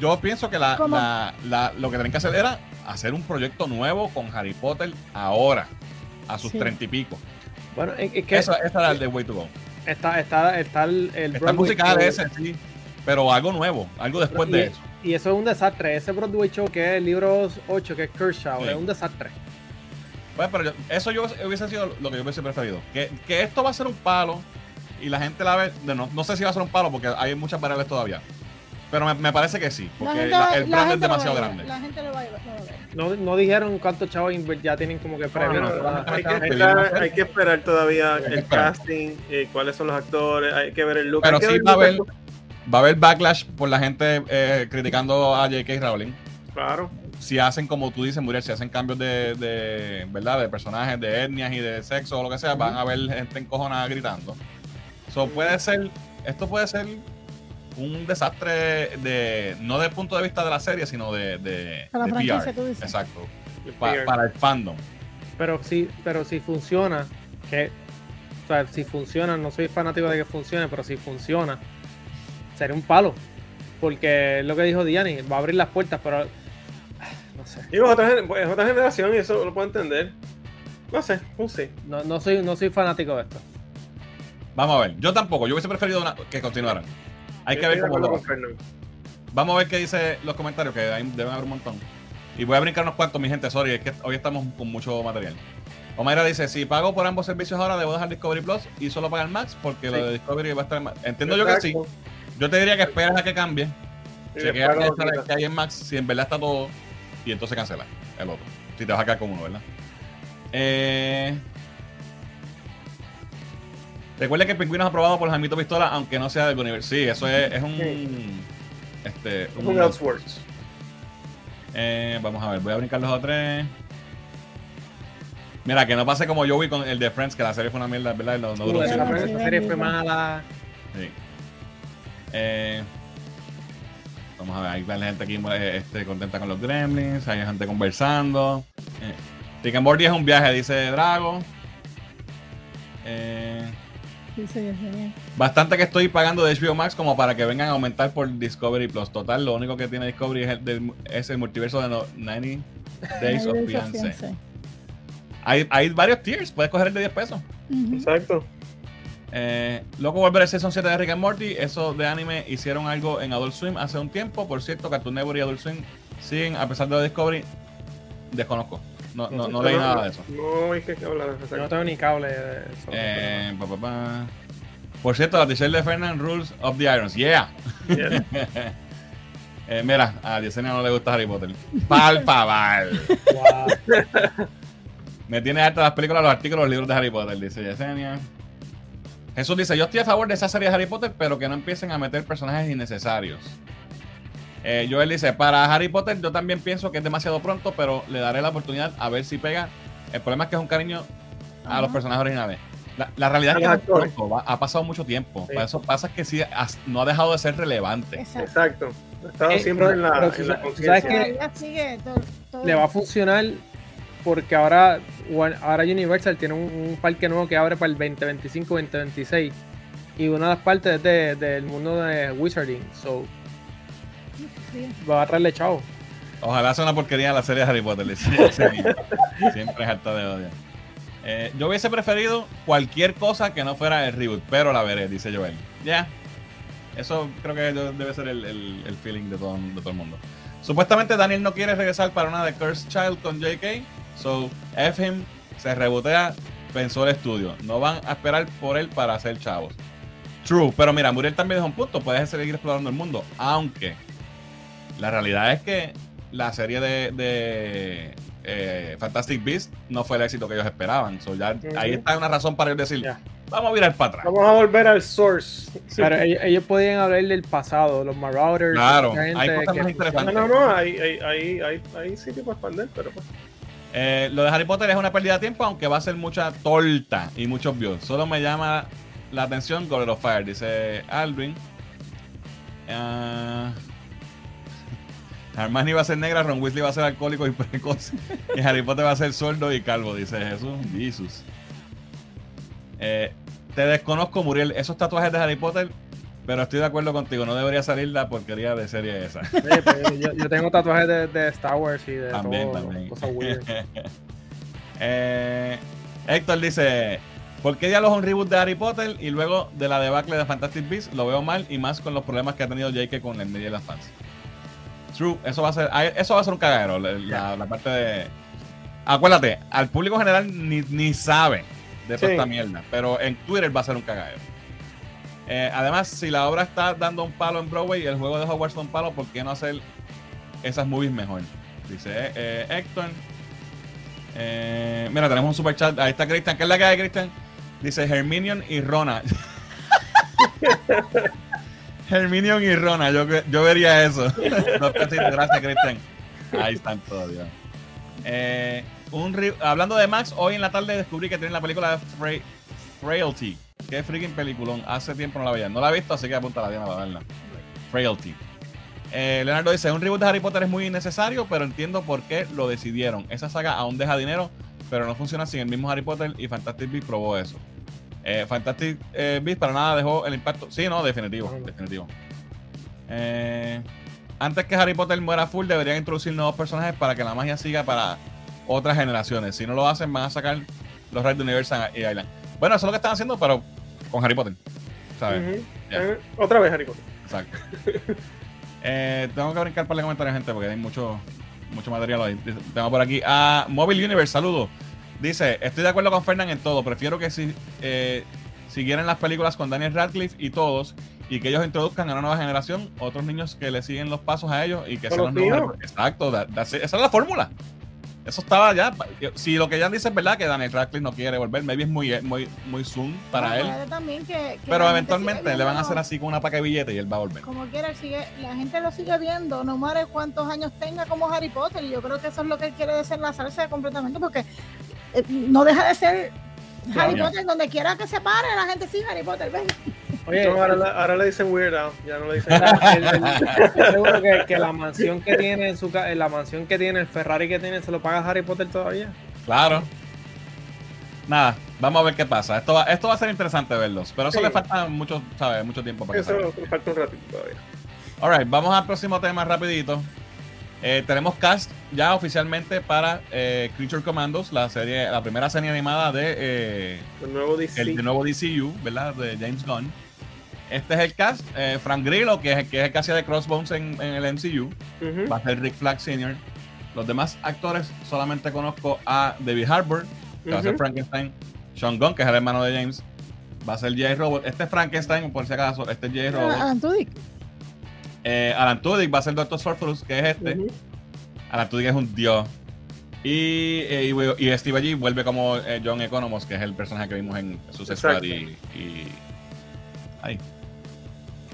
Yo pienso que la, la- la- lo que tienen que hacer era hacer un proyecto nuevo con Harry Potter ahora, a sus Sí. treinta y pico. Bueno, es que Eso, ese era el de Way to Go. está, está, está el, el Está Broadway musical show. ese, sí, pero algo nuevo, algo después de eso. y eso es un desastre. Ese Broadway Show que es el libro 8, que es Kershaw, Sí. es un desastre. Bueno, pero yo- eso yo hubiese sido lo que yo hubiese preferido. Que, que esto va a ser un palo y la gente la ve. No, no sé si va a ser un palo porque hay muchas variables todavía. Pero me, me parece que sí, la porque gente, la- el la brand es demasiado grande. La gente lo va a ver. lo va a ver. No, no dijeron cuántos chavos ya tienen como que previo. no, ¿no? no, Hay que, Hay que esperar, hay que esperar todavía que el esperar. casting, eh, cuáles son los actores, hay que ver el look. Pero sí va a haber, va a haber backlash por la gente eh, criticando a J.K. Rowling. Claro. Si hacen, como tú dices, Muriel, si hacen cambios de, de, ¿verdad? de personajes, de etnias y de sexo o lo que sea, van a haber gente encojonada gritando. So, puede ser, esto puede ser un desastre de, no desde el punto de vista de la serie, sino de, de, Para la de franquicia, PR. tú dices. Exacto. Pa- para el fandom. Pero sí, pero si funciona, que o sea, si funciona, no soy fanático de que funcione, pero si funciona, sería un palo. Porque es lo que dijo Diani, va a abrir las puertas, pero no sé. Digo, es otra, es otra generación y eso lo puedo entender. No sé, no sé. No, no soy, no soy fanático de esto. Vamos a ver. Yo tampoco. Yo hubiese preferido una- que continuaran. Hay que ver cómo lo. Vamos a ver qué dice los comentarios, que hay- deben haber un montón. Y voy a brincar unos cuantos, mi gente, sorry, es que hoy estamos con mucho material. Omaira dice, si pago por ambos servicios ahora, debo dejar Discovery Plus y solo pagar Max, porque lo Sí. de Discovery va a estar en Max. Entiendo yo que sí. Yo te diría que esperas a que cambie, sale- quitas. que hay en Max, si en verdad está todo, y entonces cancela el otro. Si te vas a quedar con uno, ¿verdad? Eh... Recuerda que el pingüino es aprobado por Jaimito Pistola, aunque no sea del universo. Sí, eso es, es un... Sí. Este, Es un Elseworlds. eh, vamos a ver, voy a brincar los otros tres. Mira, que no pase como yo vi con el de Friends, que la serie fue una mierda, ¿verdad? No, no duró sí, esa serie fue mala. Sí. Eh, vamos a ver, hay la gente aquí este, contenta con los gremlins, hay gente conversando. Eh, Rick and Morty es un viaje, dice Drago. Eh, Sí, bastante que estoy pagando de HBO Max como para que vengan a aumentar por Discovery Plus. Total, lo único que tiene Discovery es el, del- es el multiverso de no- 90 Days of Fiancé. Hay, hay varios tiers, puedes coger el de 10 pesos. Exacto. Eh, Loco volver a Season 7 de Rick and Morty. Eso de anime hicieron algo en Adult Swim hace un tiempo. Por cierto, Cartoon Network y Adult Swim siguen, a pesar de lo de Discovery, desconozco. No, no, no leí nada de eso. No, hay que hablar de no tengo ni cable de eso. Eh, pa, pa, pa. Por cierto, la t-shirt de Fernan Rules of the Irons. Yeah. Yeah. Eh, mira, a Yesenia no le gusta Harry Potter. Palpabal. Wow. Me tiene harta las películas, los artículos, los libros de Harry Potter, dice Yesenia. Jesús dice, yo estoy a favor de esa serie de Harry Potter, pero que no empiecen a meter personajes innecesarios. Eh, Joel dice, para Harry Potter yo también pienso que es demasiado pronto, pero le daré la oportunidad a ver si pega. El problema es que es un cariño a Ajá. los personajes originales. La, la realidad A es que pronto, va- ha pasado mucho tiempo. Sí. Para eso pasa que sí, has- no ha dejado de ser relevante. Exacto. Ha estado Eh, siempre en la, en la conciencia. que- todo, todo- Le va a funcionar porque ahora, ahora Universal tiene un, un parque nuevo que abre para el 2025-2026 y una de las partes es de- del mundo de Wizarding. So. Va a traerle chavo. Ojalá sea una porquería la serie de Harry Potter. Siempre es harta de odio. Eh, yo hubiese preferido cualquier cosa que no fuera el reboot, pero la veré, dice Joel. Ya. Eso creo que debe ser el, el- el feeling de todo, de todo el mundo. Supuestamente Daniel no quiere regresar para una de Cursed Child con JK. So, F him se rebotea, pensó el estudio. No van a esperar por él para hacer chavos. True, pero mira, Muriel también es un punto. Puedes seguir explorando el mundo. Aunque la realidad es que la serie de, de, eh, Fantastic Beasts no fue el éxito que ellos esperaban. So, ya. Ahí está una razón para ellos decir, vamos a virar para atrás. Vamos a volver al source. Pero ellos, ellos podían hablar del pasado, los Marauders. Claro, hay cosas que- más interesantes. No, no, no, hay, hay, hay, hay, hay sitio para expandir, pero pues. Eh, lo de Harry Potter es una pérdida de tiempo, aunque va a ser mucha torta y muchos views. Solo me llama la atención Goblet of Fire, dice Alvin. Ah, Hermione va a ser negra, Ron Weasley va a ser alcohólico y precoz. Y Harry Potter va a ser sordo y calvo, dice Jesús. Jesús. Eh, te desconozco, Muriel. Esos tatuajes de Harry Potter, pero estoy de acuerdo contigo. No debería salir la porquería de serie esa. Sí, pues, yo, yo tengo tatuajes de, de Star Wars y de También, todo, también. cosas weird. Eh, Héctor dice: ¿Por qué diablos un reboot de Harry Potter y luego de la debacle de Fantastic Beasts? Lo veo mal y más con los problemas que ha tenido J.K. con el medio de las fans. True, eso va a ser, eso va a ser un cagadero. La, parte de. Acuérdate, al público general ni, ni sabe de toda Sí. esta mierda, pero en Twitter va a ser un cagadero. Eh, además, si la obra está dando un palo en Broadway y el juego de Hogwarts da un palo, ¿por qué no hacer esas movies mejor? Dice eh, Héctor. Eh, mira, tenemos un super chat. Ahí está Christian. ¿Qué es la que hay, Christian? Dice Herminion y Rona. Herminion y Rona. Yo, yo vería eso. Gracias, Christian. Ahí están Dios. Eh, un hablando de Max, hoy en la tarde descubrí que tiene la película de Fra- Frailty. Qué freaking peliculón. Hace tiempo no la veía. No la he visto, así que apunta la Diana para verla. Frailty. Eh, Leonardo dice, un reboot de Harry Potter es muy innecesario, pero entiendo por qué lo decidieron. Esa saga aún deja dinero, pero no funciona sin el mismo Harry Potter y Fantastic Beasts probó eso. Eh, Fantastic eh, Beasts para nada dejó el impacto. Sí, no, definitivo, No, no. definitivo. Eh, antes que Harry Potter muera full, deberían introducir nuevos personajes para que la magia siga para otras generaciones. Si no lo hacen, van a sacar los Red Universe y Island. Bueno, eso es lo que están haciendo, pero con Harry Potter. ¿Sabes? Eh, Otra vez, Harry Potter. Exacto. Eh, tengo que brincar para los comentarios, gente, porque hay mucho, mucho material ahí. Tengo por aquí a Mobile Universe, saludos. Dice, estoy de acuerdo con Fernán en todo. Prefiero que si eh, siguieran las películas con Daniel Radcliffe y todos, y que ellos introduzcan a una nueva generación, otros niños que le siguen los pasos a ellos y que sean los nuevos. Exacto, that- esa es la fórmula. Eso estaba ya. Si lo que ya dice es verdad que Daniel Radcliffe no quiere volver, maybe es muy, muy, muy soon para él. puede también que- que Pero eventualmente le van a hacer así con una paca de billete y él va a volver. Como quiera, él sigue, la gente lo sigue viendo, no matter cuántos años tenga como Harry Potter. Y yo creo que eso es lo que él quiere desenlazarse completamente, porque eh, no deja de ser Harry Ya. Potter. Donde quiera que se pare, la gente sí, Harry Potter, ven. Oye, No, ahora, le- ahora le dicen Weird Al, ya no le dicen seguro que, que la mansión que tiene en su la mansión que tiene, el Ferrari que tiene, se lo paga Harry Potter todavía. Claro. Nada, vamos a ver qué pasa. Esto va, esto va a ser interesante verlos. Pero eso Sí. le falta mucho, ¿sabes? Mucho tiempo para que salga. Eso le falta un ratito todavía. Alright, vamos al próximo tema rapidito. Eh, tenemos cast ya oficialmente para eh, Creature Commandos, la serie, la primera serie animada de eh, el nuevo, DC. El, nuevo DCU, ¿verdad? De James Gunn. Este es el cast. Frank Grillo, que es, que es el que hacía de Crossbones en, el MCU, va a ser Rick Flag Sr. Los demás actores solamente conozco a David Harbour, que va a ser Frankenstein, Sean Gunn, que es el hermano de James, va a ser J. Robot. Este es Frankenstein, por si acaso, este es J. Ah, Robot. Eh, Alan Tudyk va a ser Doctor Sorcerus, que es este. Alan Tudyk es un dios. Y, eh, y, Steve allí vuelve como eh, John Economos, que es el personaje que vimos en Success y, y. Ahí.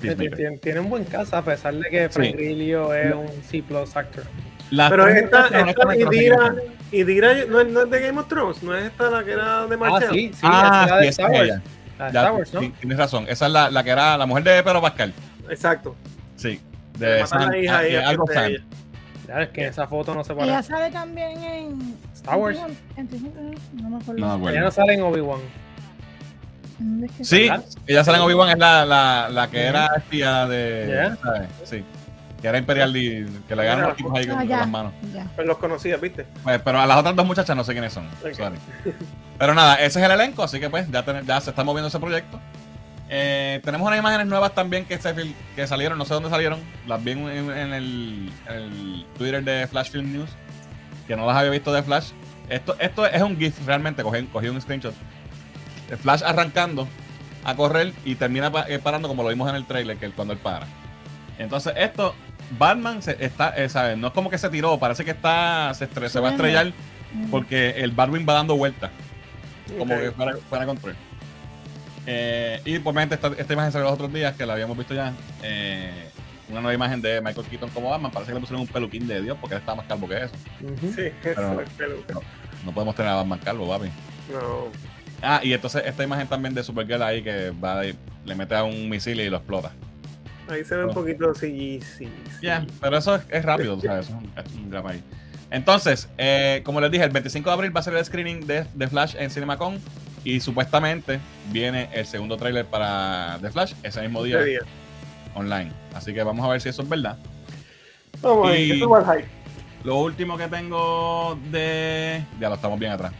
Tiene, un buen caso, a pesar de que Frank Grillo es un C actor. Pero esta, esta y Dira, y Dira no, no, es de Game of Thrones, no es esta la que era de Marshall. Ah, sí, sí, ah, de Star Wars. Star Wars, ¿no? tienes razón, esa es la, la, que era la mujer de Pedro Pascal. Exacto. Sí, de San, hija ah, algo San. Ya es que esa foto no se puede. Ella sale también en Star Wars. no me acuerdo. No, Ella no sale en Obi-Wan. Sí, ella sale en Obi-Wan, es la, la, la que era espía de. ¿sabes? Sí que era Imperial y que le ganan los tipos ahí con, ah, las manos. Pues los conocías, ¿viste? Pues, pero a las otras dos muchachas no sé quiénes son. Pero nada, ese es el elenco, así que pues ya, ya se está moviendo ese proyecto. Eh, tenemos unas imágenes nuevas también que, se, que salieron, no sé dónde salieron. Las vi en, el, Twitter de Flash Film News, que no las había visto de Flash. Esto, esto es un GIF realmente, cogí, cogí un screenshot. El Flash arrancando a correr y termina eh, parando como lo vimos en el trailer, que cuando él para. Entonces, esto Batman se, está, eh, No es como que se tiró, parece que está se, se va a estrellar porque el Batwing va dando vueltas. Como que fuera, fuera control. Eh, y por esta, esta imagen salió los otros días, que la habíamos visto ya. Eh, una nueva imagen de Michael Keaton como Batman. Parece que le pusieron un peluquín de Dios porque él está más calvo que eso. Sí, eso es no, no, podemos tener a Batman calvo, papi. No. Ah, y entonces esta imagen también de Supergirl ahí que va le mete a un misil y lo explota. Ahí se ve un poquito así, sí. Ya, pero eso es, rápido, ¿sabes? Es un, es un drama ahí. Entonces, eh, como les dije, el 25 de abril va a ser el screening de, de Flash en CinemaCon y supuestamente viene el segundo tráiler para The Flash ese mismo día, online. Así que vamos a ver si eso es verdad. Vamos a ver, Lo último que tengo de... Ya lo estamos bien atrás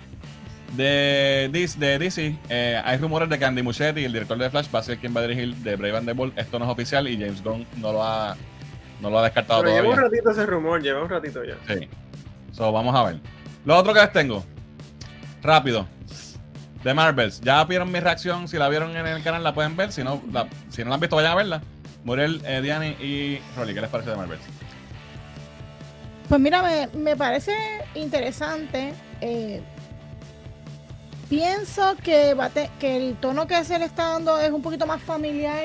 de, de DC, eh, hay rumores de que Andy Muschietti, el director de Flash, va a ser quien va a dirigir de Brave and the Bold. Esto no es oficial y James Gunn no lo ha, no lo ha descartado Pero todavía. Lleva un ratito ese rumor, lleva un ratito ya. Sí. So, vamos a ver. Lo otro que les tengo, rápido, de Marvels. Ya vieron mi reacción, si la vieron en el canal la pueden ver, si no la, si no la han visto vayan a verla. Muriel, eh, y Rolly, ¿qué les parece de Marvels? Pues mira, me, me parece interesante. Eh, pienso que, que el tono que se le está dando es un poquito más familiar,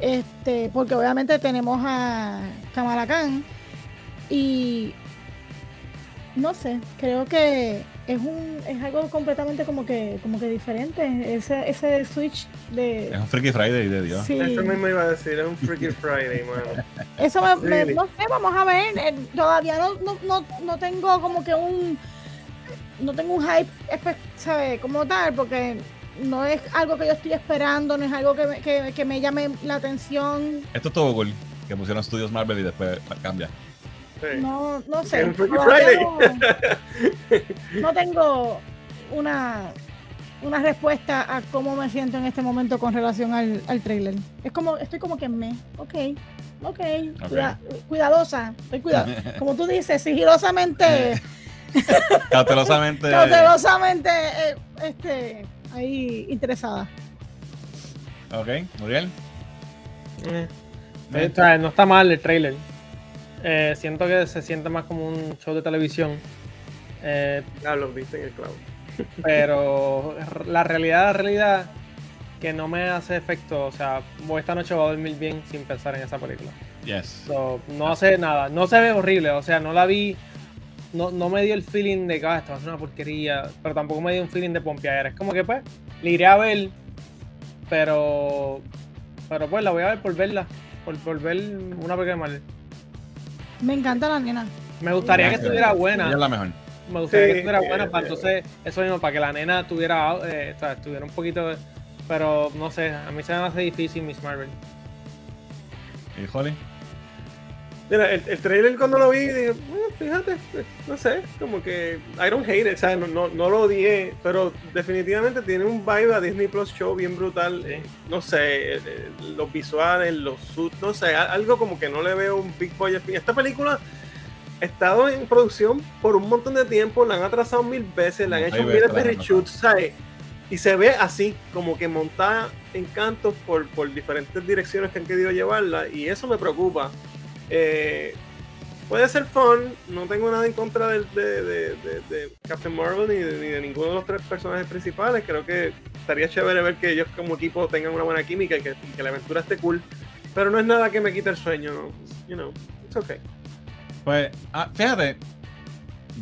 este, porque obviamente tenemos a Kamala Khan y no sé, creo que es un es algo completamente como que como que diferente ese ese switch de es un Freaky Friday de Dios sí. eso mismo iba a decir es un Freaky Friday mano eso me, no sé vamos a ver eh, todavía no, no, no, no tengo como que un no tengo un hype, ¿sabes? Como tal, porque no es algo que yo estoy esperando, no es algo que me, que, me llame la atención. Esto es todo Google, que pusieron estudios Marvel y después cambia. No, no sé. No, tengo una, una respuesta a cómo me siento en este momento con relación al, al trailer. Es como, estoy como que me, ok, ok, cuidadosa, estoy cuidada. Como tú dices, sigilosamente Cautelosamente. Cautelosamente, eh, este, ahí interesada. Ok, Muriel. Eh, no está mal el trailer. Siento que se siente más como un show de televisión. Ah, lo viste en el clavo. pero la realidad, la realidad, que no me hace efecto. O sea, esta noche voy a dormir bien sin pensar en esa película. Yes. no hace nada. No se ve horrible. O sea, no la vi no, no me dio el feeling de que ah, esto va a ser una porquería, pero tampoco me dio un feeling de pompeadera. Es como que pues, le iré a ver, pero pero pues la voy a ver por verla, por, por ver una película mal. Me encanta la nena. Me gustaría que estuviera buena. es la mejor. Me gustaría que estuviera buena para entonces, eso mismo, para que la nena tuviera, eh, o sea, estuviera un poquito, pero no sé, a mí se me hace difícil Miss Marvel. ¿Y Holly? Mira, el, el trailer cuando lo vi, dije, "Eh, fíjate, eh, no sé, como que I don't hate it, o sea, no, no, no lo odié, pero definitivamente tiene un vibe a Disney Plus Show bien brutal. Eh, No sé, eh, eh, los visuales, los suits, no sé, algo como que no le veo un big budget. Esta película ha estado en producción por un montón de tiempo, la han atrasado mil veces, la han hecho miles de reshoots, ¿sabes? Y se ve así, como que montada en cantos por, por diferentes direcciones que han querido llevarla, y eso me preocupa. Eh, puede ser fun, no tengo nada en contra de, de- de- de Captain Marvel ni de, ni de ninguno de los tres personajes principales. Creo que estaría chévere ver que ellos como equipo tengan una buena química y que, la aventura esté cool. Pero no es nada que me quite el sueño, ¿no? You know, it's okay. Pues, ah, fíjate,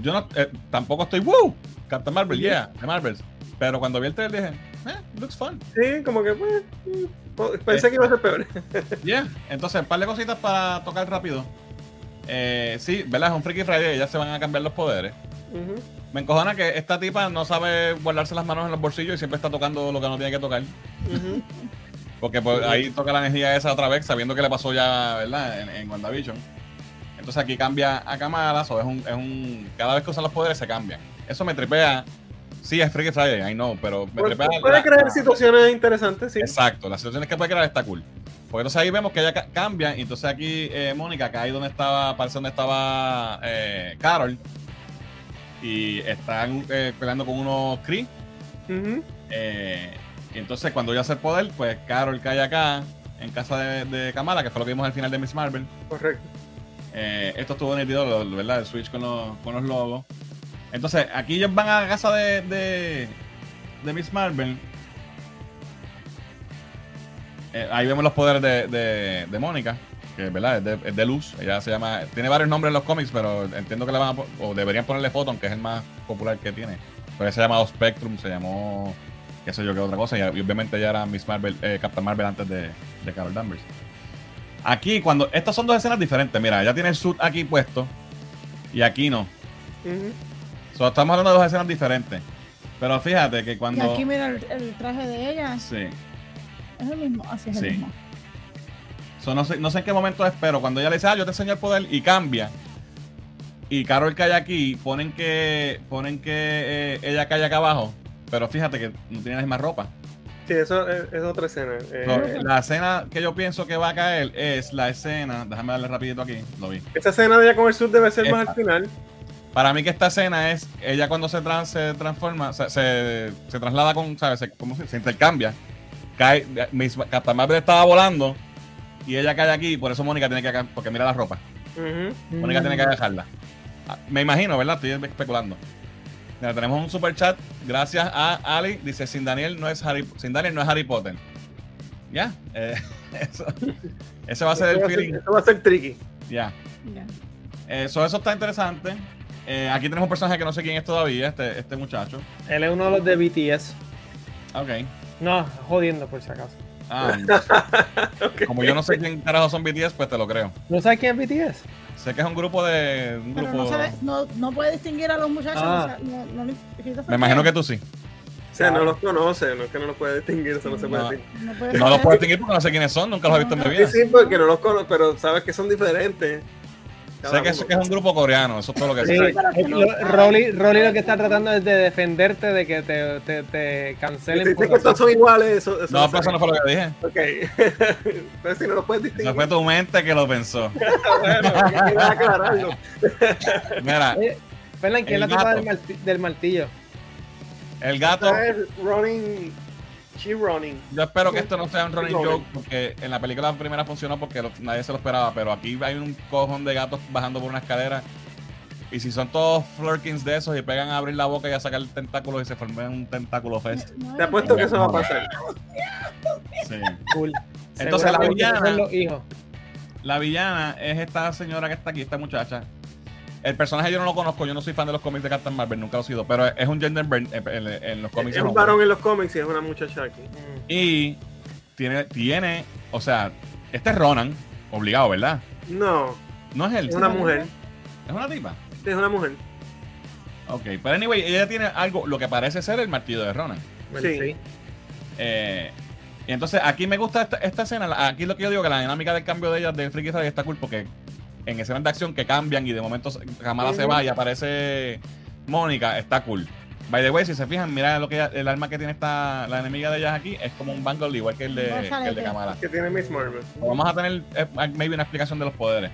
yo no, eh, tampoco estoy, ¡woo! Captain Marvel, yeah, de Marvels. Pero cuando vi el trailer dije, eh, looks fun. Sí, como que pues, po- pensé que iba a ser peor. Yeah. Entonces, un par de cositas para tocar rápido. Eh, sí, ¿verdad? Es un Freaky Friday, ya se van a cambiar los poderes. Me encojona que esta tipa no sabe guardarse las manos en los bolsillos y siempre está tocando lo que no tiene que tocar. Porque pues, ahí toca la energía esa otra vez, sabiendo que le pasó ya, ¿verdad? En, en WandaVision. Entonces aquí cambia a Kamala, o es un, es un. Cada vez que usan los poderes se cambian. Eso me tripea. Sí, es Freaky Friday, I know, pero me tripea. puede la- crear situaciones interesantes, sí. Exacto, las situaciones que puede crear está cool. Porque entonces ahí vemos que ella ca- cambia, y entonces aquí eh, Mónica cae donde estaba, parece donde estaba eh, Carol, y están eh, peleando con unos Kree. Eh, y entonces cuando ella hace el poder, pues Carol cae acá, en casa de, de Kamala, que fue lo que vimos al final de Miss Marvel. Correcto. Eh, esto estuvo nítido, lo- ¿verdad? El Switch con los, con los logos. Entonces, aquí ellos van a la casa de, de, Miss Marvel. Eh, ahí vemos los poderes de, de, Mónica, que ¿verdad? Es de, es de luz. Ella se llama. Tiene varios nombres en los cómics, pero entiendo que le van a o deberían ponerle Photon, que es el más popular que tiene. Pero se llamado Spectrum, se llamó. qué sé yo, qué otra cosa. Y, obviamente ya era Miss Marvel, eh, Captain Marvel antes de, de Carol Danvers. Aquí, cuando. Estas son dos escenas diferentes. Mira, ella tiene el suit aquí puesto. Y aquí no. Ujú. So, estamos hablando de dos escenas diferentes. Pero fíjate que Y cuando. aquí mira el, el traje de ella. Sí. Es el mismo. Así es Sí. el mismo. So, no, sé, no sé en qué momento es, pero cuando ella le dice, ah, yo te enseño el poder y cambia. Y Carol cae aquí, ponen que ponen que eh, ella cae acá abajo. Pero fíjate que no tiene la misma ropa. Sí, eso es, es otra escena. Eh, So, la escena que yo pienso que va a caer es la escena. Déjame darle rapidito aquí, lo vi. Esa escena de ella con el sur debe ser más al final. Para mí que esta escena es ella cuando se, tran- se transforma, se, se, se traslada con, ¿sabes? Se, ¿cómo se, se intercambia. Cae, Miss Captain Marvel estaba volando y ella cae aquí, por eso Mónica tiene que porque mira la ropa. Mónica tiene que agajarla. Ah, Me imagino, ¿verdad? Estoy especulando. Mira, tenemos un super chat. Gracias a Ali. Dice, sin Daniel no es Harry, sin Daniel no es Harry Potter. Ya. eh, eso, ese va a ser Eso el feeling. eso va a ser tricky. Ya. Ya. Eh, so, eso está interesante. Eh, aquí tenemos un personaje que no sé quién es todavía, este, este muchacho. Él es uno de los de BTS. Ok. No, jodiendo por si acaso. Ah, como yo no sé quién carajo son BTS, pues te lo creo. ¿No sabes quién es BTS? Sé que es un grupo de. Un Pero grupo... no, ve- no, no puede distinguir a los muchachos. Ah. o sea, no- Me imagino que tú sí. O sea, no los conoce, no es que no los puede distinguir, eso no se puede No. decir. no puede No los puedo distinguir porque no sé quiénes son, nunca los he visto en mi Sí, vida. sí, porque no los conozco, pero sabes que son diferentes. Sé que, es un grupo coreano, eso es todo lo que Sí, sé. eh, no lo-. Rolly, Rolly lo que está tratando es de defenderte de que te, te, te cancelen. dicen que todos son iguales, eso, eso No, lo pero eso no fue lo que dije. Ok. pero si no los puedes distinguir, fue tu mente que lo pensó. bueno, hay que aclararlo. Mira, Oye, Fernan, ¿quién es El la gato. del, marti- del martillo? el gato. Esta es Running. She Running. Yo espero que esto no sea un running Running. joke porque en la película primera funcionó porque lo- nadie se lo esperaba, pero aquí hay un cojón de gatos bajando por una escalera. Y si son todos flurkins de esos y pegan a abrir la boca y a sacar tentáculos y se forman un tentáculo fest. Te apuesto que eso va a pasar. Sí. Cool. Entonces, la villana- son los hijos. La villana es esta señora que está aquí, esta muchacha. El personaje yo no lo conozco, yo no soy fan de los cómics de Captain Marvel, nunca lo he sido, pero es un gender burn en, en- en los cómics. Es es un varón en los cómics y es una muchacha aquí. Mm. Y tiene, tiene, o sea, este es Ronan, obligado, ¿verdad? No, No es él, es una mujer. es una tipa. Es una mujer. Ok, pero anyway, ella tiene algo, lo que parece ser el martillo de Ronan. Sí. sí. Eh, y entonces aquí me gusta esta, esta escena, aquí lo que yo digo, que la dinámica del cambio de ella de Freaky Friday está cool porque en escenas de acción que cambian y de momento Kamala se va y aparece Mónica, está cool. By the way, si se fijan, mira lo que ella- el arma que tiene esta, la enemiga de ellas aquí, es como un bangle igual que el de, que el de Kamala. Que tiene Miss Marvel. Vamos a tener eh, maybe una explicación de los poderes.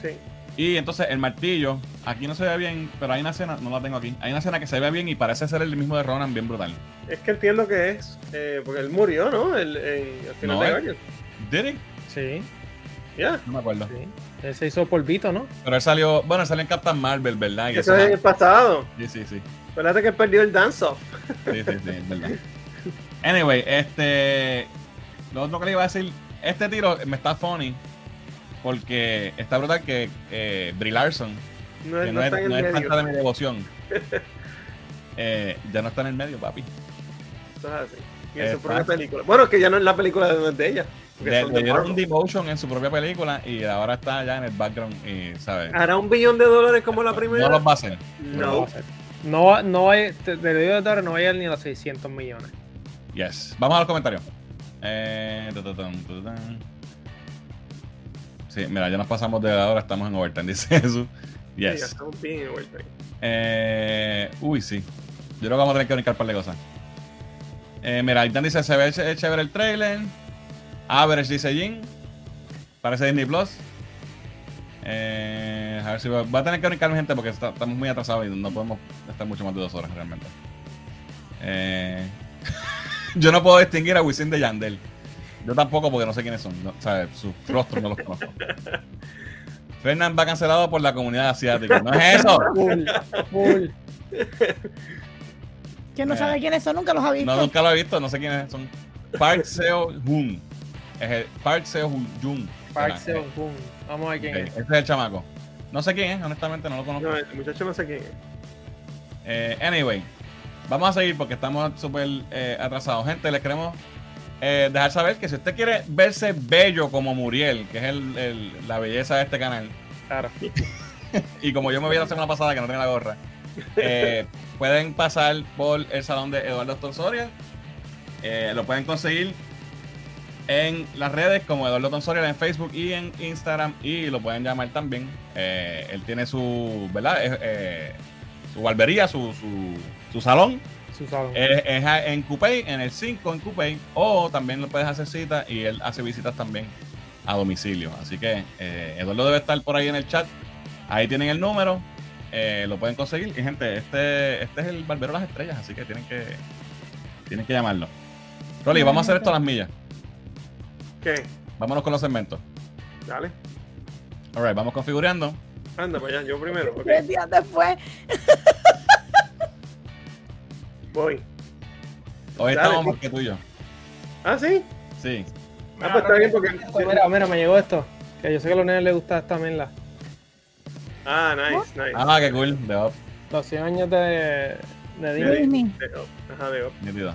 Sí. Y entonces el martillo, aquí no se ve bien, pero hay una escena, no la tengo aquí, hay una escena que se ve bien y parece ser el mismo de Ronan, bien brutal. Es que entiendo que es. eh, porque él murió, ¿no? El, final No, de eh. Guardian. ¿Did he? Sí, Ya. No me acuerdo. sí. Él se hizo polvito, ¿no? Pero él salió, bueno, él salió en Captain Marvel, ¿verdad? Y Eso es en el eso- pasado. sí, sí, sí. Acuérdate que él perdió el dance-off. Sí, sí, sí, es verdad. Anyway, este. Lo otro que le iba a decir, este tiro me está funny. Porque está brutal que eh, Brie Larson, No, que es- no, es, es de mi devoción, eh, ya no está en el medio, papi. Eso es así. Y en su propia fácil. película. Bueno, que ya no es la película es de ella. Le, dieron un devotion en su propia película y ahora está ya en el background y, ¿sabes? ¿Hará un billón de dólares como la primera? No los va a hacer. No. No, va- no va, te, te lo digo de ahora, no va a llegar ni a los 600 millones. Yes. Vamos a los comentarios. Eh. Sí, mira, ya nos pasamos de la hora, estamos en overtime, dice Jesús. Sí, ya Yes. estamos bien en vuelta ahí. Eh, uy, sí. Yo creo que vamos a tener que brincar un par de cosas. Eh, mira, Aitan dice: Se ve ch- chévere el trailer. Average dice Jin. Parece Disney Plus. Eh, a ver si va, va a tener que brincar gente porque está- estamos muy atrasados y no podemos estar mucho más de dos horas realmente. Eh, yo no puedo distinguir a Wisin de Yandel. Yo tampoco porque no sé quiénes son. no- o sea, sus rostros no los conozco. Fernand va cancelado por la comunidad asiática. No es eso. Full, full. ¿Quién no Eh. sabe quiénes son? Nunca los ha visto. No, nunca lo he visto, no sé quiénes son. Park Seo Hoon. Es el Park Seo Jun. Park Seo Joon. Vamos a ver quién es. Ese es el chamaco. No sé quién es, honestamente, no lo conozco. No, el muchacho no sé quién es. Eh, anyway, vamos a seguir porque estamos súper eh, atrasados. Gente, les queremos eh, dejar saber que si usted quiere verse bello como Muriel, que es el- el- la belleza de este canal, Claro. y como yo me vi la semana pasada que no tenía la gorra, eh, pueden pasar por el salón de Eduardo Tonsorial. Eh, lo pueden conseguir en las redes como Eduardo Tonsorial en Facebook y en Instagram y lo pueden llamar también. Eh, él tiene su, ¿verdad? Eh, eh, su barbería, su, su, su salón. Su salón. Es, en Coupé, en el 5 en Coupé, o también lo puedes hacer cita y él hace visitas también a domicilio. Así que eh, Eduardo debe estar por ahí en el chat. Ahí tienen el número, lo pueden conseguir. Y gente, este, este es el barbero de las estrellas, así que tienen que, tienen que llamarlo. Rolly, vamos a hacer esto a las millas. ¿Qué? Vámonos con los segmentos. Dale. Alright, vamos configurando. Anda para allá, yo primero. ok. Tres días después. Voy. Hoy Dale, estamos más que tú y yo. Ah, sí. Sí. Ah, pues está bien porque. Mira, mira, me llegó esto. Que yo sé que a los nenes les gusta esta menla. Ah, nice, nice. Ah, qué cool. De up, Los 100 años de, de Disney. Disney. De- Ajá, de nítido.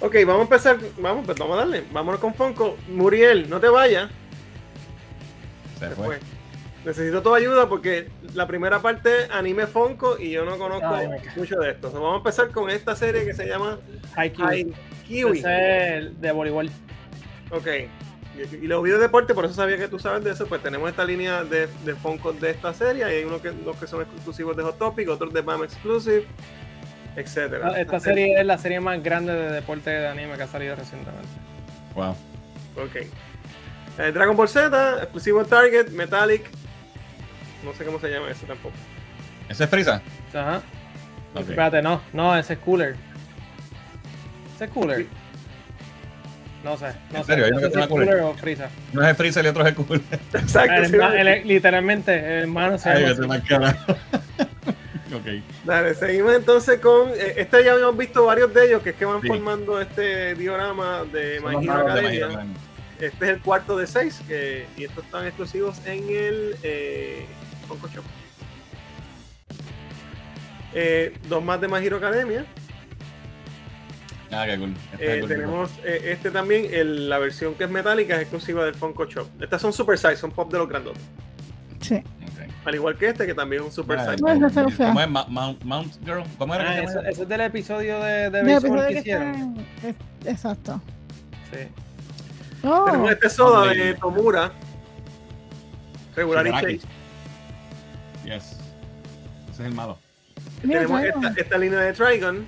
Ok, vamos a empezar. Vamos, pues vamos a darle. Vámonos con Fonco. Muriel, no te vayas. Se Se fue. fue. Necesito tu ayuda porque la primera parte anime Fonco y yo no conozco Ay, mucho de esto. Vamos a empezar con esta serie que se llama Haikyuu. Ai Kiwi. Ese es el de voleibol. Ok. Y, y los videos de deporte, por eso sabía que tú sabes de eso. Pues tenemos esta línea de, de Funko de esta serie. Y hay unos que, los que son exclusivos de Hot Topic, otros de BAM Exclusive, etcétera. Ah, Esta serie es la serie más grande de deporte de anime que ha salido recientemente. Wow. Ok. Eh, Dragon Ball Z, exclusivo Target, Metallic. No sé cómo se llama ese tampoco. ¿Ese es Frisa? Ajá. Espérate, no, no, ese es Cooler. ¿Ese es Cooler? Sí. No sé. No ¿En serio? sé. Hay uno No que sé se llama si es Cooler. Cooler o Freeza. No es el Freezer y el otro es el cool. Exacto. El sí, el- literalmente, el hermano se llama. Ok. Dale, seguimos entonces con. eh, este ya habíamos visto varios de ellos que es que van Sí. formando este diorama de Son My Hero My Academia. Este es el cuarto de seis que- y estos están exclusivos en el eh, Funko Shop. Eh, dos más de My Hero Academia. Ah, qué cool. Este Eh, cool. tenemos eh, este también, el- la versión que es metálica es exclusiva del Funko Shop. Estas son super size, son pop de los grandotes. Sí. Al igual que este, que también es un super Ah, size. No, fea. ¿Cómo es? Mount, Mount Girl. ¿Cómo era? Ah, que se eso, llama? eso es del episodio de, de episodio que que hicieron. está- Exacto. Sí. Oh, Tenemos este soda Hombre. de Tomura. Regular y. Yes. Ese es el malo. Mira, Tenemos esta, esta línea de Trigon.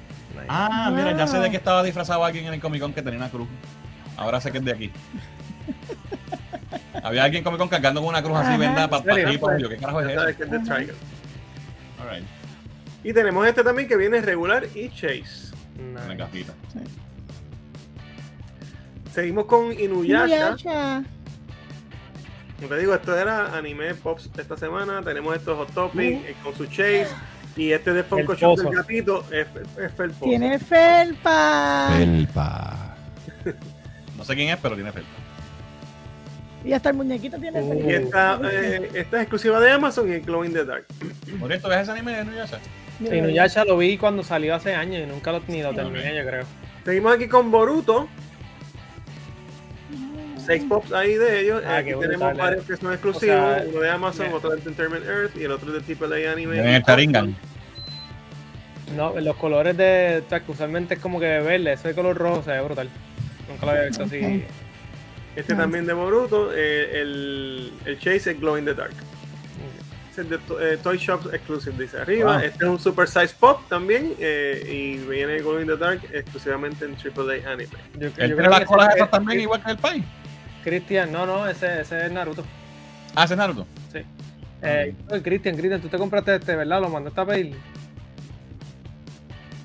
Ah, mira, ya sé de que estaba disfrazado alguien en el Comic Con que tenía una cruz. Ahora sé que es de aquí. Había alguien en Comic Con cargando con una cruz así, Ajá. vendada para ¿En serio? arriba. Yo, ¿qué carajo es eso? Alright, Y tenemos este también que viene regular y Chase. una Nice. gafita. Seguimos con Inuyasha. Inuyasha. Como te digo, esto era anime pops esta semana. Tenemos estos Hot Topic Uh. eh, con su Chase. Y este de Funko El Shop del gatito es, es Felposo. Tiene felpa. Felpa. No sé quién es, pero tiene felpa. Y hasta el muñequito tiene Uh. Y esta, eh, esta es exclusiva de Amazon y Glow in the Dark. Por esto, ¿ves ese anime de Inuyasha? Mira, Inuyasha lo vi cuando salió hace años y nunca lo, ni lo terminé, yo creo. Seguimos aquí con Boruto. Seis pops ahí de ellos. Ah, aquí tenemos brutal, varios eh. que son exclusivos. O sea, uno de Amazon, yeah. otro de Entertainment Earth y el otro de AAA Anime. En el Sharingan. No, los colores de. o sea, que usualmente es como que verde, ese color rojo se ve brutal. Nunca lo había visto así. Este también de Boruto. eh, el, el Chase es Glow in the Dark. Este es de to- eh, Toy Shop Exclusive, dice arriba. Wow. Este es un Super Size Pop también. eh, y viene Glow in the Dark exclusivamente en AAA Anime. Yo, yo creo las colas es- esas también, igual que el Pai. Cristian, no, no, ese, ese es Naruto. Ah, ese es Naruto. Sí. Eh, Cristian, Cristian, tú te compraste este, ¿verdad? Lo mandaste a pedir.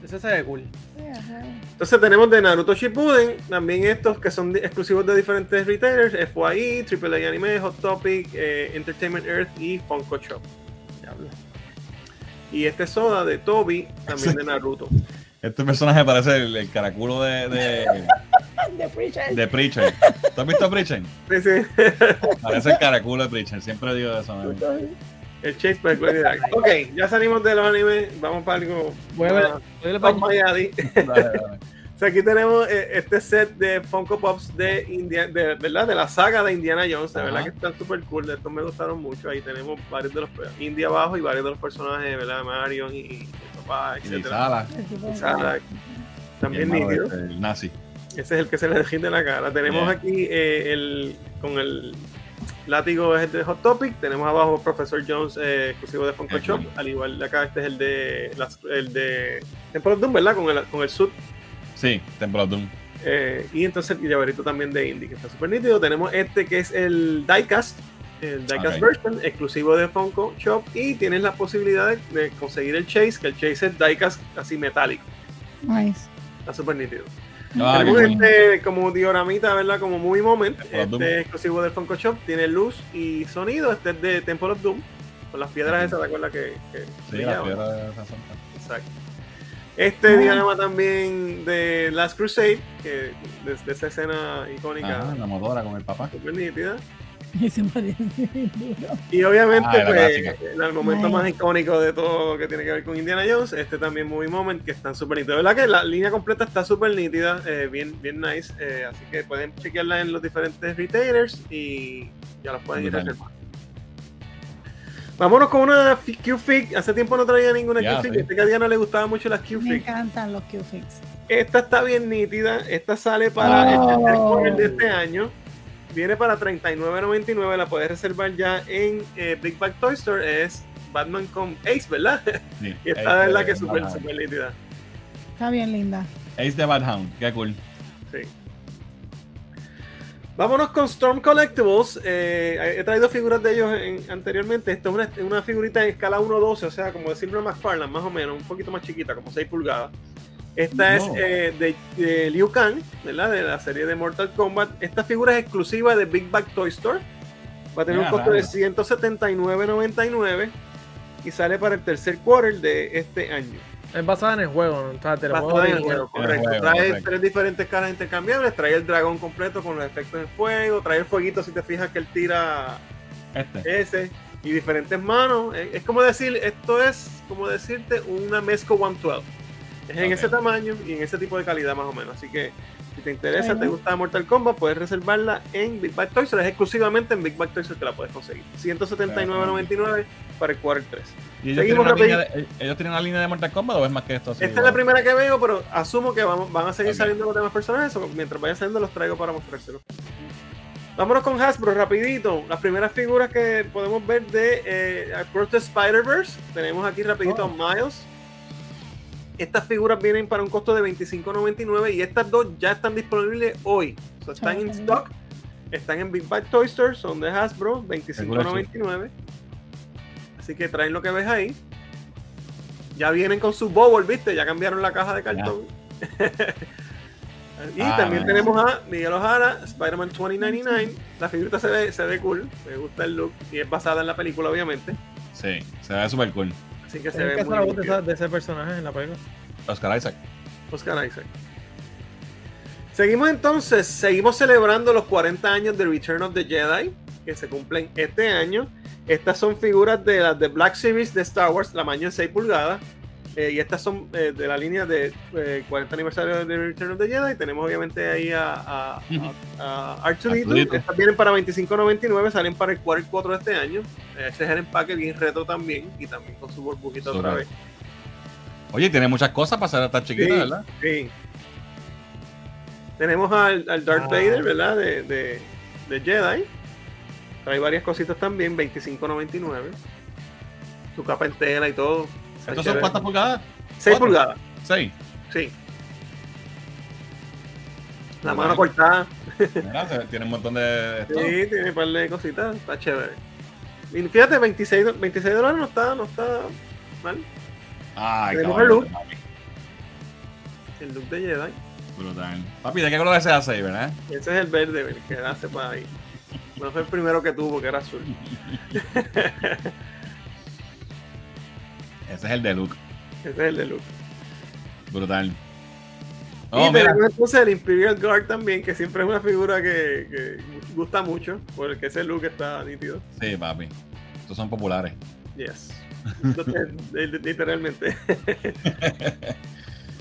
Ese se ve cool. Entonces tenemos de Naruto Shippuden, también estos que son de- exclusivos de diferentes retailers, FYE, AAA Anime, Hot Topic, eh, Entertainment Earth y Funko Shop. Diablo. Y este soda de Toby, también de Naruto. Este personaje parece el, el caraculo de, de, Preacher. de Preacher. ¿Tú has visto Preacher? Sí, sí. Parece el caraculo de Preacher. Siempre digo eso. ¿no? El Chase para Glory Dark. Ok, ya salimos de los animes, vamos para algo Voy a ver. más voy a ver Top para- Mayadi. Dale, dale. O sea, aquí tenemos eh, este set de Funko Pops de India, de, ¿verdad? de la saga de Indiana Jones, de verdad Ajá. que están súper cool, estos me gustaron mucho, ahí tenemos varios de los India abajo y varios de los personajes, ¿verdad? Marion y, y el papá, Y etcétera. Sala. Y Sara, y también el nítido. este, el nazi. Ese es el que se le de la cara. Tenemos Yeah. aquí eh, el con el látigo es el de Hot Topic. Tenemos abajo Professor Jones eh, exclusivo de Funko Shop. Al igual de acá, este es el de las- el de Temple of Doom, ¿verdad? Con el, con el suit. Sí, Temple of Doom. Eh, y entonces el llaverito también de Indie, que está súper nítido. Tenemos este que es el Diecast. El Diecast Ok. version, exclusivo de Funko Shop. Y tienes la posibilidad de, de conseguir el Chase, que el Chase es Diecast así metálico. Nice. Está súper nítido. Ah, Tenemos este como dioramita, ¿verdad? Como Movie Moment. Este es exclusivo del Funko Shop. Tiene luz y sonido. Este es de Temple of Doom. Con las piedras esas, ¿te acuerdas que, que Sí, la brillaban? piedra de esa santa. Exacto. Este diorama también de Last Crusade, que desde esa escena icónica, Ah, la motora con el papá. súper nítida. Ese parece. Y obviamente, Ah, pues, en el momento más icónico de todo lo que tiene que ver con Indiana Jones, este también Movie Moment, que están súper nítidos. De verdad que la línea completa está súper nítida, eh, bien, bien nice. eh, así que pueden chequearla en los diferentes retailers y ya las pueden ir Brutal. reservando. Vámonos con una fi- Q-Fig. Hace tiempo no traía ninguna sí. Este que a Diana le gustaba mucho las Me Q-Fig. encantan los Q-Fix. Esta está bien nítida. Esta sale para el tercer Oh. de este año. Viene para $39.99. La puedes reservar ya en eh, Big Bag Toy Store. Es Batman con Ace, ¿verdad? Sí. Y está Ace de verdad que súper, Bad Hound. súper nítida. Está bien linda. Ace de Bad Hound. Qué cool. Sí. Vámonos con Storm Collectibles. Eh, he traído figuras de ellos en- anteriormente. Esta es una, una figurita en escala 1.12, o sea, como decirlo McFarlane, más o menos, un poquito más chiquita, como 6 pulgadas. Esta es No. eh, de, de Liu Kang, ¿verdad? De la serie de Mortal Kombat. Esta figura es exclusiva de Big Bag Toy Store. Va a tener un costo de raro. 179.99 y sale para el tercer quarter de este año. Es basada en el juego, ¿no? O sea, te lo Basada juego en el original. juego, correcto. juego, trae correcto. tres diferentes caras intercambiables, trae el dragón completo con los efectos de fuego, trae el fueguito si te fijas que él tira Este. ese y diferentes manos. Es, es como decir, esto es como decirte una Mezco 112. Es en ese tamaño y en ese tipo de calidad más o menos. Así que si te interesa, te gusta Mortal Kombat, puedes reservarla en Big Bag Toys. Es exclusivamente en Big Bag Toys que la puedes conseguir. 179.99 para el quarter 3. ¿Y ellos tienen, línea de, ellos tienen una línea de Mortal Kombat o es más que esto? así Esta es la primera que veo, pero asumo que vamos, van a seguir saliendo los demás personajes. o mientras vayan saliendo, los traigo para mostrárselos. Vámonos con Hasbro rapidito. Las primeras figuras que podemos ver de eh, Across the Spider-Verse. Tenemos aquí rapidito a Miles. Estas figuras vienen para un costo de $25.99 y estas dos ya están disponibles hoy. So, están en stock. Están en Big Bad Toy Store, son de Hasbro, $25.99. Así que traen lo que ves ahí. Ya vienen con su bubble, ¿viste? Ya cambiaron la caja de cartón. y Ah, también tenemos a Miguel Ojara, Spider-Man 2099. La figurita se ve, se ve cool, me gusta el look y es basada en la película, obviamente. Sí, se ve súper cool. Así que se ¿Sabes ve qué es muy la voz de, de ese personaje en la película? Oscar Isaac. Oscar Isaac. Seguimos entonces, seguimos celebrando los 40 años de Return of the Jedi, que se cumplen este año. Estas son figuras de las de Black Series de Star Wars, la mañana en 6 pulgadas. Eh, y estas son eh, de la línea de eh, 40 aniversario de Return of the Jedi. Tenemos obviamente ahí a, a, a, a R2D2. Arturito. Estas vienen para 25.99, salen para el quarter 4 de este año. Este es el empaque bien retro también y también con su burbujita otra vez. Oye, tiene muchas cosas para ser hasta chiquita, Sí. ¿verdad? Sí. Tenemos al, al Darth Ah. Vader, ¿verdad? De, de, de Jedi. Trae varias cositas también, 25.99. Su capa entera y todo. ¿Estos son cuántas pulgadas? 6 cuatro? pulgadas, Seis. sí. La mano cortada. Mira, tiene un montón de. esto. Sí, tiene un par de cositas. Está chévere. Y fíjate, 26, do- 26 dólares no está, no está mal. Ay, Tenemos el look. El look de Jedi. Brutal. Papi, ¿de qué color es ese A6, verdad? Ese es el verde, el que hace para ahí. No fue el primero que tuvo, que era azul. Ese es el de Luke. Ese es el de Luke. Brutal. y Oh, mira. tenemos entonces el Imperial Guard también, que siempre es una figura que, que gusta mucho, porque ese look está nítido. Sí, papi. Estos son populares. Yes. Entonces, eh, literalmente.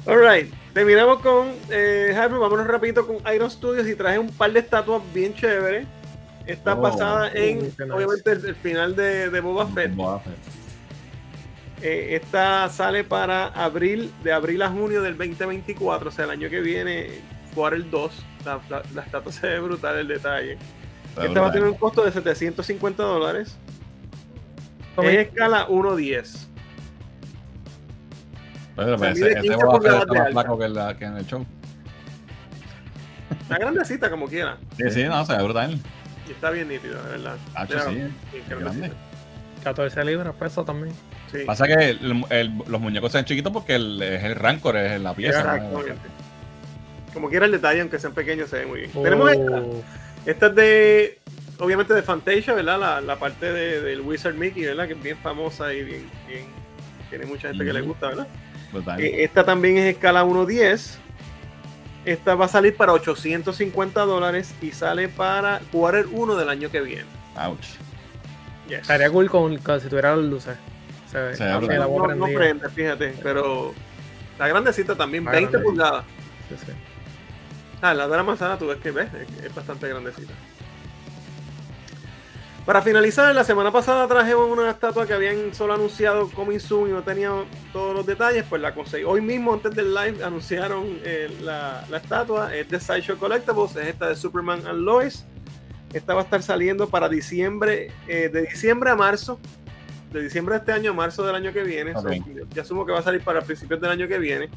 Alright, terminamos con eh, Hasbro. Vámonos rapidito con Iron Studios y traje un par de estatuas bien chéveres. Está Oh. basada en, qué nice. obviamente, el, el final de, de Boba Fett. Boba Fett. Eh, esta sale para abril, de abril a junio del 2024, o sea, el año que viene, el 2. La, la, la estatua se ve brutal, el detalle. Está Esta va a tener brutal. un costo de 750 dólares. Es escala 1.10. Pero, o sea, ese, ese 15 Boba Fett pulgadas está de más flaco que, la- que en el show. Está grandecita como quiera. Sí, sí, no, se ve brutal. Y está bien nítido, de verdad. Mira, sí. bien grande. Grandecita. 14 libras peso también. Sí. Pasa que el- el- los muñecos sean chiquitos porque el, es el Rancor, es la pieza. ¿no? Exactamente. Como quiera el detalle, aunque sean pequeños, se ve muy bien. Tenemos esta. Oh, Esta es de, obviamente de Fantasia, ¿verdad? La, la parte de- del Wizard Mickey, ¿verdad? Que es bien famosa y bien, bien tiene mucha gente que le gusta, ¿verdad? Eh, esta también es escala 1.10. Esta va a salir para 850 dólares y sale para quarter 1 del año que viene. Ouch. Yes. Estaría cool con, con- si tuviera las luces. Se ve. Se ve la no, no prende, fíjate, pero la grandecita también, Ah, 20 grande. pulgadas. Sí, sí. Ah, la de la manzana tú ves que ves, es, es bastante grandecita. Para finalizar, la semana pasada traje una estatua que habían solo anunciado Coming Soon y no tenía todos los detalles, pues la conseguí. Hoy mismo, antes del live, anunciaron eh, la, la estatua. Es de Sideshow Collectibles, es esta de Superman and Lois. Esta va a estar saliendo para diciembre, eh, de diciembre a marzo. De diciembre de este año a marzo del año que viene. Ok. So, ya asumo que va a salir para principios del año que viene.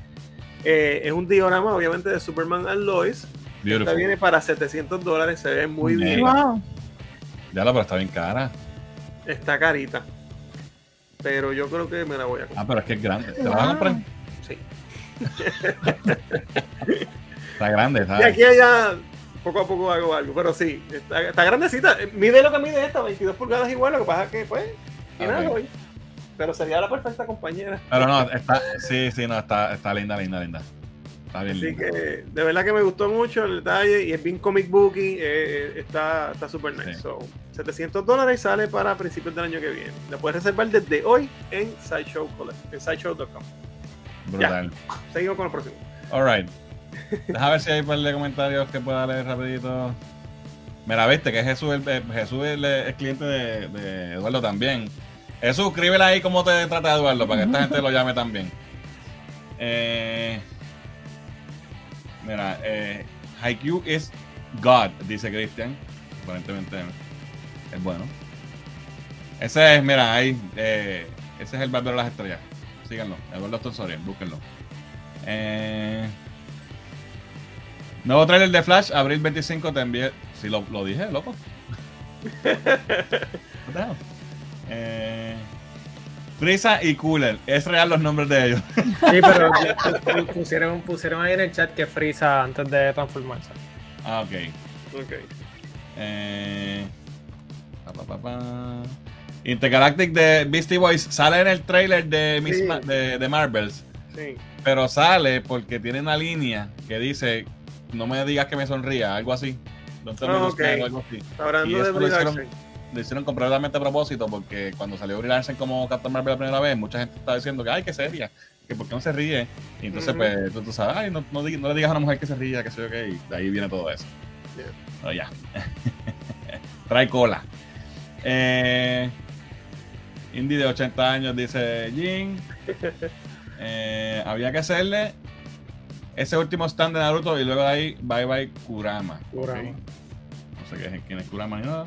Eh, es un diorama, obviamente, de Superman and Lois. Esta viene para 700 dólares, se ve muy bien. Wow. Ya lo, pero está bien cara. Está carita. Pero yo creo que me la voy a comprar. Ah, pero es que es grande. ¿Te la vas a comprar? Sí. Está grande, Y está. aquí allá, poco a poco hago algo. Pero sí, está, está grandecita. Mide lo que mide esta, 22 pulgadas igual. Lo que pasa es que, pues, Ok. nada, voy. Pero sería la perfecta compañera. Pero no, está. Sí, sí, no, está, está linda, linda, linda. Está bien Así linda. que de verdad que me gustó mucho el detalle y es bien comic booky, eh, eh, está está súper nice. Sí. So, 700 dólares sale para principios del año que viene. La puedes reservar desde hoy en sideshow.com. Brutal. Seguimos con el próximo. Alright. Deja ver si hay un par de comentarios que pueda leer rapidito. Mira, viste que Jesús, el, eh, Jesús es el, cliente de, de Eduardo también. Jesús, escríbele ahí cómo te trata Eduardo para que esta gente lo llame también. Eh, mira, eh, is God, dice Christian. aparentemente es bueno. Ese es, mira, ahí, eh, ese es el Bárbaro de las Estrellas. Síganlo, Eduardo Tonsorial, búsquenlo. Eh, nuevo trailer de Flash, abril 25 te envié. Si lo, lo dije, loco. Eh, Frieza y Cooler, es real los nombres de ellos. Sí, pero pu- pusieron, pusieron ahí en el chat que Frieza antes de transformarse. ah, ok. Ok. Eh, pa, pa, pa, pa. Intergalactic de Beastie Boys sale en el trailer de, Miss Sí. Ma- de, de Marvels, Sí. pero sale porque tiene una línea que dice: No me digas que me sonría, algo así. Don't tell me smile, algo así. Hablando de Brie Larson. Lo hicieron completamente a propósito porque cuando salió Brie Larson como Captain Marvel la primera vez, mucha gente estaba diciendo que, ay, que seria, que por qué no se ríe. Y entonces, pues, tú, tú sabes, ay, no, no, no le digas a una mujer que se ría, que sé yo qué, y de ahí viene todo eso. Yeah. Pero ya. Trae cola. Eh, Indy de 80 años dice Jin. Eh, había que hacerle ese último stand de Naruto y luego de ahí bye bye Kurama. Kurama. No sé quién es Kurama ni nada.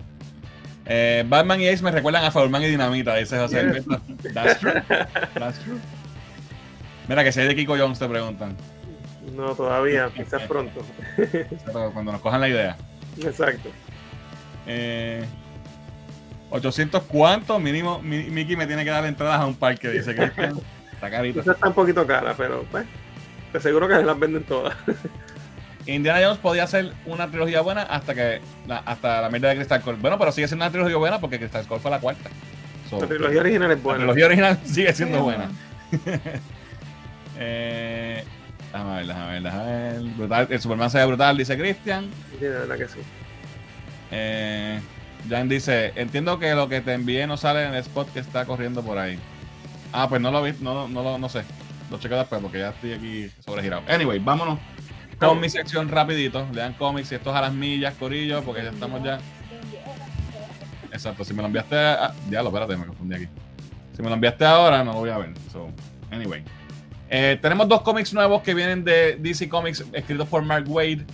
Eh, Batman y Ace me recuerdan a Faulman y Dinamita, dice José. Alberto. That's true. That's true. Mira que si hay de Kiko Jones te preguntan. No, todavía, quizás pronto. Cuando nos cojan la idea. Exacto. Eh, 800 cuánto mínimo Mi- Mickey me tiene que dar entradas a un parque dice Cristian está carito Quizás está un poquito cara, pero pues, te seguro que se las venden todas. Indiana Jones podía ser una trilogía buena hasta que la, hasta la mierda de Crystal Core bueno pero sigue siendo una trilogía buena porque Crystal Core fue la cuarta So, La trilogía original es la buena. trilogía original sigue siendo buena eh, déjame ver déjame ver déjame ver brutal, el Superman se ve brutal dice Cristian Sí, de verdad que sí. Eh, Jan dice, entiendo que lo que te envié no sale en el spot que está corriendo por ahí. Ah, pues no lo vi, no, no, lo- no sé. Lo chequeo después porque ya estoy aquí sobregirado. Anyway, vámonos con mi sección rapidito. Lean cómics y estos a las millas, corillo, porque ya estamos ya. Exacto, si me lo enviaste a... Diablo, espérate, me confundí aquí. Si me lo enviaste ahora, no lo voy a ver. So, anyway. Eh, tenemos dos cómics nuevos que vienen de DC Comics, escritos por Mark Wade.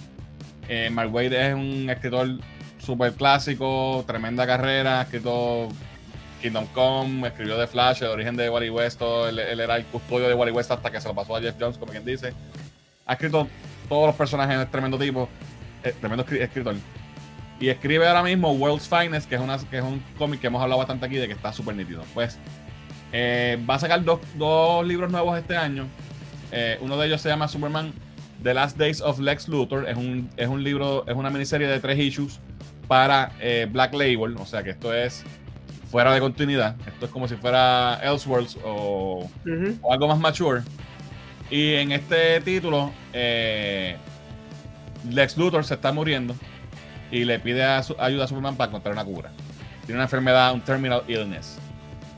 Eh, Mark Wade es un escritor súper clásico, tremenda carrera, ha escrito Kingdom Come, escribió The Flash, el origen de Wally West, todo, él, era el custodio de Wally West hasta que se lo pasó a Jeff Jones, como quien dice. Ha escrito todos los personajes, es tremendo tipo, eh, tremendo escri- escritor. Y escribe ahora mismo World's Finest, que es, una, que es un cómic que hemos hablado bastante aquí de que está súper nítido. Pues eh, va a sacar dos, dos libros nuevos este año. Eh, uno de ellos se llama Superman The Last Days of Lex Luthor. Es un, es un libro, es una miniserie de tres issues para Black Label. O sea que esto es fuera de continuidad. Esto es como si fuera Elseworlds o, algo más mature. Y en este título, eh, Lex Luthor se está muriendo y le pide a su- ayuda a Superman para encontrar una cura. Tiene una enfermedad, un terminal illness.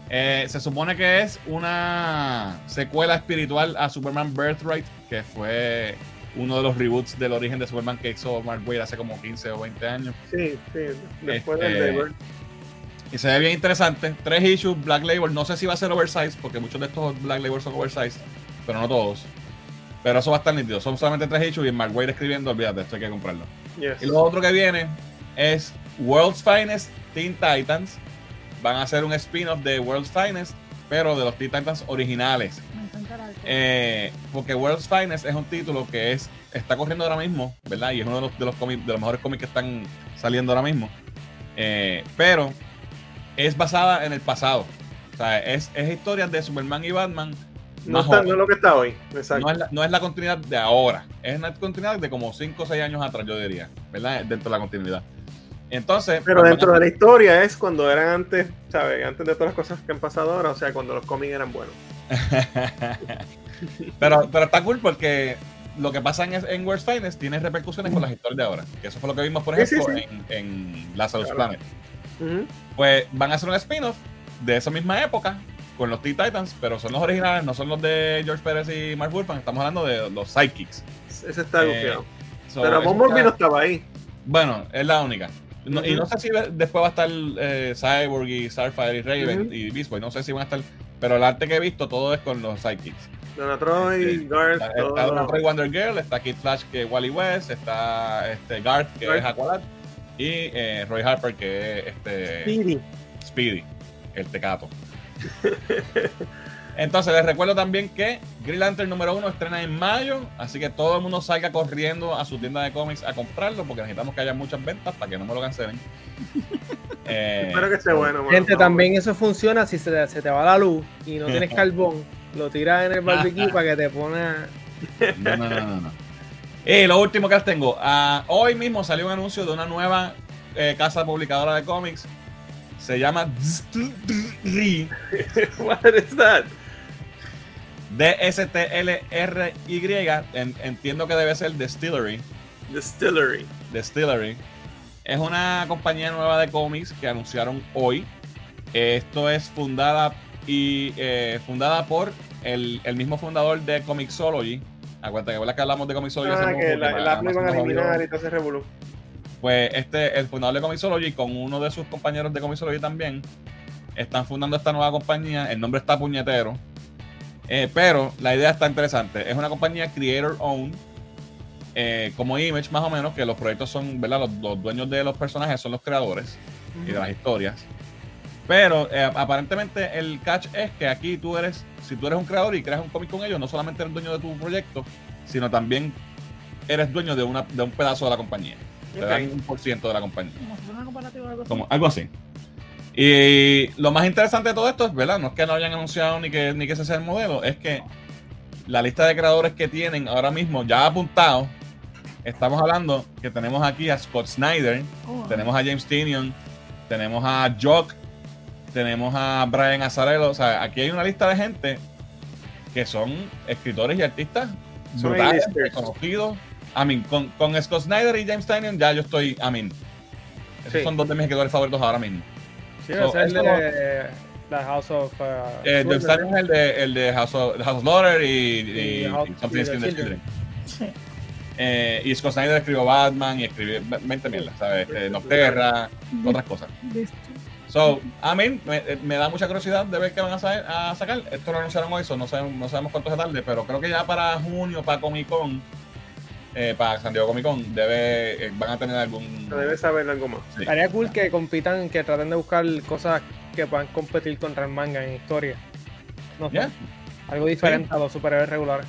Eh, se supone que es una secuela espiritual a Superman Birthright, que fue uno de los reboots del origen de Superman que hizo Mark hace como 15 o 20 años. Sí, sí. Después Este, del Labor. Y se ve bien interesante. Tres issues, Black Label. No sé si va a ser oversize, porque muchos de estos Black Label son oversize, pero no todos. Pero eso va a estar nítido. Son solamente tres issues y Mark Waid escribiendo, olvídate, esto hay que comprarlo. Yes. Y lo otro que viene es World's Finest Teen Titans. Van a hacer un spin-off de World's Finest, pero de los Teen Titans originales. Eh, porque World's Finest es un título que es está corriendo ahora mismo, ¿verdad? Y es uno de los, de los, de los mejores cómics que están saliendo ahora mismo. Eh, pero es basada en el pasado. O sea, es, es historias de Superman y Batman. no, está, no es lo que está hoy. Exacto. No es, la, no es la continuidad de ahora, es una continuidad de como 5 o 6 años atrás, yo diría, ¿verdad? Dentro de la continuidad. Entonces, Pero dentro de la historia es cuando eran antes, ¿sabes? Antes de todas las cosas que han pasado ahora, o sea, cuando los cómics eran buenos. pero, pero está cool porque lo que pasa en, en World's Finest tiene repercusiones con las historias de ahora. Que eso fue lo que vimos, por Sí, sí, ejemplo, sí. en, en Lazarus Claro. Planet. Pues van a hacer un spin-off de esa misma época con los Teen Titans, pero son los originales, no son los de George Pérez y Mark Wolfman. Estamos hablando de los sidekicks. Ese está Eh. So, Pero Bumblebee no estaba ahí. Bueno, es la única. No- Y no sé si después va a estar eh, Cyborg y Starfire y Raven Ujú. y Beast Boy. No sé si van a estar. Pero el arte que he visto, todo es con los sidekicks. Donatroy, Sí. Garth, Está, está Donna Troy Wonder Girl, está Kid Flash que es Wally West, está este Garth que Garth. es Aqualad. Y eh, Roy Harper, que es este Speedy. Speedy, el tecato. Entonces les recuerdo también que Green Lantern número uno estrena en mayo, así que todo el mundo salga corriendo a su tienda de cómics a comprarlo porque necesitamos que haya muchas ventas para que no me lo cancelen. Eh, Espero que esté bueno. mano. Gente, también eso funciona si se, se te va la luz y no tienes carbón. Lo tiras en el barbecue para que te ponga. No, no, no, no, no. Y lo último que les tengo. ah, hoy mismo salió un anuncio de una nueva eh, casa publicadora de cómics. Se llama. What is that? D-S-T-L-R-Y. En- entiendo que debe ser Distillery. Distillery. Distillery. Es una compañía nueva de cómics que anunciaron hoy. Esto es fundada y eh, fundada por el, el mismo fundador de Comixology. Acuérdate que ¿verdad que hablamos de Comixology hace Ah, poco, que la, que el Apple van a eliminar y todo ese revolú. Pues este, el fundador de Comixology con uno de sus compañeros de Comixology también están fundando esta nueva compañía. El nombre está puñetero. Eh, pero la idea está interesante. Es una compañía creator owned. eh, como Image más o menos, que los proyectos son, ¿verdad? Los, los dueños de los personajes son los creadores y de las historias. Pero eh, aparentemente el catch es que aquí tú eres, si tú eres un creador y creas un cómic con ellos, no solamente eres dueño de tu proyecto, sino también eres dueño de, una, de un pedazo de la compañía. Te dan un por ciento de la compañía. Como si fuera una comparativa o algo así. Como, algo así. Y lo más interesante de todo esto es, ¿verdad? No es que no hayan anunciado ni que, ni que ese sea el modelo, es que la lista de creadores que tienen ahora mismo ya apuntado, estamos hablando que tenemos aquí a Scott Snyder, Oh, tenemos a James Tinion, tenemos a Jock, tenemos a Brian Azarello, o sea, aquí hay una lista de gente que son escritores y artistas brutales, conocidos. I mean, con, con Scott Snyder y James Tinion ya yo estoy, I mean, esos Sí. son dos de mis escritores favoritos ahora mismo. Sí, So, es el de la House of. uh, Eh, James Slaughter. Tinion es el de, el de House of, House of Slaughter y, y, Y y House- Something is The Children. Sí. Eh, y Scott Snyder escribió Batman y escribió 20 mierdas, ¿sabes? Este, Nocterra, otras cosas. So, a mí me, me da mucha curiosidad de ver qué van a, sa- a sacar. Esto lo anunciaron hoy, so no, sabemos, no sabemos cuánto se tarde, pero creo que ya para junio, para Comic Con, eh, para San Diego Comic Con, debe, eh, van a tener algún. Se debe saber algo más. sí. Estaría cool que compitan, que traten de buscar cosas que puedan competir contra el manga en historia. No sé, Ya. algo diferente a los superhéroes regulares.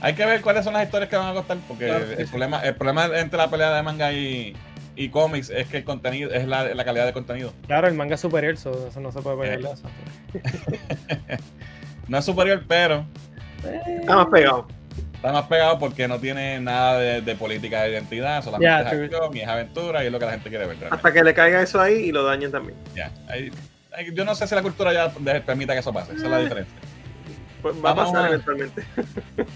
Hay que ver cuáles son las historias que van a costar, porque Claro, sí, el, sí. problema, el problema entre la pelea de manga y, y cómics es que el contenido es la, la calidad de contenido. Claro, el manga es superior, so- eso no se puede pelear Eh. de eso. No es superior, pero Está más pegado. está más pegado porque no tiene nada de, de política de identidad, solamente es true. acción y es aventura y es lo que la gente quiere ver. realmente. Hasta que le caiga eso ahí y lo dañen también. Ya, ahí- ahí- yo no sé si la cultura ya permita que eso pase, esa es la diferencia. Pues va a pasar a- eventualmente.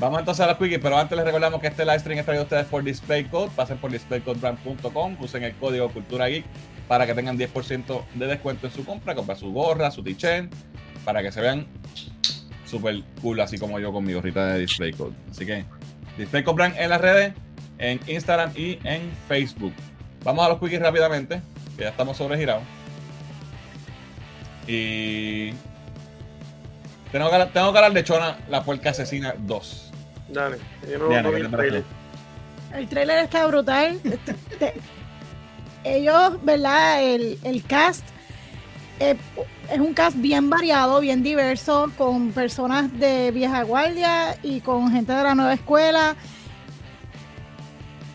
Vamos entonces a las quickies, pero antes les recordamos que este live stream es traído a ustedes por DisplayCode. Pasen por displaycodebrand.com, usen el código Cultura Geek para que tengan 10% de descuento en su compra, compra su gorra, su t-shirt, para que se vean super cool, así como yo con mi gorrita de DisplayCode. Así que DisplayCode Brand en las redes, en Instagram y en Facebook. Vamos a los quickies rápidamente, que ya estamos sobregirados. Y tengo que, hablar- tengo que hablar de Chona, la puerca asesina 2. Dale. Yo no Diana, no ¿qué vi el trailer. El trailer está brutal. Este- te- Ellos, ¿verdad? El, el cast eh, es un cast bien variado, bien diverso, con personas de vieja guardia y con gente de la nueva escuela.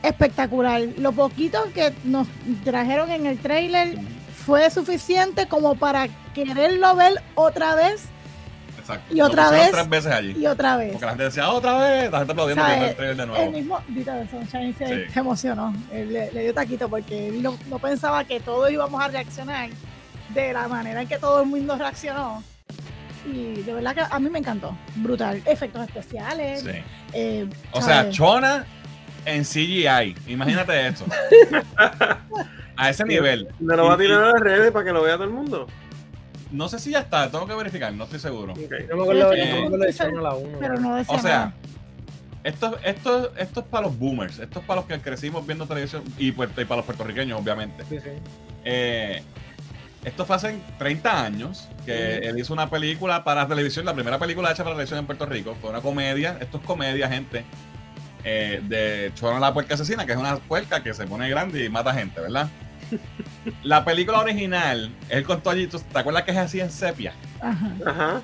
Espectacular. Lo poquito que nos trajeron en el trailer fue suficiente como para quererlo ver otra vez Exacto. Y Lo otra vez, tres veces allí. y otra vez. Porque la gente decía otra vez, la gente aplaudiendo el trailer de El nuevo. mismo, Dita Sunshine se, Sí. se emocionó, le, le dio taquito porque no, no pensaba que todos íbamos a reaccionar de la manera en que todo el mundo reaccionó. Y de verdad que a mí me encantó, brutal. Efectos especiales. Sí. eh, O sea. Chona en CGI. Imagínate eso. a ese nivel. Me lo va a tirar a las redes para que lo vea todo el mundo. No sé si ya está, tengo que verificar, no estoy seguro. Ok. Yo me acuerdo, me la 1. pero no decía O sea, esto, esto, esto es para los boomers, esto es para los que crecimos viendo televisión y, y para los puertorriqueños, obviamente. Sí, sí. Eh, esto fue hace 30 años que él hizo una película para televisión, la primera película hecha para televisión en Puerto Rico. Fue una comedia, esto es comedia, gente. eh, de Chona la puerca asesina, que es una puerca que se pone grande y mata gente, ¿verdad? La película original, él contó allí, ¿tú- ¿te acuerdas que es así en sepia? Ajá. Ajá.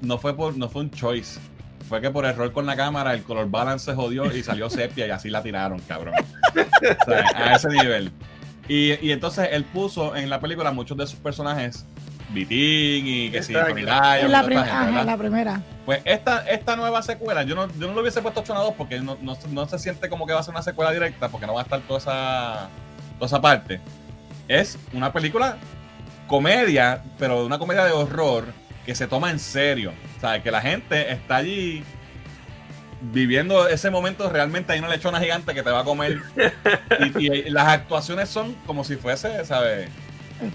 No fue, por, no fue un choice. Fue que por error con la cámara el color balance se jodió y salió sepia y así la tiraron, cabrón. O sea, a ese nivel. Y, y entonces él puso en la película muchos de sus personajes, Vitín y que sí, En la, prim- ajá, la primera. Pues esta, esta nueva secuela, yo no, yo no lo hubiese puesto Chona 2 porque no, no, no se siente como que va a ser una secuela directa porque no va a estar toda esa, toda esa parte. Es una película comedia, pero una comedia de horror que se toma en serio. O sea, que la gente está allí viviendo ese momento realmente hay una lechona gigante que te va a comer y, y las actuaciones son como si fuese, ¿sabes?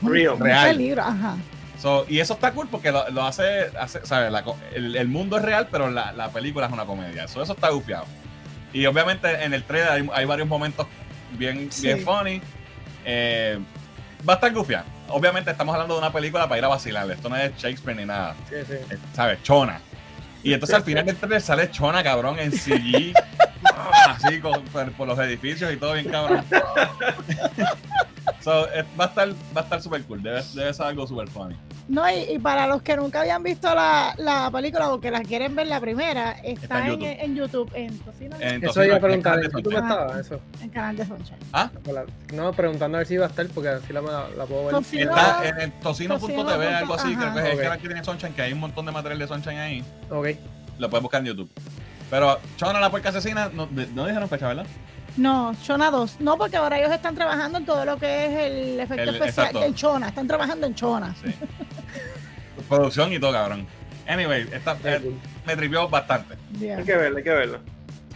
Real. Real. peligro, ajá. So, y eso está cool porque lo, lo hace, hace ¿sabes? La el, el mundo es real, pero la, la película es una comedia. So, eso está gufiado. Y obviamente en el trailer hay, hay varios momentos bien, Sí. bien funny. Eh, va a estar gufiado. Obviamente estamos hablando de una película para ir a vacilar. Esto no es Shakespeare ni nada. Sí, sí. Eh, ¿Sabes? Chona. Y entonces al final del trailer sale Chona, cabrón, en CG. ah, así, con- por, por los edificios y todo bien cabrón. So, va a estar, va a estar super cool. Debe, debe ser algo super funny. No, y, y para los que nunca habían visto la, la película o que la quieren ver la primera, Está está, en en, YouTube. en YouTube, en Tocino, En Eso Tocino, iba a en preguntar, Canal ¿en de YouTube Sunshine. estaba eso? en Canal de Sunshine. ¿Ah? No, preguntando a ver si iba a estar porque así la, la puedo ver. Tocino- Está en el tocino.tv, Tocino. algo así. Ajá. Creo que es el Ok. canal que tiene Sunshine, que hay un montón de material de Sunshine ahí. Ok. Lo puedes buscar en YouTube. Pero Chona la puerca asesina, no, no dijeron fecha, ¿verdad? No, Chona 2. No, porque ahora ellos están trabajando en todo lo que es el efecto El- especial exacto. del Chona. Están trabajando en Chona. Sí. Producción y todo, cabrón. Anyway, esta, eh, me trivió bastante. Yeah. Hay que verlo, hay que verlo.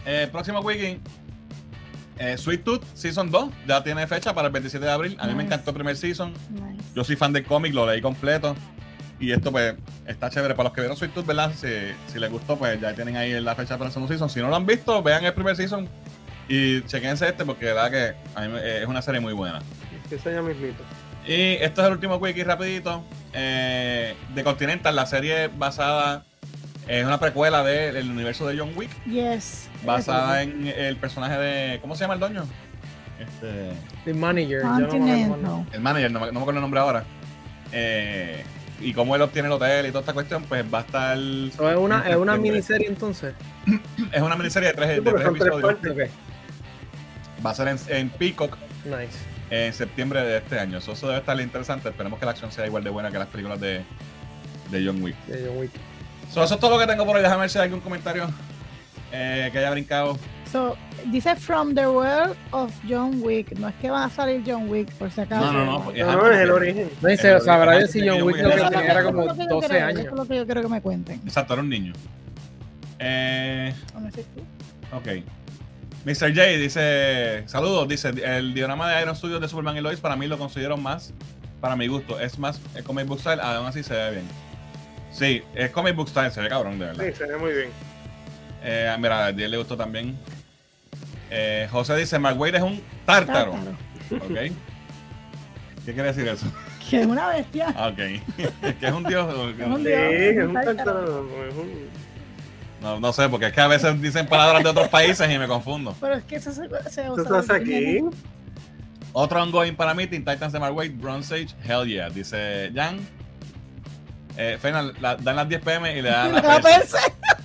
Eh, próximo weekend, eh, Sweet Tooth Season 2 ya tiene fecha para el 27 de abril. A mí me Nice. encantó el primer season. Nice. Yo soy fan del cómic, lo leí completo. Y esto, pues, está chévere. Para los que vieron Sweet Tooth, ¿verdad? Si, si les gustó, pues ya tienen ahí la fecha para el segundo season. Si no lo han visto, vean el primer season y chequense este, porque la verdad que a mí me- eh, es una serie muy buena. Empieza ya mismito. Y esto es el último quickie rapidito. Eh, de Continental, la serie basada es una precuela del universo de John Wick, Yes. basada en el personaje de ¿cómo se llama el dueño? Este, The Manager. yo no el manager, no me, no me acuerdo el nombre ahora. Eh, y cómo él obtiene el hotel y toda esta cuestión, pues va a estar So, es una, es una miniserie entonces. es una miniserie de tres, de Sí, porque tres son tres episodios. partes. Va a ser en, en Peacock Nice. en septiembre de este año. So, eso debe estar interesante. Esperemos que la acción sea igual de buena que las películas de, de John Wick. De John Wick. So, eso es todo lo que tengo por hoy. Déjame ver si hay algún comentario eh, que haya brincado. So, dice From the World of John Wick. No es que va a salir John Wick, por si acaso. No, no, no. porque- No, no, es el origen. No dice, El o sea, de si John Wick lo que era- Eso tenía eso como lo que yo 12 quiero- años. Eso es lo que yo quiero que me cuenten. Exacto, era un niño. Eh, ¿O no sé tú? ok. Mr. J dice: Saludos. Dice: El diorama de Iron Studios de Superman y Lois para mí lo considero más para mi gusto. Es más el comic book style, aún así se ve bien. Sí, es comic book style, se ve cabrón, de verdad. Sí, se ve muy bien. Eh, mira, a Diez le gustó también. Eh, José dice: Mark Wade es un tártaro. Tártaro. Ok. ¿Qué quiere decir eso? Que es una bestia. Ok. es que es un dios. Es Sí, dios, es un tártaro, es un- No, no sé, porque es que a veces dicen palabras de otros países y me confundo. Pero es que eso se, se ¿Tú usa estás aquí? Otro ongoing para mí, Teen Titans Wade, Bronze Age, hell yeah, dice Jan. Eh, Final, la- dan las 10 pm y le dan la La. PC.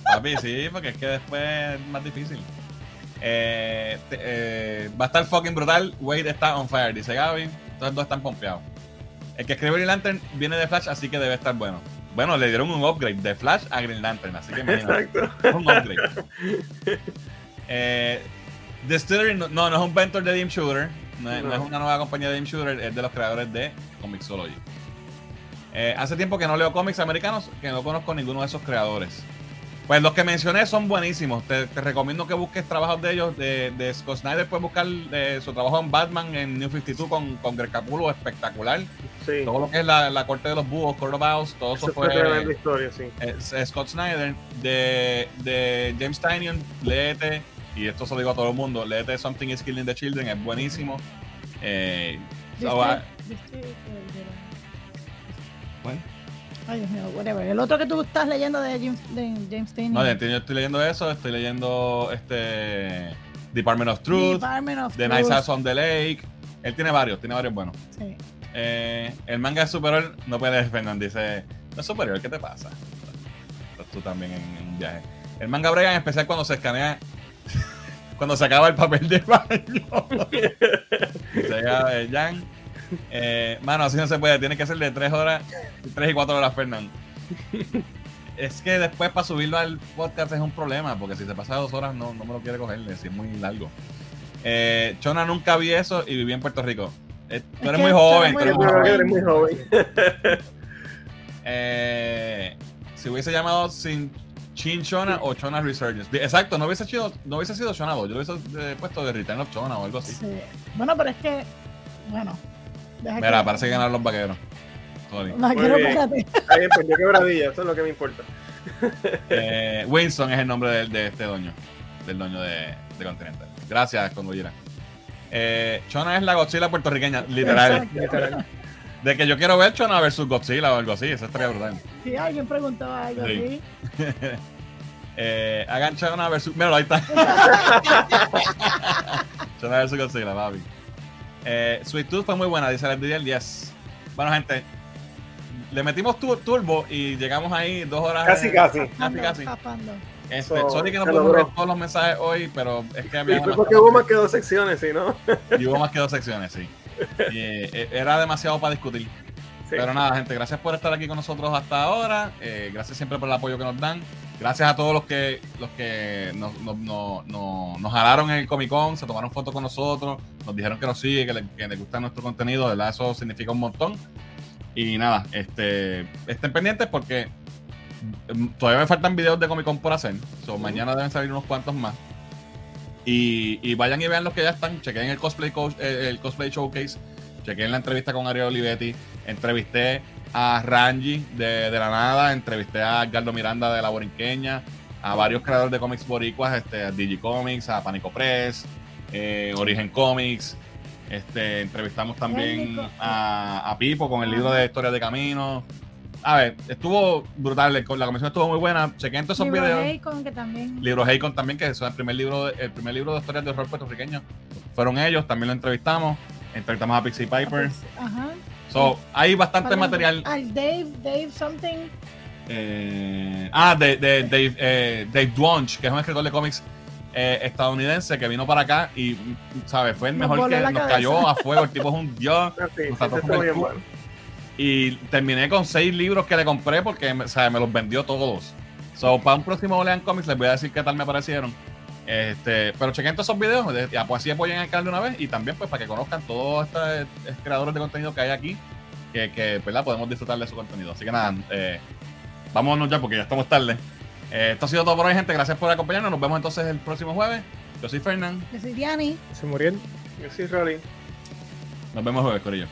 Papi, sí, porque es que después es más difícil. Eh, te- eh, va a estar fucking brutal. Wade está on fire, dice Gaby. Entonces dos están pompeados. El que escribe Green Lantern viene de Flash, así que debe estar bueno. Bueno, le dieron un upgrade de Flash a Green Lantern, así que imagínate. Exacto. Un upgrade. eh, Distillery no, no, no es un venture de Dim Shooter. No es, no No. es una nueva compañía de Dim Shooter, es de los creadores de Comixology. Eh, hace tiempo que no leo cómics americanos, que no conozco ninguno de esos creadores. Pues los que mencioné son buenísimos. Te, te recomiendo que busques trabajos de ellos. De, de Scott Snyder puedes buscar eh, su trabajo en Batman, en New 52 con, con Greg Capullo, espectacular. Sí. Todo lo que es la, la corte de los búhos, Court of Owls, todo eso Eso fue... fue tremenda historia, sí. Es- es Scott Snyder de, de James Tynion, léete, y esto se lo digo a todo el mundo, léete Something is Killing the Children, es buenísimo. Eh, so, ah, Ay, Dios mío, whatever. El otro que tú estás leyendo de James, de James Tynion. No, yo estoy leyendo eso, estoy leyendo este Department of Truth, Department of The Truth. Nice House on the Lake. Él tiene varios, tiene varios buenos. Sí. Eh, el manga es superior, no puedes, Fernando. Dice, no es superior, ¿qué te pasa? Estás tú también en, un viaje. El manga brega en especial cuando se escanea, cuando se acaba el papel de baño. Jan. Eh, mano, así no se puede, tiene que ser de 3 horas, 3 y 4 horas, Fernando. Es que después para subirlo al podcast es un problema, porque si se pasa dos horas no, no me lo quiere coger, si es muy largo. Eh, Chona nunca vi eso y viví en Puerto Rico. Eh, tú Es eres muy joven, tú eres muy joven. eres muy joven. Eh, si hubiese llamado sin Chin Chona o Chona Resurgence. Exacto, no hubiese sido, no hubiese sido Chona 2, yo lo hubiese eh, puesto de Return of Chona o algo así. Sí. Bueno, pero es que. Bueno. Deja Mira, parece que ganaron los vaqueros. Sorry. Bien. espérate. Está bien, pues yo quebradilla, eso es lo que me importa. Eh, Winston es el nombre de, de este doño, del doño de, de Continental. Gracias, Congollera. Eh, Chona es la Godzilla puertorriqueña, literal. De que yo quiero ver Chona versus Godzilla o algo así, eso estaría brutal. Sí, alguien preguntó algo Sí. así. Eh, hagan Chona versus. Mira, ahí está. Chona versus Godzilla, papi. Eh, Sweet Tooth fue muy buena, dice la el 10. Bueno, gente, le metimos tu- turbo y llegamos ahí dos horas. Casi, eh, casi. Casi, casi. Este, So, sorry que no pudimos ver todos los mensajes hoy, pero es que Y había fue demasiado- porque hubo más que dos secciones, ¿sí, no? y hubo más que dos secciones, sí. Y, eh, era demasiado para discutir. Sí. Pero nada, gente, gracias por estar aquí con nosotros hasta ahora. Eh, gracias siempre por el apoyo que nos dan. Gracias a todos los que los que nos, nos, nos, nos- jalaron en el Comic Con, se tomaron fotos con nosotros, nos dijeron que nos sigue, que, le- que les gusta nuestro contenido, de verdad, eso significa un montón. Y nada, este, estén pendientes porque mm, todavía me faltan videos de Comic Con por hacer. So, Mañana deben salir unos cuantos más. Y, y vayan y vean los que ya están. Chequen el cosplay, coach- eh, el cosplay showcase. Chequen la entrevista con Ariel Olivetti. Entrevisté a Rangi de, de la nada. Entrevisté a Edgardo Miranda de la Borinqueña. A varios creadores de cómics boricuas. Este, a Digicomics, a Panico Press, eh, Origen Comics. Este, entrevistamos también a, a Pipo con el libro de Historias de Camino. A ver, estuvo brutal. La conversación estuvo muy buena. Chequen todos esos Libro videos. Bacon, que también. Libro Haycon también, que es el primer libro, de- el primer libro de historias de horror puertorriqueño. Fueron ellos, también lo entrevistamos. Entrevistamos a Pixie Piper. Ajá. So, hay bastante Para- material. Al Dave, Dave something. eh, ah, de, de Dave, eh, Dave que es un escritor de cómics eh, estadounidense que vino para acá y, ¿sabes? Fue el Nos mejor voló que nos cabeza. cayó a fuego. El tipo es un dios. Ah, sí, Nos sí, el bueno. Y terminé con seis libros que le compré porque sea, me los vendió todos. So, para un próximo Lean Comics les voy a decir qué tal me parecieron. Este, pero chequen todos esos videos, pues así apoyen al canal de una vez y también pues para que conozcan todos estos eh, creadores de contenido que hay aquí, que, que ¿verdad? podemos disfrutar de su contenido. Así que nada, eh, vámonos ya porque ya estamos tarde. Eh, esto ha sido todo por hoy, gente. Gracias por acompañarnos. Nos vemos entonces el próximo jueves. Yo soy Fernán. Yo soy Diani. Se murió. Yo soy Rolly. Nos vemos jueves, Corillo.